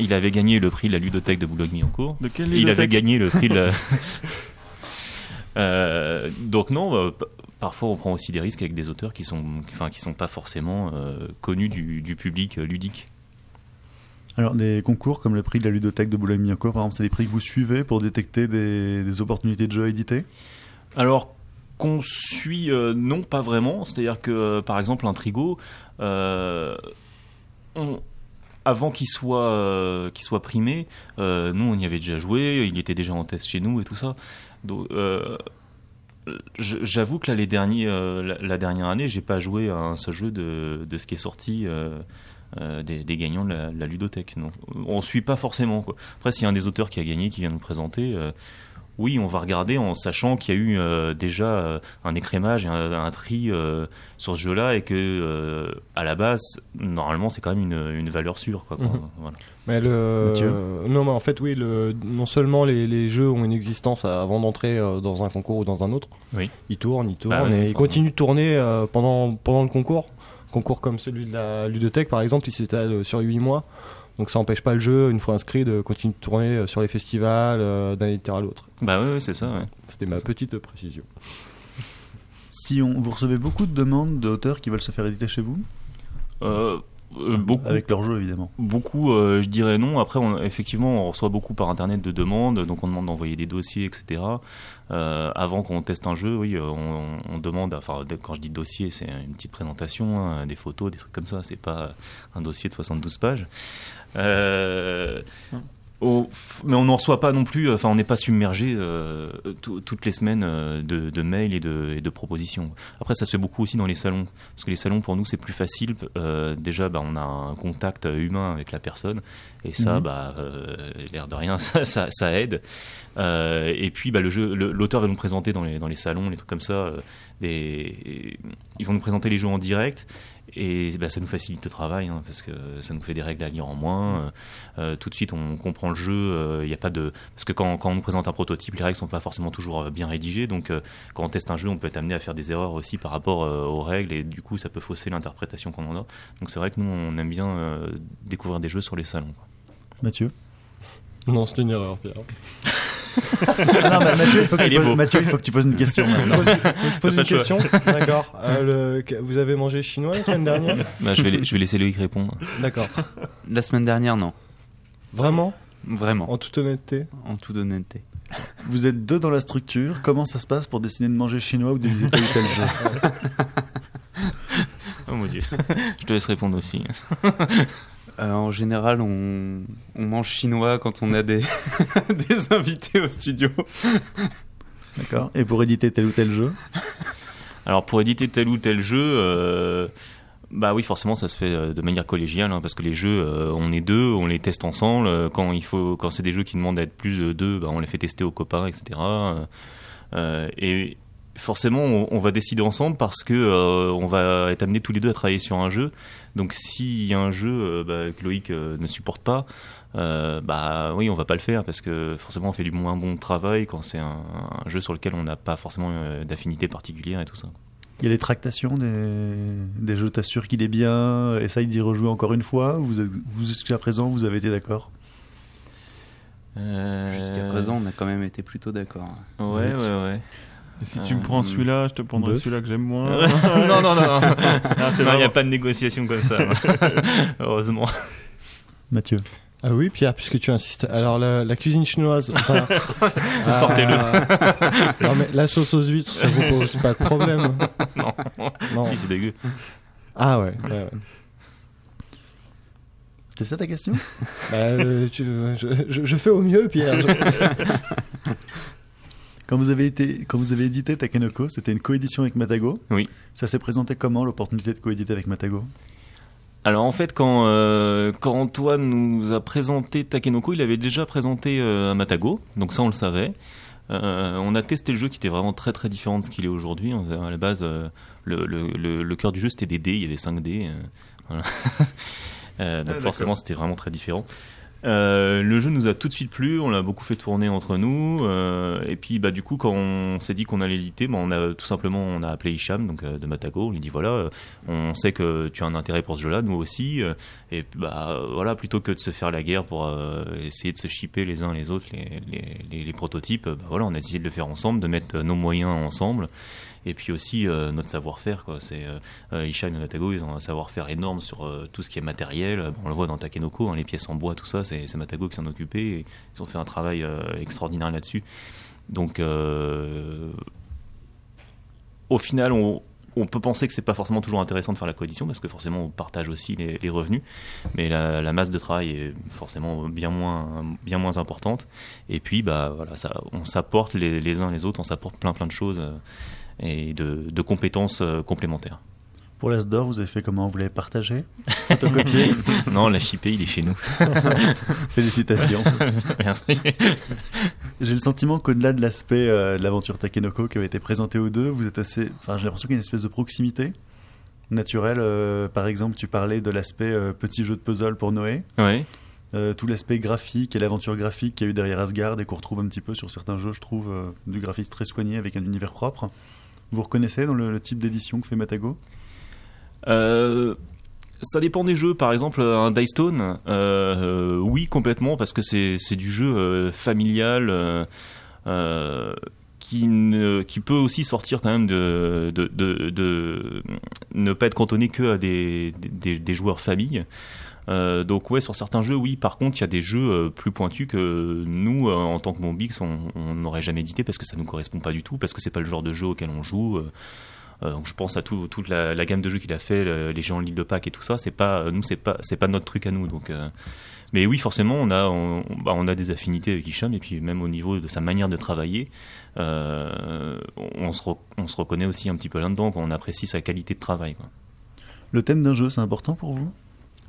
H: Il avait gagné le prix de la ludothèque de Boulogne-Billancourt.
G: De quelle
H: Il avait
G: ludothèque?
H: gagné le prix de la. Euh, donc non, p- parfois on prend aussi des risques avec des auteurs qui sont, enfin, qui sont pas forcément euh, connus du, du public euh, ludique.
C: Alors des concours comme le prix de la ludothèque de Boulogne-Billancourt, par exemple, c'est des prix que vous suivez pour détecter des, des opportunités de jeux édités
H: Alors qu'on suit, euh, non, pas vraiment. C'est-à-dire que, par exemple, un trigo, euh, on- avant qu'il soit, euh, soit primé, euh, nous, on y avait déjà joué, il était déjà en test chez nous et tout ça. Donc, euh, J'avoue que là, les derniers, euh, la, dernière année, j'ai pas joué à un seul jeu de, ce qui est sorti euh, euh, des, gagnants de la, ludothèque. On suit pas forcément. Après, s'il y a un des auteurs qui a gagné, qui vient nous présenter, oui, on va regarder en sachant qu'il y a eu euh, déjà euh, un écrémage et un, un tri euh, sur ce jeu-là et que euh, à la base, normalement, c'est quand même une, une valeur sûre. Quoi,
F: Mhm.
H: voilà.
F: Mais le... Non, mais en fait, oui, le... non seulement les, les jeux ont une existence avant d'entrer dans un concours ou dans un autre,
H: Oui.
F: ils tournent, ils tournent,
H: Bah ouais,
F: et ils continuent de tourner pendant, pendant le concours. Concours comme celui de la ludothèque, par exemple, il s'étale sur 8 mois. Donc ça n'empêche pas le jeu, une fois inscrit, de continuer de tourner euh, sur les festivals euh, d'un éditeur à l'autre.
H: Bah ouais, c'est ça. ouais.
F: C'était ma
H: ça.
F: petite précision.
C: Si on, vous recevez beaucoup de demandes d'auteurs qui veulent se faire éditer chez vous
H: Euh, euh, beaucoup.
C: Avec leur jeu évidemment.
H: Beaucoup, euh, je dirais non. Après, on, effectivement, on reçoit beaucoup par internet de demandes, donc on demande d'envoyer des dossiers, etc. Euh, avant qu'on teste un jeu, oui, on, on demande. Enfin, quand je dis dossier, c'est une petite présentation, hein, des photos, des trucs comme ça. C'est pas un dossier de 72 pages. Euh, au- mais on n'en reçoit pas non plus. Enfin, on n'est pas submergé euh, tout- toutes les semaines euh, de, de mails et de, et de propositions. Après, ça se fait beaucoup aussi dans les salons, parce que les salons pour nous c'est plus facile. Euh, déjà, bah, on a un contact humain avec la personne, et ça,
C: Mhm.
H: bah, euh, l'air de rien, ça, ça, ça aide. Et puis, bah, le jeu, le- l'auteur va nous présenter dans les dans les salons, les trucs comme ça. des, ils vont nous présenter les jeux en direct. Et bah, ça nous facilite le travail hein, parce que ça nous fait des règles à lire en moins. Euh, euh, tout de suite, on comprend le jeu. Il y a pas de parce que quand, quand on nous présente un prototype, les règles sont pas forcément toujours euh, bien rédigées. Donc, euh, quand on teste un jeu, on peut être amené à faire des erreurs aussi par rapport euh, aux règles et du coup, ça peut fausser l'interprétation qu'on en a. Donc, c'est vrai que nous, on aime bien euh, découvrir des jeux sur les salons. quoi.
C: Mathieu?
F: Non, c'est une erreur, Pierre.
C: Ah non, bah, Mathieu, il faut que
H: Il
C: tu poses-. Mathieu, il faut que tu poses une question maintenant.
F: Faut que je pose une question D'accord. Euh, le- Vous avez mangé chinois la semaine dernière
H: Bah, je, vais, je vais laisser Loïc répondre.
F: D'accord.
E: La semaine dernière, non.
F: Vraiment?
E: Vraiment.
F: En toute honnêteté?
E: En toute honnêteté.
C: Vous êtes deux dans la structure. Comment ça se passe pour décider de manger chinois ou tel ou tel jeu?
H: Oh mon dieu. je te laisse répondre aussi.
E: Euh, en général, on, on mange chinois quand on a des, des invités au studio.
C: D'accord. Et pour éditer tel ou tel jeu
H: Alors pour éditer tel ou tel jeu, euh, bah oui forcément ça se fait euh, de manière collégiale hein, parce que les jeux euh, on est deux, on les teste ensemble. Quand il faut, quand c'est des jeux qui demandent d'être plus de deux, bah, on les fait tester aux copains, etc. Et forcément on, on va décider ensemble parce que euh, on va être amenés tous les deux à travailler sur un jeu. Donc s'il y a un jeu euh, bah, que Loïc euh, ne supporte pas, euh, bah oui, on va pas le faire parce que forcément on fait du moins bon travail quand c'est un, un jeu sur lequel on n'a pas forcément euh, d'affinité particulière et tout ça.
C: Il y a les tractations des, des jeux, t'assures qu'il est bien, essaye d'y rejouer encore une fois. Vous, êtes- vous jusqu'à présent, vous avez été d'accord?
H: Euh,
E: Jusqu'à présent, on a quand même été plutôt d'accord.
H: Ouais, ouais, ouais.
G: Et si tu me prends
H: Euh,
G: celui-là, je te prendrai celui-là que j'aime moins.
H: non, non, non, non.
G: Ah,
H: il n'y a pas de négociation comme ça. Heureusement.
C: Mathieu.
F: Ah oui, Pierre, puisque tu insistes. Alors, la, la cuisine chinoise. enfin,
H: Sortez-le.
F: ah, non, mais la sauce aux huîtres, ça vous pose pas de problème.
H: Non.
F: Non.
H: Si, c'est dégueu.
F: Ah ouais, ouais, ouais.
C: C'est ça ta question?
F: Bah, euh, tu- je, je- je fais au mieux, Pierre. Je-
C: Quand vous avez été, quand vous avez édité Takenoko, c'était une coédition avec Matago.
H: Oui.
C: Ça s'est présenté comment l'opportunité de coéditer avec Matago?
H: Alors en fait, quand, euh, quand Antoine nous a présenté Takenoko, il avait déjà présenté euh, Matago, donc ça on le savait. Euh, on a testé le jeu qui était vraiment très très différent de ce qu'il est aujourd'hui. À la base, le, le, le, le cœur du jeu c'était des dés, il y avait 5 dés. voilà. Donc
G: Ah,
H: forcément c'était vraiment très différent. Euh, le jeu nous a tout de suite plu, on l'a beaucoup fait tourner entre nous, euh, et puis bah du coup quand on s'est dit qu'on allait l'éditer, bah, on a tout simplement on a appelé Hicham donc euh, de Matago, on lui dit voilà, euh, on sait que tu as un intérêt pour ce jeu-là, nous aussi, et bah voilà plutôt que de se faire la guerre pour essayer de se shipper les uns les autres les, les, les- les prototypes, bah, voilà on a essayé de le faire ensemble, de mettre nos moyens ensemble. Et puis aussi euh, notre savoir-faire. C'est euh, euh, et Matago, ils ont un savoir-faire énorme sur tout ce qui est matériel. On le voit dans Takenoko, hein, les pièces en bois, tout ça, c'est Matago qui s'en occupait. Ils ont fait un travail extraordinaire là-dessus. Donc, au final, on, on peut penser que c'est pas forcément toujours intéressant de faire la coalition parce que forcément on partage aussi les, revenus, mais la, masse de travail est forcément bien moins, bien moins importante. Et puis, bah voilà, on s'apporte les, les uns les autres, on s'apporte plein plein de choses et de, de compétences euh, complémentaires.
C: Pour l'As d'or, vous avez fait comment? Vous l'avez partagé? Photocopié?
H: Non, la chipée, il est chez nous.
C: Félicitations.
H: Merci.
C: J'ai le sentiment qu'au-delà de l'aspect euh, de l'aventure Takenoko qui avait été présenté aux deux, vous êtes assez. Enfin, j'ai l'impression qu'il y a une espèce de proximité naturelle. euh, par exemple, tu parlais de l'aspect euh, petit jeu de puzzle pour Noé. Euh, tout l'aspect graphique et l'aventure graphique qu'il y a eu derrière Asgard et qu'on retrouve un petit peu sur certains jeux, je trouve, du graphisme très soigné avec un univers propre. Vous reconnaissez dans le, type d'édition que fait Matago?
H: Euh, ça dépend des jeux. Par exemple, un Dice Stone, euh, oui, complètement, parce que c'est du jeu euh, familial qui, qui peut aussi sortir quand même de ne pas être cantonné que à des, des, des joueurs famille. Euh, donc ouais, sur certains jeux, oui. Par contre, il y a des jeux euh, plus pointus que nous, euh, en tant que Mombix, on n'aurait jamais édité parce que ça nous correspond pas du tout, parce que c'est pas le genre de jeu auquel on joue. donc je pense à tout, toute la, gamme de jeux qu'il a fait, le- les géants de l'île de Pâques et tout ça. C'est pas nous, c'est pas c'est pas notre truc à nous. Donc, mais oui, forcément, on a bah, on a des affinités avec Hicham et puis même au niveau de sa manière de travailler, on se on se reconnaît aussi un petit peu là-dedans. On apprécie sa qualité de travail.
C: Le thème d'un jeu, c'est important pour vous?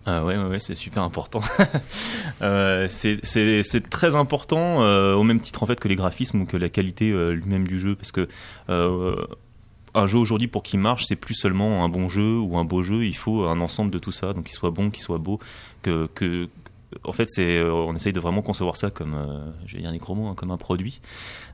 H: Ah ouais, ouais, ouais, c'est super important. Euh, c'est- très important, euh, au même titre en fait que les graphismes ou que la qualité euh, lui-même du jeu, parce que euh, un jeu aujourd'hui pour qu'il marche, c'est plus seulement un bon jeu ou un beau jeu. Il faut un ensemble de tout ça, donc qu'il soit bon, qu'il soit beau, que que en fait, c'est, euh, on essaye de vraiment concevoir ça comme, euh, je vais dire hein, comme un produit,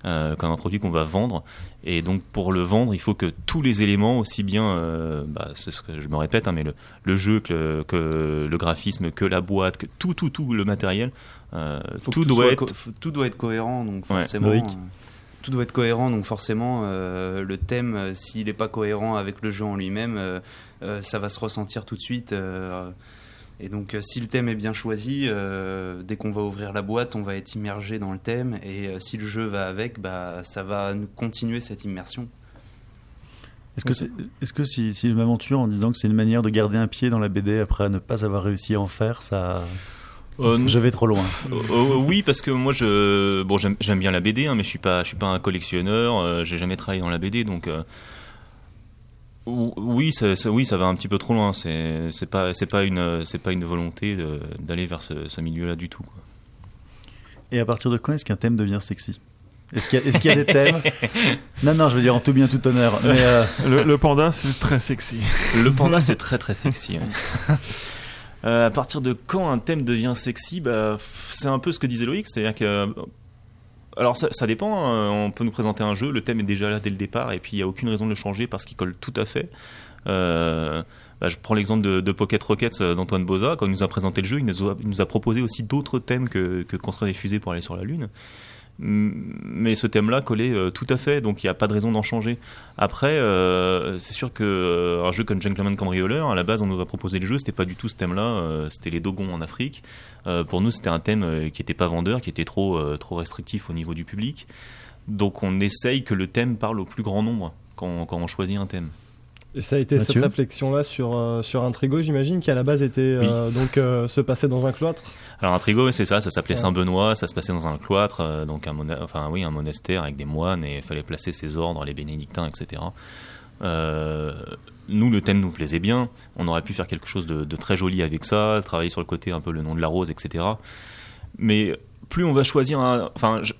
H: euh, comme un produit qu'on va vendre. Et donc, pour le vendre, il faut que tous les éléments, aussi bien, euh, bah, c'est ce que je me répète, hein, mais le, le jeu, que le, que le graphisme, que la boîte, que tout, tout, tout le matériel, euh, tout, doit être.
E: tout doit être cohérent, donc forcément. Tout doit être cohérent, donc forcément, euh, le thème, euh, s'il n'est pas cohérent avec le jeu en lui-même, euh, euh, ça va se ressentir tout de suite. Et donc, euh, si le thème est bien choisi, euh, dès qu'on va ouvrir la boîte, on va être immergé dans le thème. Et euh, si le jeu va avec, bah, ça va nous continuer cette immersion.
C: Est-ce que, c'est- est-ce que si, si je m'aventure en disant que c'est une manière de garder un pied dans la BD après ne pas avoir réussi à en faire, ça.
H: Euh,
C: Je vais trop loin.
H: Euh, euh, oui, parce que moi, je, bon, j'aime, j'aime bien la BD, hein, mais je suis pas, je suis pas un collectionneur. euh, j'ai jamais travaillé dans la BD, donc euh, oui, ça, ça- oui, ça va un petit peu trop loin. C'est, c'est pas, c'est pas une, c'est pas une volonté de- d'aller vers ce, ce milieu-là du tout. quoi.
C: Et à partir de quand est-ce qu'un thème devient sexy? Est-ce qu'il y, a- est-ce qu'il y a des thèmes? Non, non, je veux dire en tout bien, tout honneur. Mais euh,
G: Le, le panda, c'est très sexy.
H: Le panda, c'est très très sexy. ouais. Euh, à partir de quand un thème devient sexy, bah, f- c'est un peu ce que disait Loïc, c'est-à-dire que. Alors ça, dépend, hein. on peut nous présenter un jeu, le thème est déjà là dès le départ, et puis il n'y a aucune raison de le changer parce qu'il colle tout à fait. Euh, bah, je prends l'exemple de, Pocket Rockets euh, d'Antoine Boza, quand il nous a présenté le jeu, il nous a, il nous a proposé aussi d'autres thèmes que, que Contre des fusées pour aller sur la Lune. Mais ce thème-là collait euh, tout à fait, donc il n'y a pas de raison d'en changer. Après, euh, c'est sûr que euh, un jeu comme Gentleman Cambrioleur, à la base, on nous a proposé le jeu, c'était pas du tout ce thème-là, euh, c'était les Dogons en Afrique. Pour nous, c'était un thème qui n'était pas vendeur, qui était trop, trop restrictif au niveau du public. Donc on essaye que le thème parle au plus grand nombre quand on choisit un thème.
F: Et ça a été
C: Mathieu
F: cette réflexion-là sur, euh, sur Intrigo, j'imagine, qui à la base était euh, donc euh, se passer dans un cloître.
H: Alors Intrigo, c'est ça, ça s'appelait
F: Ouais.
H: Saint-Benoît, ça se passait dans un cloître, euh, donc un, mona- enfin, oui, un monastère avec des moines, et il fallait placer ses ordres, les bénédictins, etc. Nous, le thème nous plaisait bien, on aurait pu faire quelque chose de, de très joli avec ça, travailler sur le côté un peu le nom de la rose, etc. Mais plus on va choisir un... Enfin, je-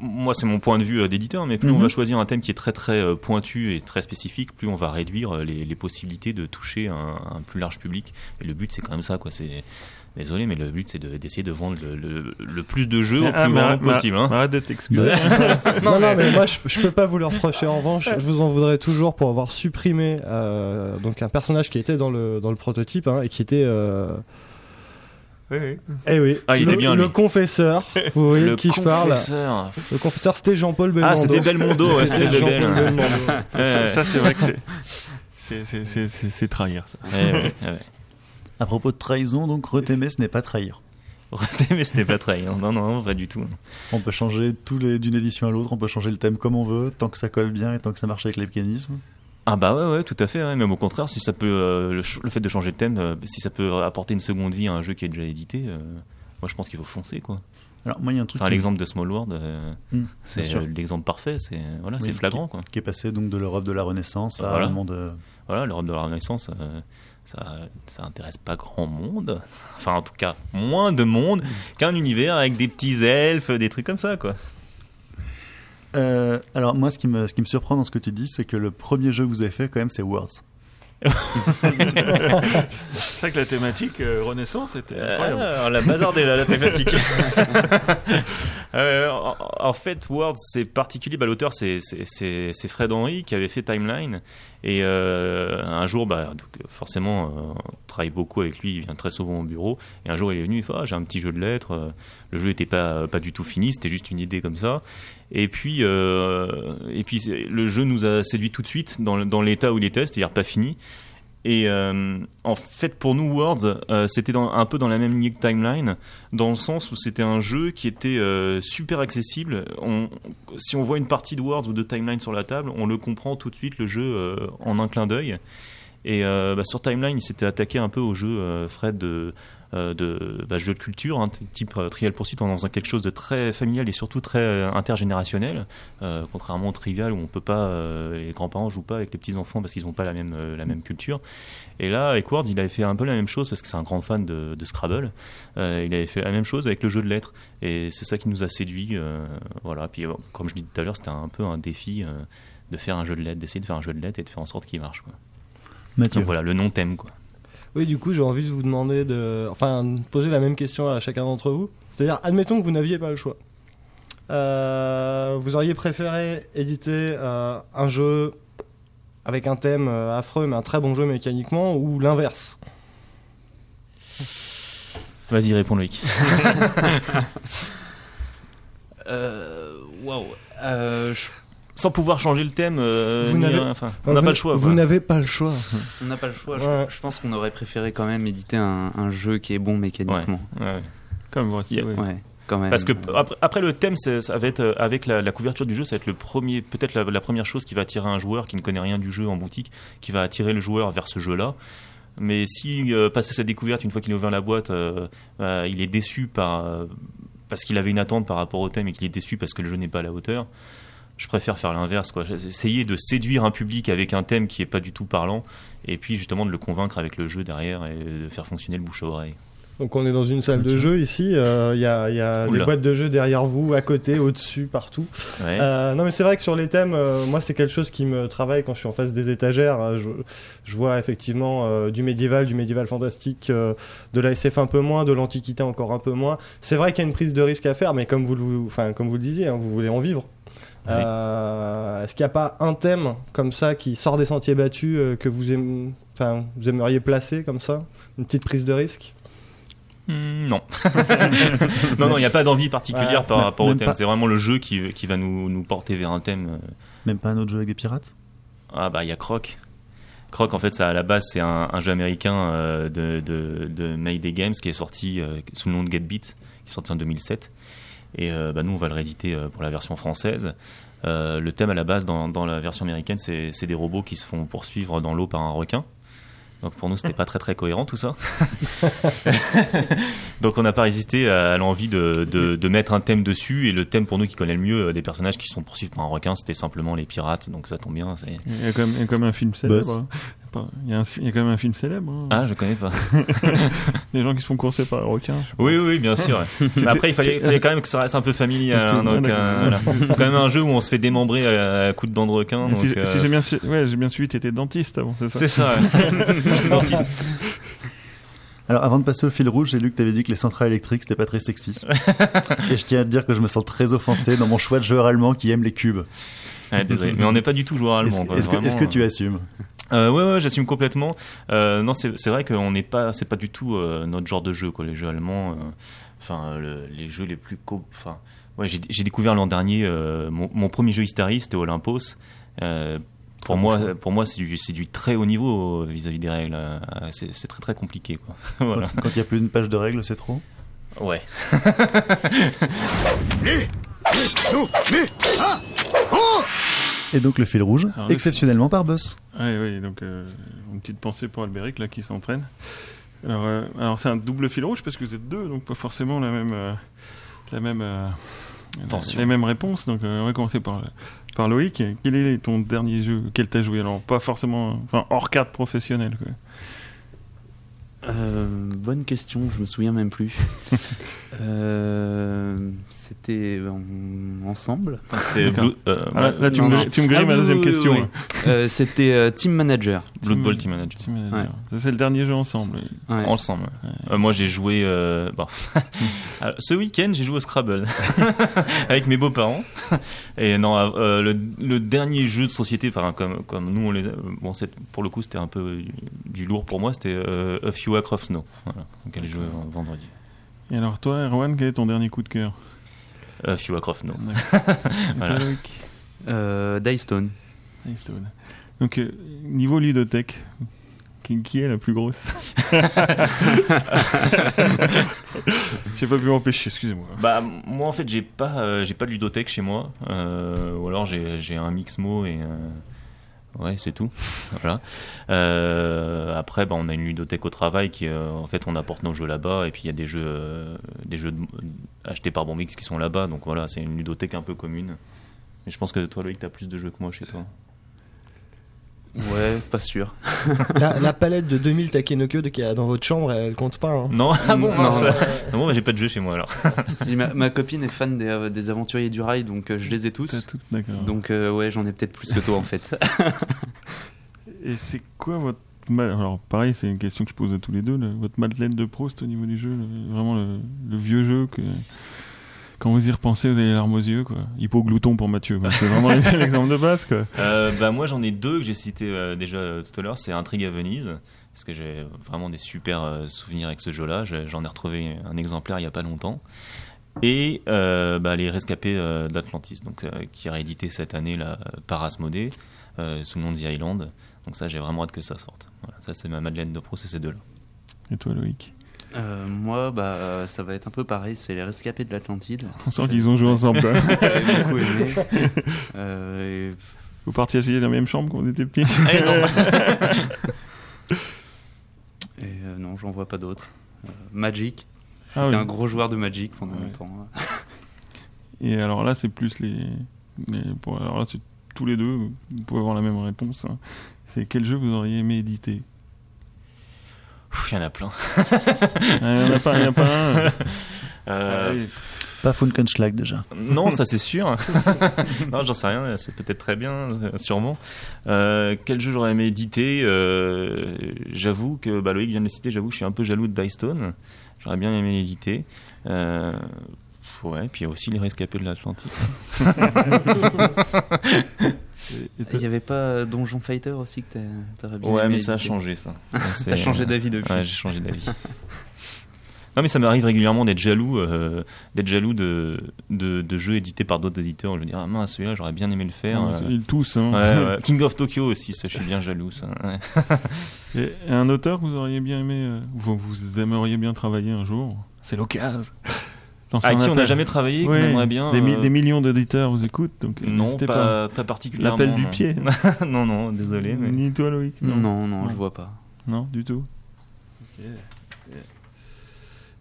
H: moi c'est mon point de vue euh, d'éditeur, mais plus on
C: Mhm.
H: va choisir un thème qui est très très euh, pointu et très spécifique, plus on va réduire euh, les, les possibilités de toucher un, un plus large public. Et le but c'est quand même ça, quoi. C'est Désolé, mais le but c'est de- d'essayer de, vendre le, le- le plus de jeux au
G: Ah,
H: plus grand nombre possible. hein.
G: Arrête de t'excuser.
F: Non, non, mais moi je, je peux pas vous le reprocher. En revanche, je vous en voudrais toujours pour avoir supprimé euh, donc un personnage qui était dans le, dans le prototype hein, et qui était. Euh...
G: Oui, oui.
F: Eh oui,
H: Ah, il
F: le,
H: était bien,
F: le
H: lui.
F: confesseur. Vous voyez de
H: Le
F: qui je parle
H: confesseur.
F: Le confesseur, c'était Jean-Paul Belmondo.
H: Ah, c'était Belmondo, ouais, c'était
F: Jean-Paul. Belmondo.
H: Ouais,
G: Ça, ça, c'est vrai que c'est- c'est. c'est- c'est- C'est c'est trahir ça.
H: ouais, ouais, ouais.
C: À propos de trahison, donc retémer, ce n'est pas trahir.
H: mais c'était pas trahir. Non, non, pas du tout.
C: On peut changer tous les d'une édition à l'autre, on peut changer le thème comme on veut, tant que ça colle bien et tant que ça marche avec les mécanismes.
H: Ah bah ouais, ouais, tout à fait. ouais. Même au contraire, si ça peut, euh, le, fait de changer de thème, euh, si ça peut apporter une seconde vie à un jeu qui est déjà édité, euh, moi je pense qu'il faut foncer quoi.
C: Alors moi il y a un truc
H: Enfin,
C: qui-
H: l'exemple de Small World,
C: Hmm,
H: c'est l'exemple parfait. C'est voilà,
C: Oui,
H: c'est flagrant quoi.
C: qui est passé donc de l'Europe de la Renaissance à
H: Voilà.
C: un monde.
H: Voilà, l'Europe de la Renaissance, ça, ça intéresse pas grand monde. Enfin, en tout cas, moins de monde qu'un univers avec des petits elfes, des trucs comme ça quoi.
C: Euh, alors moi ce qui me ce qui me surprend dans ce que tu dis, c'est que le premier jeu que vous avez fait quand même c'est Worlds.
G: C'est vrai que la thématique euh, Renaissance était incroyable.
H: Ah, la bazardée là, la thématique. Euh, en, en fait, Words, c'est particulier. Bah, L'auteur, c'est- c'est c'est- c'est Fred Henry qui avait fait Timeline. Et euh, un jour, bah, forcément, euh, on travaille beaucoup avec lui. Il vient très souvent au bureau. Et un jour, il est venu. Il fait ah, J'ai un petit jeu de lettres. Euh, Le jeu n'était pas, pas du tout fini. C'était juste une idée comme ça. Et puis, et puis le jeu nous a séduit tout de suite dans, dans l'état où il était, c'est-à-dire pas fini. Et euh, en fait, pour nous, Words, euh, c'était un peu dans la même ligne que Timeline, dans le sens où c'était un jeu qui était euh, super accessible. Si on voit une partie de Words ou de Timeline sur la table, on le comprend tout de suite, le jeu, en un clin d'œil. Et bah, sur Timeline, il s'était attaqué un peu au jeu, Fred, de, de bah, jeu de culture, hein, type euh, Trial Pursuit, en faisant quelque chose de très familial et surtout très euh, intergénérationnel, euh, contrairement au Trivial où on peut pas, euh, les grands-parents jouent pas avec les petits-enfants parce qu'ils n'ont pas la même, euh, la même culture. Et là, Words, il avait fait un peu la même chose parce que c'est un grand fan de, de Scrabble. Euh, il avait fait la même chose avec le jeu de lettres. Et c'est ça qui nous a séduit. euh, voilà. Puis, euh, comme je disais tout à l'heure, c'était un peu un défi euh, de faire un jeu de lettres, d'essayer de faire un jeu de lettres et de faire en sorte qu'il marche. Quoi. Donc voilà, le nom thème. Quoi.
F: Oui, du coup, j'ai envie de vous demander de. Enfin, de poser la même question à chacun d'entre vous. C'est-à-dire, admettons que vous n'aviez pas le choix. Euh, vous auriez préféré éditer euh, un jeu avec un thème euh, affreux, mais un très bon jeu mécaniquement, ou l'inverse?
H: Vas-y, réponds Loïc.
E: Euh, Waouh. Euh, je-
H: Sans pouvoir changer le thème, euh,
F: Vous
H: ni
F: n'avez-
H: enfin, on n'a pas le choix.
F: Vous
H: quoi.
F: n'avez pas le choix.
E: On n'a pas le choix.
F: Ouais.
E: Je, je pense qu'on aurait préféré quand même éditer un, un jeu qui est bon mécaniquement.
H: Ouais.
G: Comme voici.
E: Ouais, quand même.
H: Parce que après, après, le thème, c'est- ça va être euh, avec la, la couverture du jeu, ça va être le premier, peut-être la, la première chose qui va attirer un joueur qui ne connaît rien du jeu en boutique, qui va attirer le joueur vers ce jeu-là. Mais si euh, passer sa découverte une fois qu'il a ouvert la boîte, euh, bah, il est déçu par euh, parce qu'il avait une attente par rapport au thème et qu'il est déçu parce que le jeu n'est pas à la hauteur. Je préfère faire l'inverse, quoi. Essayer de séduire un public avec un thème qui est pas du tout parlant, et puis justement de le convaincre avec le jeu derrière et de faire fonctionner le bouche à oreille.
F: Donc, on est dans une salle de jeu ici. euh, Il y a, il y a des boîtes de jeux derrière vous, à côté, au-dessus, partout.
H: Ouais.
F: Euh, non mais c'est vrai que sur les thèmes, euh, moi c'est quelque chose qui me travaille quand je suis en face des étagères. Je, je vois effectivement du médiéval, du médiéval fantastique, de la SF un peu moins, de l'antiquité encore un peu moins. C'est vrai qu'il y a une prise de risque à faire, mais comme vous le, enfin comme vous le disiez, hein, vous voulez en vivre.
H: Oui.
F: Euh, Est-ce qu'il n'y a pas un thème comme ça qui sort des sentiers battus euh, que vous, aim- enfin, vous aimeriez placer comme ça, une petite prise de risque?
H: Hmm, non. non, non, il n'y a pas d'envie particulière
C: Ouais.
H: par rapport au thème.
C: pas-
H: C'est vraiment le jeu qui, qui va nous, nous porter vers un thème. euh.
C: Même pas un autre jeu avec des pirates?
H: Ah bah il y a Croc. Croc en fait ça à la base c'est un, un jeu américain euh, de, de, de Mayday Games qui est sorti euh, sous le nom de Get Beat, qui est sorti en 2007. Et euh, bah, nous on va le rééditer euh, pour la version française. Euh, le thème à la base dans, dans la version américaine c'est c'est des robots qui se font poursuivre dans l'eau par un requin. Donc pour nous c'était pas très très cohérent tout ça. Donc on n'a pas résisté à l'envie de, de, de mettre un thème dessus et le thème pour nous qui connaît le mieux des personnages qui sont poursuivis par un requin c'était simplement les pirates donc ça tombe bien. c'est
G: Il y a quand même, il y a quand même un film célèbre. Pas- Il y, a un- il y a quand même un film célèbre. hein.
H: Ah je connais pas.
G: Des gens qui se font courser par un requin. je sais pas.
H: Oui, oui, bien sûr. Mais après, il fallait, quand même que ça reste un peu familial. hein, donc, euh, voilà. C'est quand même un jeu où on se fait démembrer à, à coups de dents de requin.
G: Mais
H: Donc,
G: si,
H: euh,
G: si j'ai bien, su- ouais, j'ai bien suivi, t'étais dentiste avant, c'est ça
H: c'est ça. ouais. Dentiste.
C: Alors, avant de passer au fil rouge, j'ai lu que tu avais dit que les centrales électriques, c'était pas très sexy. Et je tiens à te dire que je me sens très offensé dans mon choix de joueur allemand qui aime les cubes.
H: Ouais, désolé, mais on n'est pas du tout joueur allemand.
C: est-ce que, tu
H: euh.
C: assumes
H: Euh, ouais, ouais, j'assume complètement. Euh, non, c'est vrai qu'on n'est pas, c'est pas du tout euh, notre genre de jeu, quoi. Les jeux allemands, enfin, euh, le- les jeux les plus, enfin, ouais, j'ai découvert l'an dernier euh, mon, mon premier jeu Hystari, c'était Olympos. Euh, pour moi, pour moi, c'est du, c'est du très haut niveau vis-à-vis des règles. euh, C'est très très compliqué, quoi. voilà.
C: Quand il y a plus d'une page de règles, c'est trop
H: Ouais.
C: Et donc le fil rouge,
G: Alors,
C: exceptionnellement par Boss.
G: Ouais, oui, donc euh, une petite pensée pour Albéric là qui s'entraîne. Alors, euh, alors c'est un double fil rouge parce que vous êtes deux, donc pas forcément la même, euh, la même, euh,
H: Attention.
G: les mêmes réponses. Donc euh, on va commencer par par Loïc. Quel est ton dernier jeu? Auquel t'as joué? Alors pas forcément, enfin hors cadre professionnel. Quoi.
E: Euh, bonne question, je me souviens même plus. Euh, C'était en- ensemble.
H: C'était
G: D'accord.
H: Blue- euh,
G: Ah, là, tu,
E: non,
G: me,
E: non.
G: tu me grilles
E: Ah
G: ma
E: oui,
G: deuxième
E: oui,
G: question.
E: oui,
G: hein.
E: Euh, C'était euh, Team Manager.
H: Blood Bowl Team Manager.
G: Team Manager.
E: Ouais.
G: Ça, c'est le dernier jeu ensemble.
E: Ouais.
H: Ensemble. ouais. Euh, moi, j'ai joué. euh, bon. Alors, ce week-end, j'ai joué au Scrabble avec mes beaux-parents. Et non, euh, le, le dernier jeu de société, enfin comme comme nous on les, a- bon, c'est pour le coup, c'était un peu du lourd pour moi. C'était euh, A Few Across Snow, voilà, auquel j'ai joué v- vendredi.
G: Et alors toi, Erwan, quel est ton dernier coup de cœur?
H: A Few Across Snow.
G: Et
H: Voilà.
E: Euh, Dystone.
G: Hearthstone. Donc, euh, niveau ludothèque, qui, qui est la plus grosse? J'ai pas pu m'empêcher, excusez-moi.
H: Bah moi en fait j'ai pas euh, j'ai pas de ludothèque chez moi euh, ou alors j'ai j'ai un Mixmo et euh, ouais c'est tout. Voilà. Euh, après bah on a une ludothèque au travail qui euh, en fait on apporte nos jeux là-bas et puis il y a des jeux euh, des jeux achetés par Bombix qui sont là-bas. Donc voilà c'est une ludothèque un peu commune. Mais je pense que toi Loïc t'as plus de jeux que moi chez toi
E: Ouais, pas sûr.
J: La, la palette de 2000 Takenokyo qu'il y a dans votre chambre, elle compte pas. hein.
H: non ah bon
E: Non, non.
H: Bon bah, j'ai pas de jeu chez moi alors
E: Si, ma, ma copine est fan des, euh, des aventuriers du rail, donc euh, je les ai tous.
G: tout.
E: Donc euh, ouais, j'en ai peut-être plus que toi en fait.
G: Et c'est quoi votre. Alors, pareil, c'est une question que je pose à tous les deux. votre Madeleine de Proust au niveau du jeu, vraiment le, le vieux jeu que. Quand vous y repensez, vous avez les larmes aux yeux, quoi. Hypoglouton pour Mathieu. C'est vraiment l'exemple de base, quoi.
H: Euh, bah moi j'en ai deux que j'ai cités euh, déjà euh, tout à l'heure, c'est Intrigue à Venise parce que j'ai vraiment des super souvenirs avec ce jeu-là. J'en ai retrouvé un exemplaire il y a pas longtemps. Et bah, les rescapés d'Atlantis, donc qui est réédité cette année là par Asmodée sous le nom de The Island. Donc ça j'ai vraiment hâte que ça sorte. Voilà, ça c'est ma Madeleine de Proust, c'est ces deux-là.
G: Et toi, Loïc?
E: Euh, moi, bah, ça va être un peu pareil, c'est les rescapés de l'Atlantide.
G: On sent qu'ils ont joué ensemble.
E: J'ai beaucoup aimé. Euh, et-
G: Vous partagez la même chambre quand vous étiez petit
H: non.
E: Et euh, non, j'en vois pas d'autres. Euh, Magic.
G: Ah
E: J'étais
G: oui.
E: un gros joueur de Magic pendant
G: Ouais.
E: longtemps.
G: Et alors là, c'est plus les. alors là, tous les deux, vous pouvez avoir la même réponse. hein. C'est quel jeu vous auriez aimé éditer?
H: Il y en a plein.
G: Ah, Il n'y en a pas, il y en a pas un.
H: Euh,
G: Allez.
C: Pas Funkenschlag déjà.
H: Non, ça c'est sûr. non, j'en sais rien. C'est peut-être très bien, sûrement. Euh, quel jeu j'aurais aimé éditer euh, J'avoue que bah, Loïc vient de le citer. J'avoue que je suis un peu jaloux de Dystone. J'aurais bien aimé l'éditer. Euh, ouais, puis il y a aussi les rescapés de l'Atlantique.
E: Il y avait pas euh, Donjon Fighter aussi que t'as- t'aurais bien
H: Ouais,
E: aimé
H: mais ça a changé ça. Ça,
E: T'as changé d'avis depuis.
H: Ouais, j'ai changé d'avis. Non mais ça m'arrive régulièrement d'être jaloux, euh, d'être jaloux de, de, de jeux édités par d'autres éditeurs. Je me dis ah mince celui-là j'aurais bien aimé le faire.
G: Ouais,
H: euh.
G: Ils tous, hein.
H: Ouais, ouais. King of Tokyo aussi, ça je suis bien jaloux. Ça. ouais.
G: Et un auteur que vous auriez bien aimé, euh, vous, vous aimeriez bien travailler un jour? C'est l'occasion.
H: Avec
G: un
H: qui on n'a
G: appel.
H: jamais travaillé, qu'on
G: Ouais,
H: aimerait bien.
G: Des, mi-
H: euh,
G: des millions d'auditeurs vous écoutent, donc euh,
H: Non,
G: n'hésitez
H: pas, pas particulièrement.
G: L'appel du
H: non.
G: pied.
H: non, non, désolé. Mais...
G: Ni toi, Loïc
E: Non, non, non, je vois pas.
G: Non, du tout.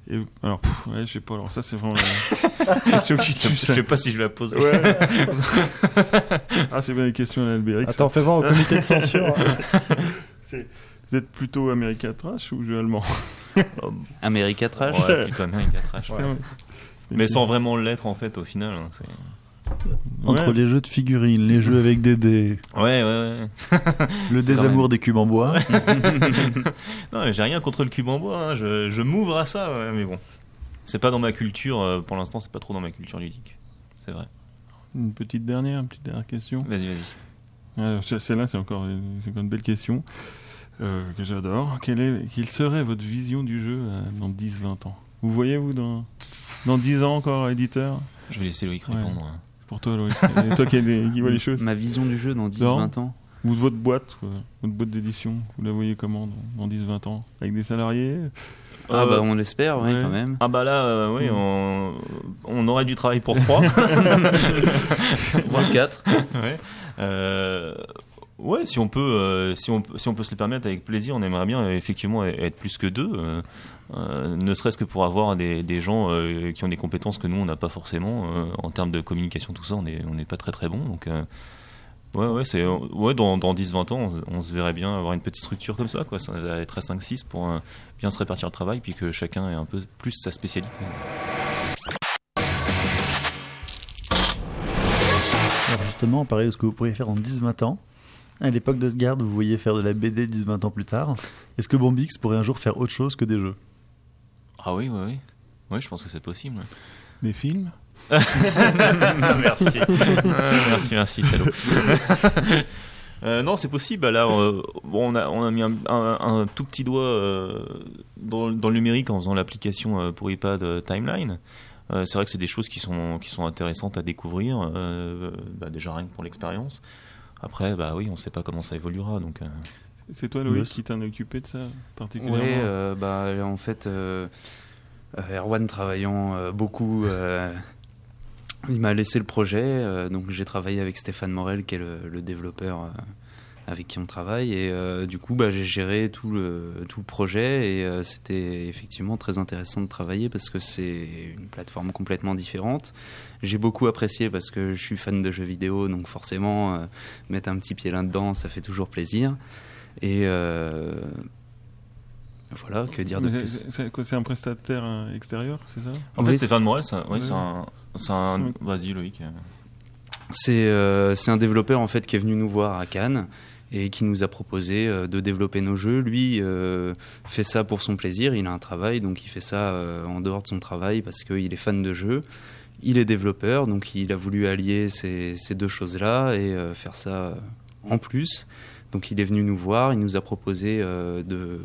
G: Et, alors, pff, ouais, je sais pas. Alors, ça, c'est vraiment la question qui tue.
H: Je sais pas si je la pose.
G: Ouais. ah, c'est bien les questions à Albéric.
J: Attends, fais voir au comité de censure.
G: Vous êtes plutôt America Trash ou jeu allemand?
E: America Trash
H: Ouais, plutôt America Trash. ouais. Mais sans vraiment l'être en fait au final. hein, c'est-
C: Entre
G: Ouais.
C: les jeux de figurines, les jeux avec des dés,
H: Ouais, ouais, ouais.
C: le
H: C'est
C: désamour des cubes en bois.
H: non, mais j'ai rien contre le cube en bois. hein, Je, je m'ouvre à ça, ouais, mais bon. C'est pas dans ma culture, euh, pour l'instant, c'est pas trop dans ma culture ludique. C'est vrai.
G: Une petite dernière, une petite dernière question.
H: Vas-y, vas-y.
G: Ce- Celle-là, c'est encore, une- c'est encore une belle question euh, que j'adore. Quelle, est, quelle serait votre vision du jeu euh, dans 10-20 ans? Vous voyez-vous dans, dans 10 ans encore éditeur
H: Je vais laisser Loïc
G: Ouais.
H: répondre. hein.
G: Pour toi, Loïc. Et toi qui, des- qui vois les choses
E: Ma vision du jeu dans 10-20
G: Non.
E: ans
G: Ou de votre boîte, quoi. votre boîte d'édition, vous la voyez comment dans, dans 10-20 ans? Avec des salariés?
E: Ah
H: Euh,
E: bah on l'espère, ouais,
G: ouais.
E: quand même.
H: Ah bah là, euh, oui,
G: Mm.
H: on, on aurait du travail pour trois.
E: Voire 4.
H: ouais. Euh, ouais, si on peut, euh, si on, peut- si on peut se le permettre avec plaisir, on aimerait bien euh, effectivement être plus que deux. Euh, ne serait-ce que pour avoir des, gens euh, qui ont des compétences que nous on n'a pas forcément euh, en termes de communication tout ça on est on n'est pas très très bon donc ouais ouais c'est ouais dans, dans 10 20 ans on, se verrait bien avoir une petite structure comme ça quoi ça va être à 5 6 pour bien se répartir le travail puis que chacun ait un peu plus sa spécialité
C: Alors justement, pareil, ce que vous pourriez faire en 10-20 ans. À l'époque d'Asgard, vous voyez faire de la BD 10-20 ans plus tard. Est-ce que Bombix pourrait un jour faire autre chose que des jeux?
H: Ah oui oui oui ouais je pense que c'est possible.
G: Des films
H: merci. Merci, merci, salaud. Euh, non, c'est possible. Là, euh, bon, on, a, on a mis un, un- un tout petit doigt euh, dans, dans le numérique en faisant l'application euh, pour iPad euh, Timeline. Euh, c'est vrai que c'est des choses qui sont, qui sont intéressantes à découvrir, euh, bah, déjà rien que pour l'expérience. Après, bah oui, on ne sait pas comment ça évoluera. Donc, euh,
G: C'est toi, Loïc, qui t'en occupé de ça particulièrement
E: Ouais, euh, bah en fait, euh, euh, Erwan travaillant euh, beaucoup, il m'a laissé le projet, donc j'ai travaillé avec Stéphane Morel, qui est le, le développeur avec qui on travaille, et du coup, bah, j'ai géré tout le, tout le projet, et c'était effectivement très intéressant de travailler parce que c'est une plateforme complètement différente. J'ai beaucoup apprécié parce que je suis fan de jeux vidéo, donc forcément, mettre un petit pied là-dedans, ça fait toujours plaisir. Et euh, voilà, que dire de
G: Mais
E: plus?
G: c'est- un prestataire euh, extérieur, c'est ça?
H: En
E: Oui,
H: fait, Stéphane Morel, c'est un- ouais,
G: Ouais.
H: c'est un. c'est un-
G: Ouais.
H: Vas-y, Loïc.
E: C'est euh, c'est un développeur en fait qui est venu nous voir à Cannes et qui nous a proposé euh, de développer nos jeux. Lui euh, fait ça pour son plaisir, il a un travail, donc il fait ça euh, en dehors de son travail parce qu'il est fan de jeux. Il est développeur, donc il a voulu allier ces, ces deux choses-là et euh, faire ça euh, en plus. Donc il est venu nous voir, il nous a proposé euh, de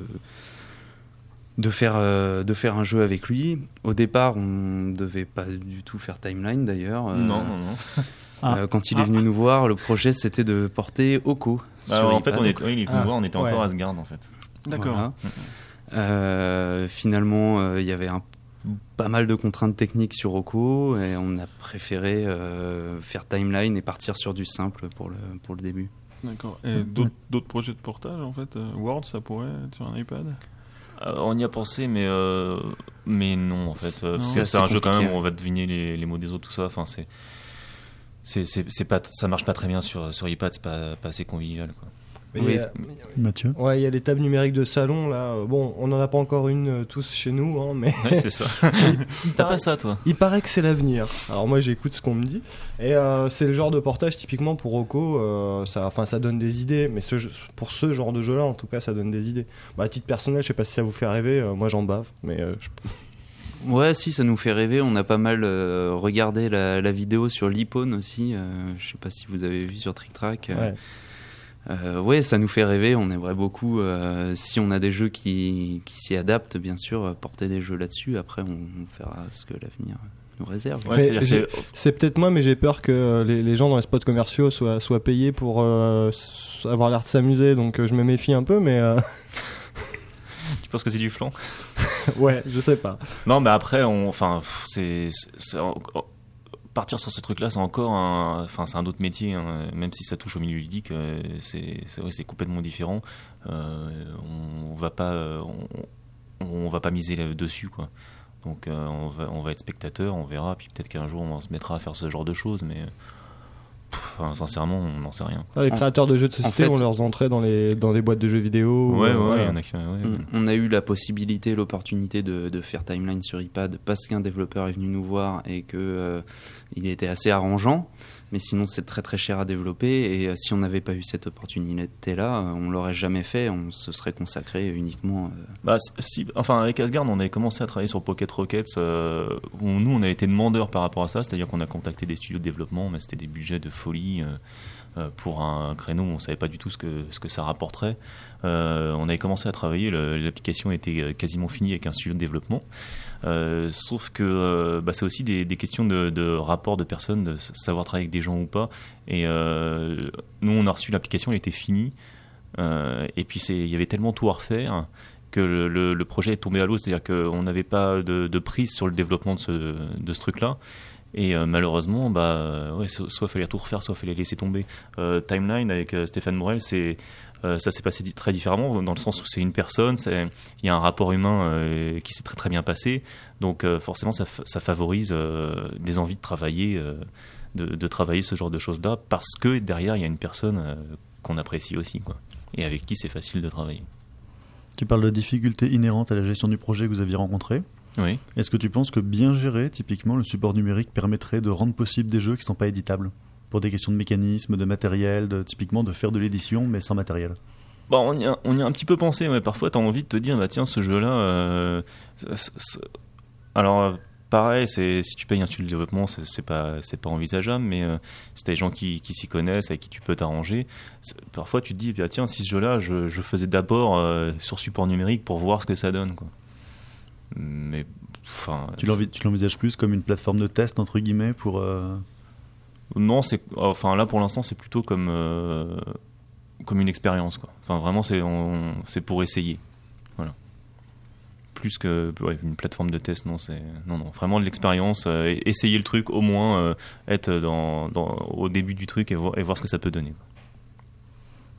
E: de faire euh, de faire un jeu avec lui. Au départ, on devait pas du tout faire Timeline d'ailleurs. Euh,
H: Non, non, non.
C: Ah.
E: euh, quand il est venu nous voir, le projet c'était de porter Oko.
H: Bah, en fait, on est, ouais, il est venu
J: Ah,
H: nous voir, on était
J: ouais.
H: encore à Asgard, en fait.
G: D'accord.
E: Voilà. Euh, finalement, euh, il y avait un, pas mal de contraintes techniques sur Oko et on a préféré euh, faire timeline et partir sur du simple pour le, pour le début.
G: D'accord. Et d'autres d'autres projets de portage, en fait euh, Word, ça pourrait être sur un iPad?
H: Euh, on y a pensé, mais euh, mais non en fait.
G: Non.
H: c'est
E: C'est
H: c'est un jeu quand même où on va deviner les, les mots des autres, tout ça. Enfin, c'est c'est c'est c'est pas ça marche pas très bien sur sur iPad, c'est pas pas assez convivial. Quoi.
J: Mais
E: Oui.
J: a-
C: Mathieu
J: Ouais, il y a les tables numériques de salon là. Bon, on n'en a pas encore une euh, tous chez nous, hein, mais
H: Ouais, c'est ça. T'as pas ça, toi
J: il paraît que c'est l'avenir. Alors moi, j'écoute ce qu'on me dit. Et euh, c'est le genre de portage typiquement pour Rocco. euh, ça, enfin, ça donne des idées. Mais ce, jeu- pour ce genre de jeu-là, en tout cas, ça donne des idées. Bah, à titre personnel, je sais pas si ça vous fait rêver. euh, moi, j'en bave. Mais euh, je-
E: Ouais, si, ça nous fait rêver. On a pas mal euh, regardé la, la vidéo sur l'Ipone aussi. euh, je sais pas si vous avez vu sur Trick Track. euh,
J: ouais.
E: Euh, ouais, ça nous fait rêver. On aimerait beaucoup, euh, si on a des jeux qui, qui s'y adaptent, bien sûr, euh, porter des jeux là-dessus. Après, on, on verra ce que l'avenir nous réserve.
G: Ouais, c'est-
J: peut-être moi, mais j'ai peur que euh, les, les gens dans les spots commerciaux soient, soient payés pour euh, avoir l'air de s'amuser, donc je me méfie un peu, mais euh,
H: Tu penses que c'est du flan
J: ouais, je sais pas.
H: Non, mais après, on, enfin, c'est, partir sur ce truc-là, c'est encore un, enfin, c'est un autre métier. hein. Même si ça touche au milieu ludique, euh, c'est, c'est vrai, c'est complètement différent. Euh, on va pas, euh, on, va pas miser dessus, quoi. Donc, on va, on va être spectateur, on verra, puis peut-être qu'un jour on se mettra à faire ce genre de choses, mais pff, enfin, sincèrement, on n'en sait rien.
J: Ah, les créateurs de jeux de société
E: fait-
J: ont leurs entrées dans les, dans les boîtes de jeux vidéo.
H: Ouais, ouais, il
J: voilà.
H: y en a qui, ouais,
E: On, on a eu la possibilité, l'opportunité de, de faire Timeline sur iPad parce qu'un développeur est venu nous voir et que euh, il était assez arrangeant. Mais sinon, c'est très très cher à développer et euh, si on n'avait pas eu cette opportunité-là, euh, on l'aurait jamais fait. On se serait consacré uniquement. euh,
H: Bah, si, enfin, avec Asgard, on avait commencé à travailler sur Pocket Rockets. nous, on a été demandeurs par rapport à ça, c'est-à-dire qu'on a contacté des studios de développement, mais c'était des budgets de folie. pour un créneau, où on savait pas du tout ce que, ce que ça rapporterait. On avait commencé à travailler, le- l'application était quasiment finie avec un studio de développement. Euh, sauf que euh, bah, c'est aussi des, questions de, rapport de personnes, de savoir travailler avec des gens ou pas. Et euh, nous, on a reçu l'application, elle était finie. Et puis il y avait tellement tout à refaire que le, projet est tombé à l'eau, c'est-à-dire qu'on n'avait pas de, prise sur le développement de ce, truc-là. Et malheureusement, bah, soit il fallait tout refaire, soit il fallait laisser tomber. Timeline avec Stéphane Morel, c'est, euh, ça s'est passé très différemment, dans le sens où c'est une personne, il y a un rapport humain euh, qui s'est très très bien passé, donc euh, forcément ça, fa- ça favorise des envies de travailler, de, de travailler ce genre de choses-là, parce que derrière il y a une personne qu'on apprécie aussi, quoi, et avec qui c'est facile de travailler.
C: Tu parles de difficultés inhérentes à la gestion du projet que vous aviez rencontré.
H: Oui.
C: Est-ce que tu penses que bien géré, typiquement, le support numérique permettrait de rendre possible des jeux qui ne sont pas éditables? Pour des questions de mécanisme, de matériel, de, typiquement de faire de l'édition mais sans matériel.
H: Bon, on y a, on y a un petit peu pensé, mais parfois tu as envie de te dire, bah tiens, ce jeu-là. euh, alors, euh, pareil, si tu payes un studio de développement, c'est, pas, pas envisageable, mais euh, si t'as des gens qui, qui s'y connaissent, avec qui tu peux t'arranger, parfois tu te dis, bah, tiens, si ce jeu-là, je, je faisais d'abord euh, sur support numérique pour voir ce que ça donne, quoi. Mais, enfin.
C: Tu tu l'envisages plus comme une plateforme de test, entre guillemets, pour...
H: Non, c'est enfin là pour l'instant c'est plutôt comme euh, comme une expérience quoi. Enfin vraiment c'est c'est pour essayer. Voilà. Plus que ouais, une plateforme de test non c'est non non vraiment de l'expérience euh, essayer le truc au moins euh, être dans, dans au début du truc et voir et voir ce que ça peut donner. quoi.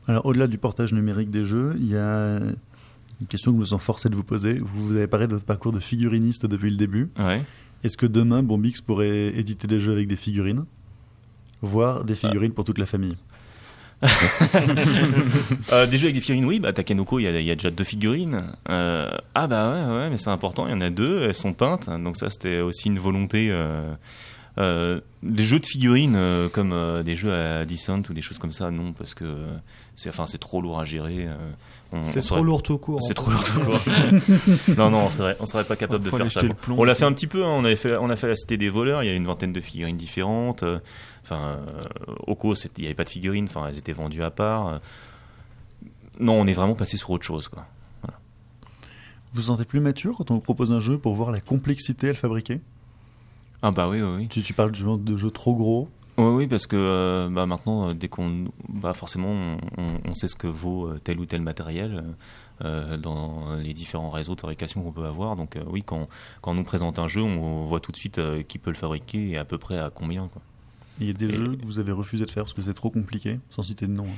C: Alors, au-delà du portage numérique des jeux, il y a une question que je me sens forcé de vous poser. Vous, vous avez parlé de votre parcours de figuriniste depuis le début.
H: Ouais.
C: Est-ce que demain, Bombix pourrait éditer des jeux avec des figurines? Voire des figurines pour toute la famille
H: Euh, des jeux avec des figurines, oui, bah Takenoko, il y a, il y a déjà deux figurines. Euh, ah bah ouais, ouais, mais c'est important, il y en a deux, elles sont peintes, donc ça c'était aussi une volonté. Euh, euh, des jeux de figurines euh, comme euh, des jeux à Descent ou des choses comme ça, non, parce que euh, c'est enfin c'est trop lourd à gérer. euh, on-
J: C'est
H: on
J: trop lourd tout court.
H: C'est trop lourd tout court. non, non, on serait, on serait pas capable de faire ça.
G: plomb.
H: On l'a fait un petit peu, hein, on, avait fait, on a fait la Cité des voleurs, il y a une vingtaine de figurines différentes. Enfin, euh, Oko, il n'y avait pas de figurines, enfin, elles étaient vendues à part. euh. Non, on est vraiment passé sur autre chose, quoi.
C: Vous vous sentez plus mature quand on vous propose un jeu pour voir la complexité à le fabriquer?
H: Ah bah oui, oui, oui.
C: tu, tu parles du de jeux trop gros.
H: Oui, oui, parce que euh, bah, maintenant, dès qu'on, bah, forcément, on, sait ce que vaut tel ou tel matériel euh, dans les différents réseaux de fabrication qu'on peut avoir. Donc euh, oui, quand, quand on nous présente un jeu, on voit tout de suite qui peut le fabriquer et à peu près à combien. Quoi.
C: Il y a des
H: Et-
C: jeux que vous avez refusé de faire parce que c'est trop compliqué, sans citer de nom. hein.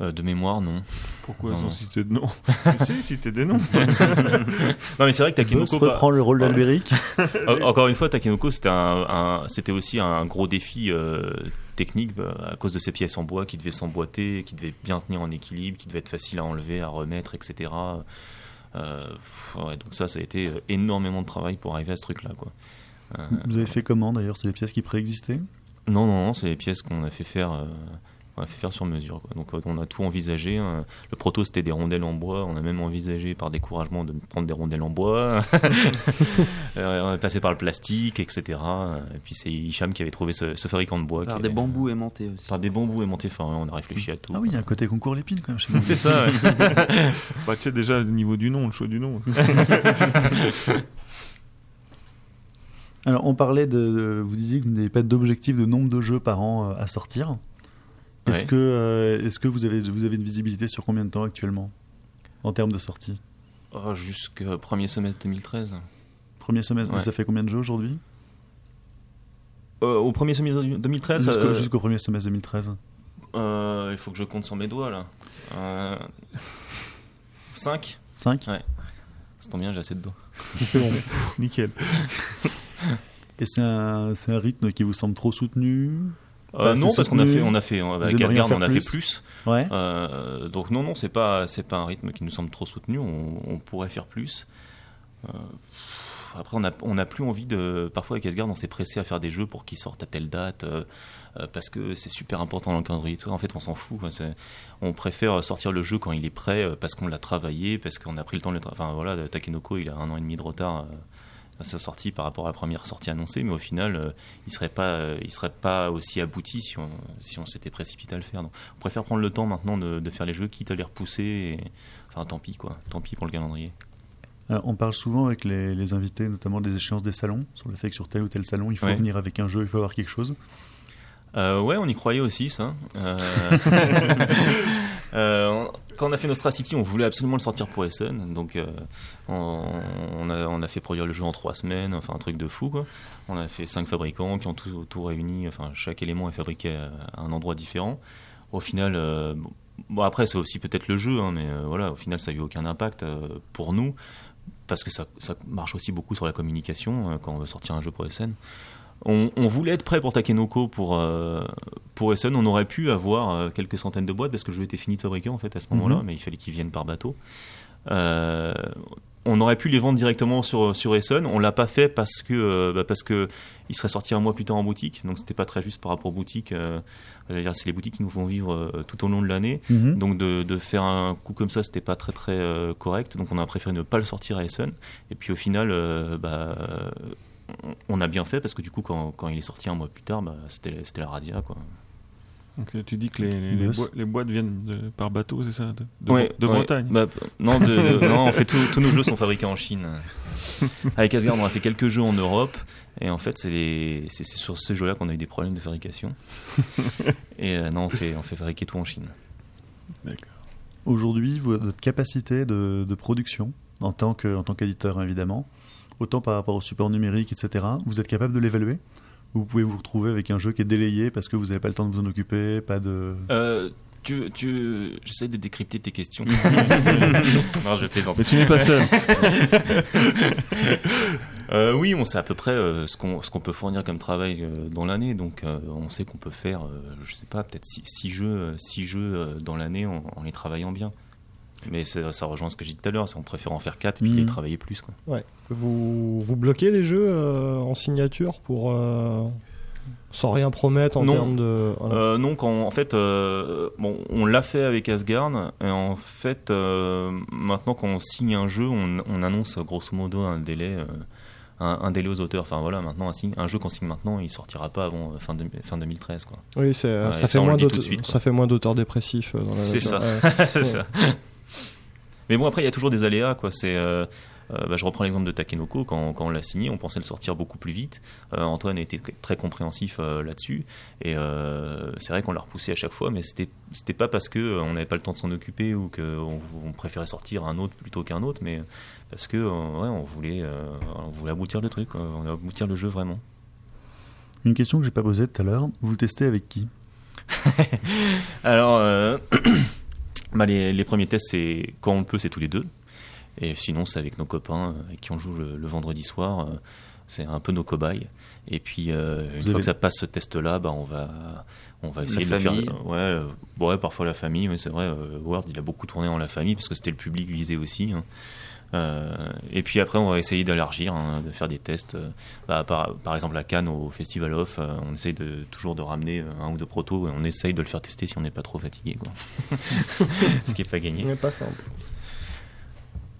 H: Euh, de mémoire, non.
G: Pourquoi
H: Non,
G: sans
H: non.
G: citer de nom Si, citer des noms.
H: Non, mais c'est vrai que
C: Boss
H: Takenoko, bah,
C: reprend le rôle d'Albéric.
H: en- encore une fois, Takenoko, c'était un, un- c'était aussi un gros défi euh, technique bah, à cause de ces pièces en bois qui devaient s'emboîter, qui devaient bien tenir en équilibre, qui devaient être faciles à enlever, à remettre, etc. Euh, pff, ouais, donc ça, ça a été énormément de travail pour arriver à ce truc-là, quoi. Euh,
C: Vous avez fait comment d'ailleurs? C'est des pièces qui préexistaient?
H: Non, non, non, c'est des pièces qu'on a fait faire, euh, On a fait faire sur mesure. quoi. Donc euh, on a tout envisagé. hein. Le proto c'était des rondelles en bois. On a même envisagé par découragement de prendre des rondelles en bois. Euh, on est passé par le plastique, etc. Et puis c'est Hicham qui avait trouvé ce, ce fabricant de bois.
E: Par
H: qui
E: des
H: avait-
E: bambous aimantés aussi.
H: Par des bambous aimantés. Enfin, on a réfléchi à tout.
C: Ah oui, il y a un côté concours l'épine quand même chez.
H: C'est ça. ouais.
G: Bah, tu sais déjà au niveau du nom, le choix du nom.
C: Alors, on parlait de, de- Vous disiez que vous n'avez pas d'objectif de nombre de jeux par an euh, à sortir. Est-ce
H: Ouais.
C: que, euh, est-ce que vous, avez, vous avez une visibilité sur combien de temps actuellement En termes de sortie?
H: Oh, Jusqu'au premier semestre 2013.
C: Premier semestre,
H: Ouais.
C: ça fait combien de jeux aujourd'hui?
H: Euh, au premier semestre 2013,
C: Jusqu'au
H: euh,
C: jusqu'au premier semestre 2013.
H: euh, il faut que je compte sur mes doigts là. Euh, 5
C: 5
H: Ouais. Ça tombe bien, j'ai assez de doigts.
G: Nickel.
C: Et c'est un, rythme qui vous semble trop soutenu?
H: Euh, non, parce qu'on a fait, on a fait, avec Asgard, on a
C: plus
H: fait plus?
C: Ouais.
H: Euh, donc non, non, c'est pas, c'est pas un rythme qui nous semble trop soutenu. On, on pourrait faire plus. Euh, après, on n'a on a plus envie de. Parfois, avec Asgard, on s'est pressé à faire des jeux pour qu'ils sortent à telle date. euh, parce que c'est super important dans le calendrier. En fait, on s'en fout. On préfère sortir le jeu quand il est prêt, parce qu'on l'a travaillé, parce qu'on a pris le temps de le Enfin voilà, Takenoko, il a un an et demi de retard à sa sortie par rapport à la première sortie annoncée, mais au final, euh, il serait pas, euh, il serait pas aussi abouti si on, si on s'était précipité à le faire. Donc, on préfère prendre le temps maintenant de, de faire les jeux, quitte à les repousser. et- Enfin, tant pis quoi. Tant pis pour le calendrier.
C: Alors, on parle souvent avec les, les invités, notamment des échéances des salons, sur le fait que sur tel ou tel salon, il faut
H: Ouais.
C: venir avec un jeu, il faut avoir quelque chose.
H: Euh, ouais, on y croyait aussi, ça. Euh, euh, quand on a fait Nostra City, on voulait absolument le sortir pour Essen. Donc, on, on a, on a fait produire le jeu en trois semaines, enfin un truc de fou, quoi. On a fait cinq fabricants qui ont tout, tout réuni, enfin chaque élément est fabriqué à, un endroit différent. Au final, bon, bon, après, c'est aussi peut-être le jeu, hein, mais voilà, au final, ça n'a eu aucun impact pour nous. Parce que ça, ça marche aussi beaucoup sur la communication euh, quand on veut sortir un jeu pour Essen. On, on voulait être prêt pour Takenoko pour, euh, pour Essen. On aurait pu avoir euh, quelques centaines de boîtes parce que le jeu était fini de fabriquer en fait à ce moment-là,
C: Mhm.
H: mais il fallait qu'ils viennent par bateau. Euh, on aurait pu les vendre directement sur, sur Essen. On l'a pas fait parce que euh, bah, parce que il serait sorti un mois plus tard en boutique, donc c'était pas très juste par rapport aux boutiques. Euh, c'est les boutiques qui nous font vivre euh, tout au long de l'année.
C: Mhm.
H: Donc de, de faire un coup comme ça, c'était pas très très correct. Donc on a préféré ne pas le sortir à Essen. Et puis au final, bah, on- on a bien fait parce que du coup, quand, quand il est sorti un mois plus tard, bah, c'était c'était la radia quoi.
G: Donc euh, tu dis que les, les, les
C: Yes.
G: boi- les boîtes viennent de- par bateau, c'est ça De, de,
H: Ouais,
G: de
H: ouais.
G: Bretagne
H: Bah, non, de- de- non, en fait, tous- tous nos jeux sont fabriqués en Chine. Avec Asgard, on a fait quelques jeux en Europe. Et en fait, c'est les- c'est c'est sur ces jeux-là qu'on a eu des problèmes de fabrication. Et euh, non, on fait, on fait fabriquer tout en Chine.
C: Aujourd'hui, vo- votre capacité de, de production, en tant que- en tant qu'éditeur évidemment, autant par rapport au support numérique, etc., vous êtes capable de l'évaluer? Vous pouvez vous retrouver avec un jeu qui est délayé parce que vous n'avez pas le temps de vous en occuper, pas de...
H: Euh, tu, tu... J'essaie de décrypter tes questions. non, je plaisante.
G: Mais tu n'es pas seul.
H: Euh, oui, on sait à peu près euh, ce qu'on ce qu'on peut fournir comme travail euh, dans l'année, donc euh, on sait qu'on peut faire, euh, je sais pas, peut-être six, six jeux, six jeux euh, dans l'année en, en les travaillant bien. Mais ça, ça rejoint ce que j'ai dit tout à l'heure, c'est on préfère en faire quatre et puis
C: Mhm.
H: les travailler plus. Quoi.
J: Ouais. Vous, vous bloquez les jeux euh, en signature pour. euh, sans rien promettre en
H: Non.
J: termes de. voilà.
H: Euh, non, quand, en fait, bon, on l'a fait avec Asgard, et en fait, maintenant quand on signe un jeu, on, on annonce grosso modo un délai. un, un délai aux auteurs. Enfin voilà, maintenant un, signe- un jeu qu'on signe maintenant, il sortira pas avant fin, de- fin 2013. Quoi.
J: oui, c'est,
H: ouais,
J: ça, fait moins
H: suite,
J: ça fait moins d'auteurs dépressifs dans la
H: C'est ça.
J: Ouais.
H: c'est ça. Mais bon, après, il y a toujours des aléas. Quoi. C'est, euh, euh, bah, je reprends l'exemple de Takenoko. Quand, quand on l'a signé, on pensait le sortir beaucoup plus vite. Euh, Antoine a été très- compréhensif euh, là-dessus. Et euh, c'est vrai qu'on l'a repoussé à chaque fois, mais c'était, c'était pas parce que on n'avait pas le temps de s'en occuper ou qu'on on préférait sortir un autre plutôt qu'un autre, mais parce que ouais, on, voulait, on voulait aboutir le truc, on voulait aboutir le jeu vraiment.
C: Une question que j'ai pas posée tout à l'heure, vous testez avec qui?
H: Alors, bah, les, les premiers tests, c'est quand on peut, c'est tous les deux. Et sinon, c'est avec nos copains euh, avec qui on joue le, le vendredi soir. euh, c'est un peu nos cobayes. Et puis, euh, une
C: Vous
H: fois
C: avez-
H: que ça passe ce test-là, bah, on va, on va essayer de le
E: famille.
H: faire. Ouais, euh, ouais, parfois la famille. Oui, c'est vrai. euh, Word, il a beaucoup tourné en la famille parce que c'était le public visé aussi. hein. Euh, et puis après, on va essayer d'élargir, hein, de faire des tests. euh, bah, par, par exemple, à Cannes, au Festival Off, euh, on essaye de, toujours de ramener un ou deux protos et on essaye de le faire tester si on n'est pas trop fatigué. Quoi. Ce qui n'est pas gagné.
F: Mais pas simple.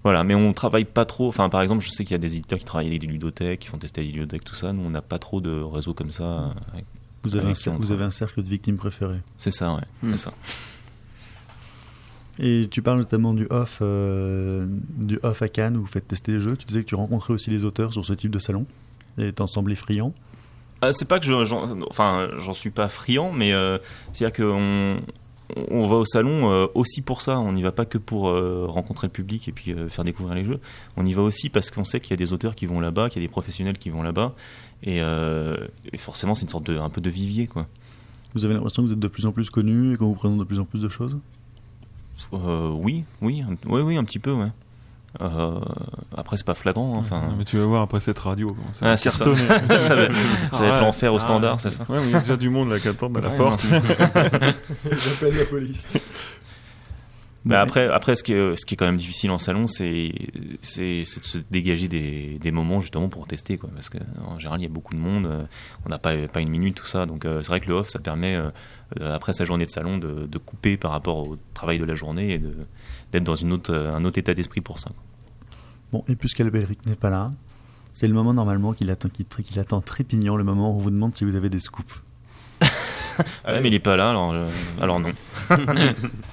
H: Voilà, mais on travaille pas trop. Enfin, par exemple, je sais qu'il y a des éditeurs qui travaillent avec des ludothèques, qui font tester des ludothèques, tout ça. Nous, on n'a pas trop de réseau comme ça. euh, avec-
C: Vous avez, un,
H: avec
C: vous avez cercle de victimes préférés.
H: C'est ça, ouais. C'est ça.
C: Et tu parles notamment du off, euh, du off à Cannes où vous faites tester les jeux. Tu disais que tu rencontrais aussi les auteurs sur ce type de salon. Et t'en semblais friand.
H: Ah, c'est pas que je, j'en, enfin, j'en suis pas friand, mais euh, c'est-à-dire qu'on on va au salon euh, aussi pour ça. On n'y va pas que pour euh, rencontrer le public et puis euh, faire découvrir les jeux. On y va aussi parce qu'on sait qu'il y a des auteurs qui vont là-bas, qu'il y a des professionnels qui vont là-bas, et, euh, et forcément c'est une sorte de un peu de vivier, quoi.
C: Vous avez l'impression que vous êtes de plus en plus connu et qu'on vous présente de plus en plus de choses?
H: Euh, oui, oui, un, oui, oui, un petit peu, ouais. Euh, après, c'est pas flagrant, hein, enfin.
G: Ouais, mais tu vas voir après cette radio. comment Ça va
H: Ah, c'est ça. Ça va- ça va être
G: Ouais.
H: l'enfer au
G: Ah,
H: standard, c'est ça
G: Ouais, mais il y a déjà du monde là qui attend à la
H: Ouais,
G: porte.
J: J'appelle la police.
H: Mais après, après ce, qui est, ce qui est quand même difficile en salon, c'est c'est c'est de se dégager des, des moments justement pour tester. Quoi, parce qu'en général, il y a beaucoup de monde, euh, on n'a pas, pas une minute, tout ça. Donc euh, c'est vrai que le off, ça permet, euh, après sa journée de salon, de, de couper par rapport au travail de la journée et de- d'être dans une autre, un autre état d'esprit pour ça. quoi.
C: Bon, et puisqu'Alberic n'est pas là, c'est le moment normalement qu'il attend, qu'il, qu'il attend trépignant, le moment où on vous demande si vous avez des scoops.
H: Ah, mais il est pas là, alors, euh, alors non.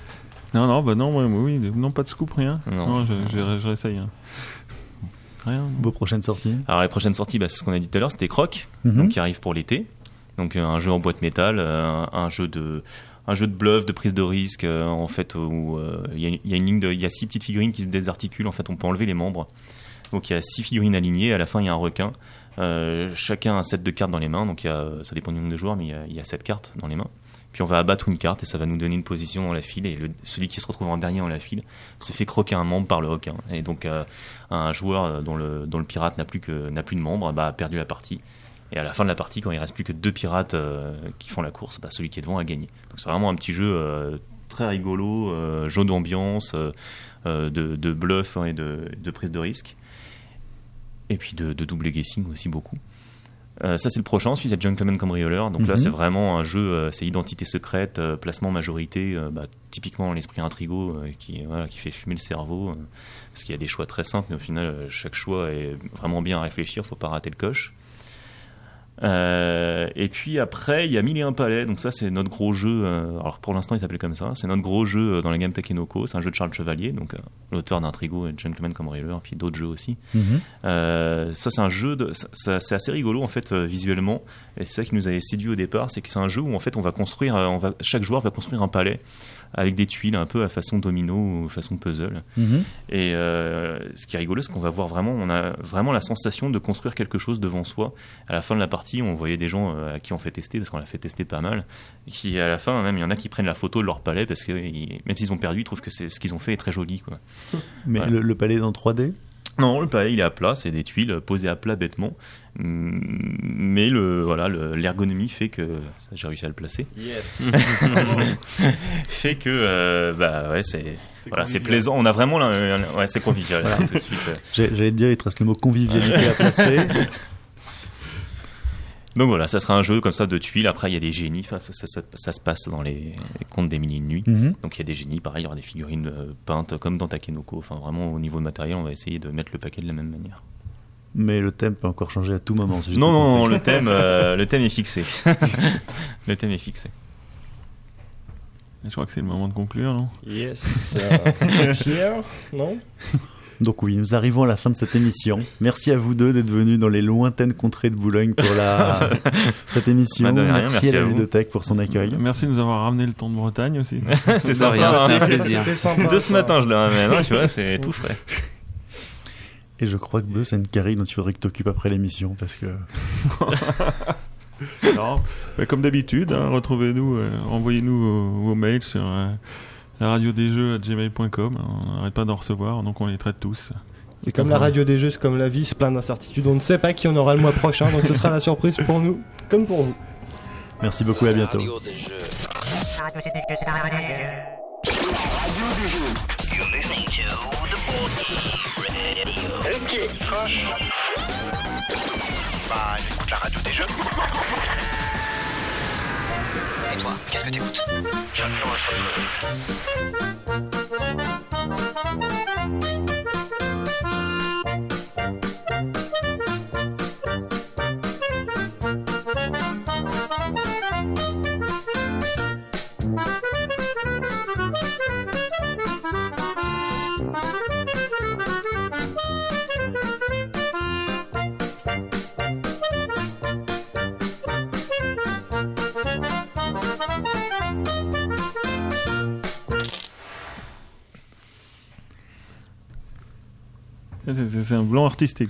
G: Non, non, bah non, ouais, oui, non, pas de scoop, rien.
H: Non.
G: je, je, je réessaye. hein. Rien.
C: Vos prochaines sorties?
H: Alors les prochaines sorties, bah, c'est ce qu'on a dit tout à l'heure, c'était Croc,
C: Mhm.
H: donc qui arrive pour l'été. Donc euh, un jeu en boîte métal, euh, un, un jeu de un jeu de bluff, de prise de risque, euh, en fait où euh, il y, a- il y a une ligne de, il y a six petites figurines qui se désarticulent. En fait, on peut enlever les membres. Donc il y a six figurines alignées. À la fin, il y a un requin. Euh, chacun a un set de cartes dans les mains. Donc il y a, ça dépend du nombre de joueurs, mais il y a, il y a sept cartes dans les mains. Puis on va abattre une carte et ça va nous donner une position dans la file. Et celui qui se retrouve en dernier dans la file se fait croquer un membre par le requin. Et donc euh, un joueur euh, dont le, pirate n'a plus, que, de membre bah, a perdu la partie. Et à la fin de la partie, quand il reste plus que deux pirates euh, qui font la course, bah, celui qui est devant a gagné. Donc c'est vraiment un petit jeu très rigolo, jeu d'ambiance, de, bluff hein, et de, prise de risque. Et puis de double guessing aussi beaucoup. Euh, ça c'est le prochain, ensuite il y a Gentleman Cambrioleur. Donc là
C: Mhm.
H: c'est vraiment un jeu, euh, c'est identité secrète, euh, placement majorité, bah, typiquement l'esprit intrigo qui, voilà, qui fait fumer le cerveau. parce qu'il y a des choix très simples, mais au final chaque choix est vraiment bien à réfléchir, faut pas rater le coche. Euh, et puis après, il y a Mille et un palais. Donc ça, c'est notre gros jeu. euh, alors pour l'instant, il s'appelait comme ça. C'est notre gros jeu euh, dans la gamme Takenoko. C'est un jeu de Charles Chevalier, donc euh, l'auteur d'Intrigo et Gentleman Cambrioleur, puis d'autres jeux aussi.
C: Mhm.
H: Ça, c'est un jeu. De, c'est assez rigolo en fait visuellement. Et c'est ça qui nous avait séduit au départ, c'est que c'est un jeu où en fait on va construire, on va, chaque joueur va construire un palais avec des tuiles un peu à façon domino ou façon puzzle.
C: Mhm.
H: Et euh, ce qui est rigolo, c'est qu'on va voir vraiment, on a vraiment la sensation de construire quelque chose devant soi. À la fin de la partie, on voyait des gens euh, à qui on fait tester, parce qu'on l'a fait tester pas mal, qui à la fin, même il y en a qui prennent la photo de leur palais parce que ils- même s'ils ont perdu, ils trouvent que ce qu'ils ont fait est très joli. Quoi.
C: Mais
H: Ouais.
C: le, le palais est en 3D
H: Non, le palais il est à plat, c'est des tuiles posées à plat bêtement, Hum, mais le voilà, le- l'ergonomie fait que ça, j'ai réussi à le placer.
F: Yes.
H: fait que euh, bah ouais c'est voilà c'est plaisant. On a vraiment ouais c'est convivial
C: Voilà.
H: c'est tout de suite. euh.
C: J'allais te dire, il te reste le mot convivialité à placer.
H: Donc voilà, ça sera un jeu comme ça de tuiles. Après, il y a des génies. Ça, ça- ça se passe dans les contes des milliers de nuits.
C: Mhm.
H: Donc il y a des génies. Pareil, il y aura des figurines euh, peintes comme dans Takenoko. Enfin, vraiment, au niveau de matériel, on va essayer de mettre le paquet de la même manière.
C: Mais le thème peut encore changer à tout moment. si
H: Non, non, non, le thème, euh, le thème est fixé. le thème est fixé.
G: Je crois que c'est le moment de conclure, non?
F: Yes. Euh, Pierre Non?
C: Donc oui, nous arrivons à la fin de cette émission. Merci à vous deux d'être venus dans les lointaines contrées de Boulogne pour la... cette émission.
H: Bah, rien,
C: merci,
H: merci
C: à la
H: à
C: ludothèque pour son accueil.
G: Merci de nous avoir ramené le temps de Bretagne aussi.
H: c'est ça,
E: rien,
H: rien.
E: c'était un plaisir.
F: Sympa.
H: De ce
F: ça.
H: matin, je le ramène. hein, tu vois, c'est tout frais.
C: Et je crois que Bleu, c'est une carrière dont il faudrait que tu t'occupes après l'émission parce que
G: Non. Bah, comme d'habitude, hein, retrouvez-nous, euh, envoyez-nous vos, vos mails sur euh, la radio des jeux à gmail.com. On n'arrête pas d'en recevoir, donc on les traite tous.
F: Et comme la radio des jeux, c'est comme la vie, c'est plein d'incertitudes. On ne sait pas qui on aura le mois prochain, donc ce sera la surprise pour nous, comme pour vous.
C: merci beaucoup et à bientôt.
A: Radio des jeux.
B: Radio c'est des jeux, c'est la radio des jeux.
A: You're listening to the 4D Ok. Franche. Bah, j'écoute la radio des jeux. Et toi, qu'est-ce que t'écoutes J'adore
G: c'est un blanc artistique.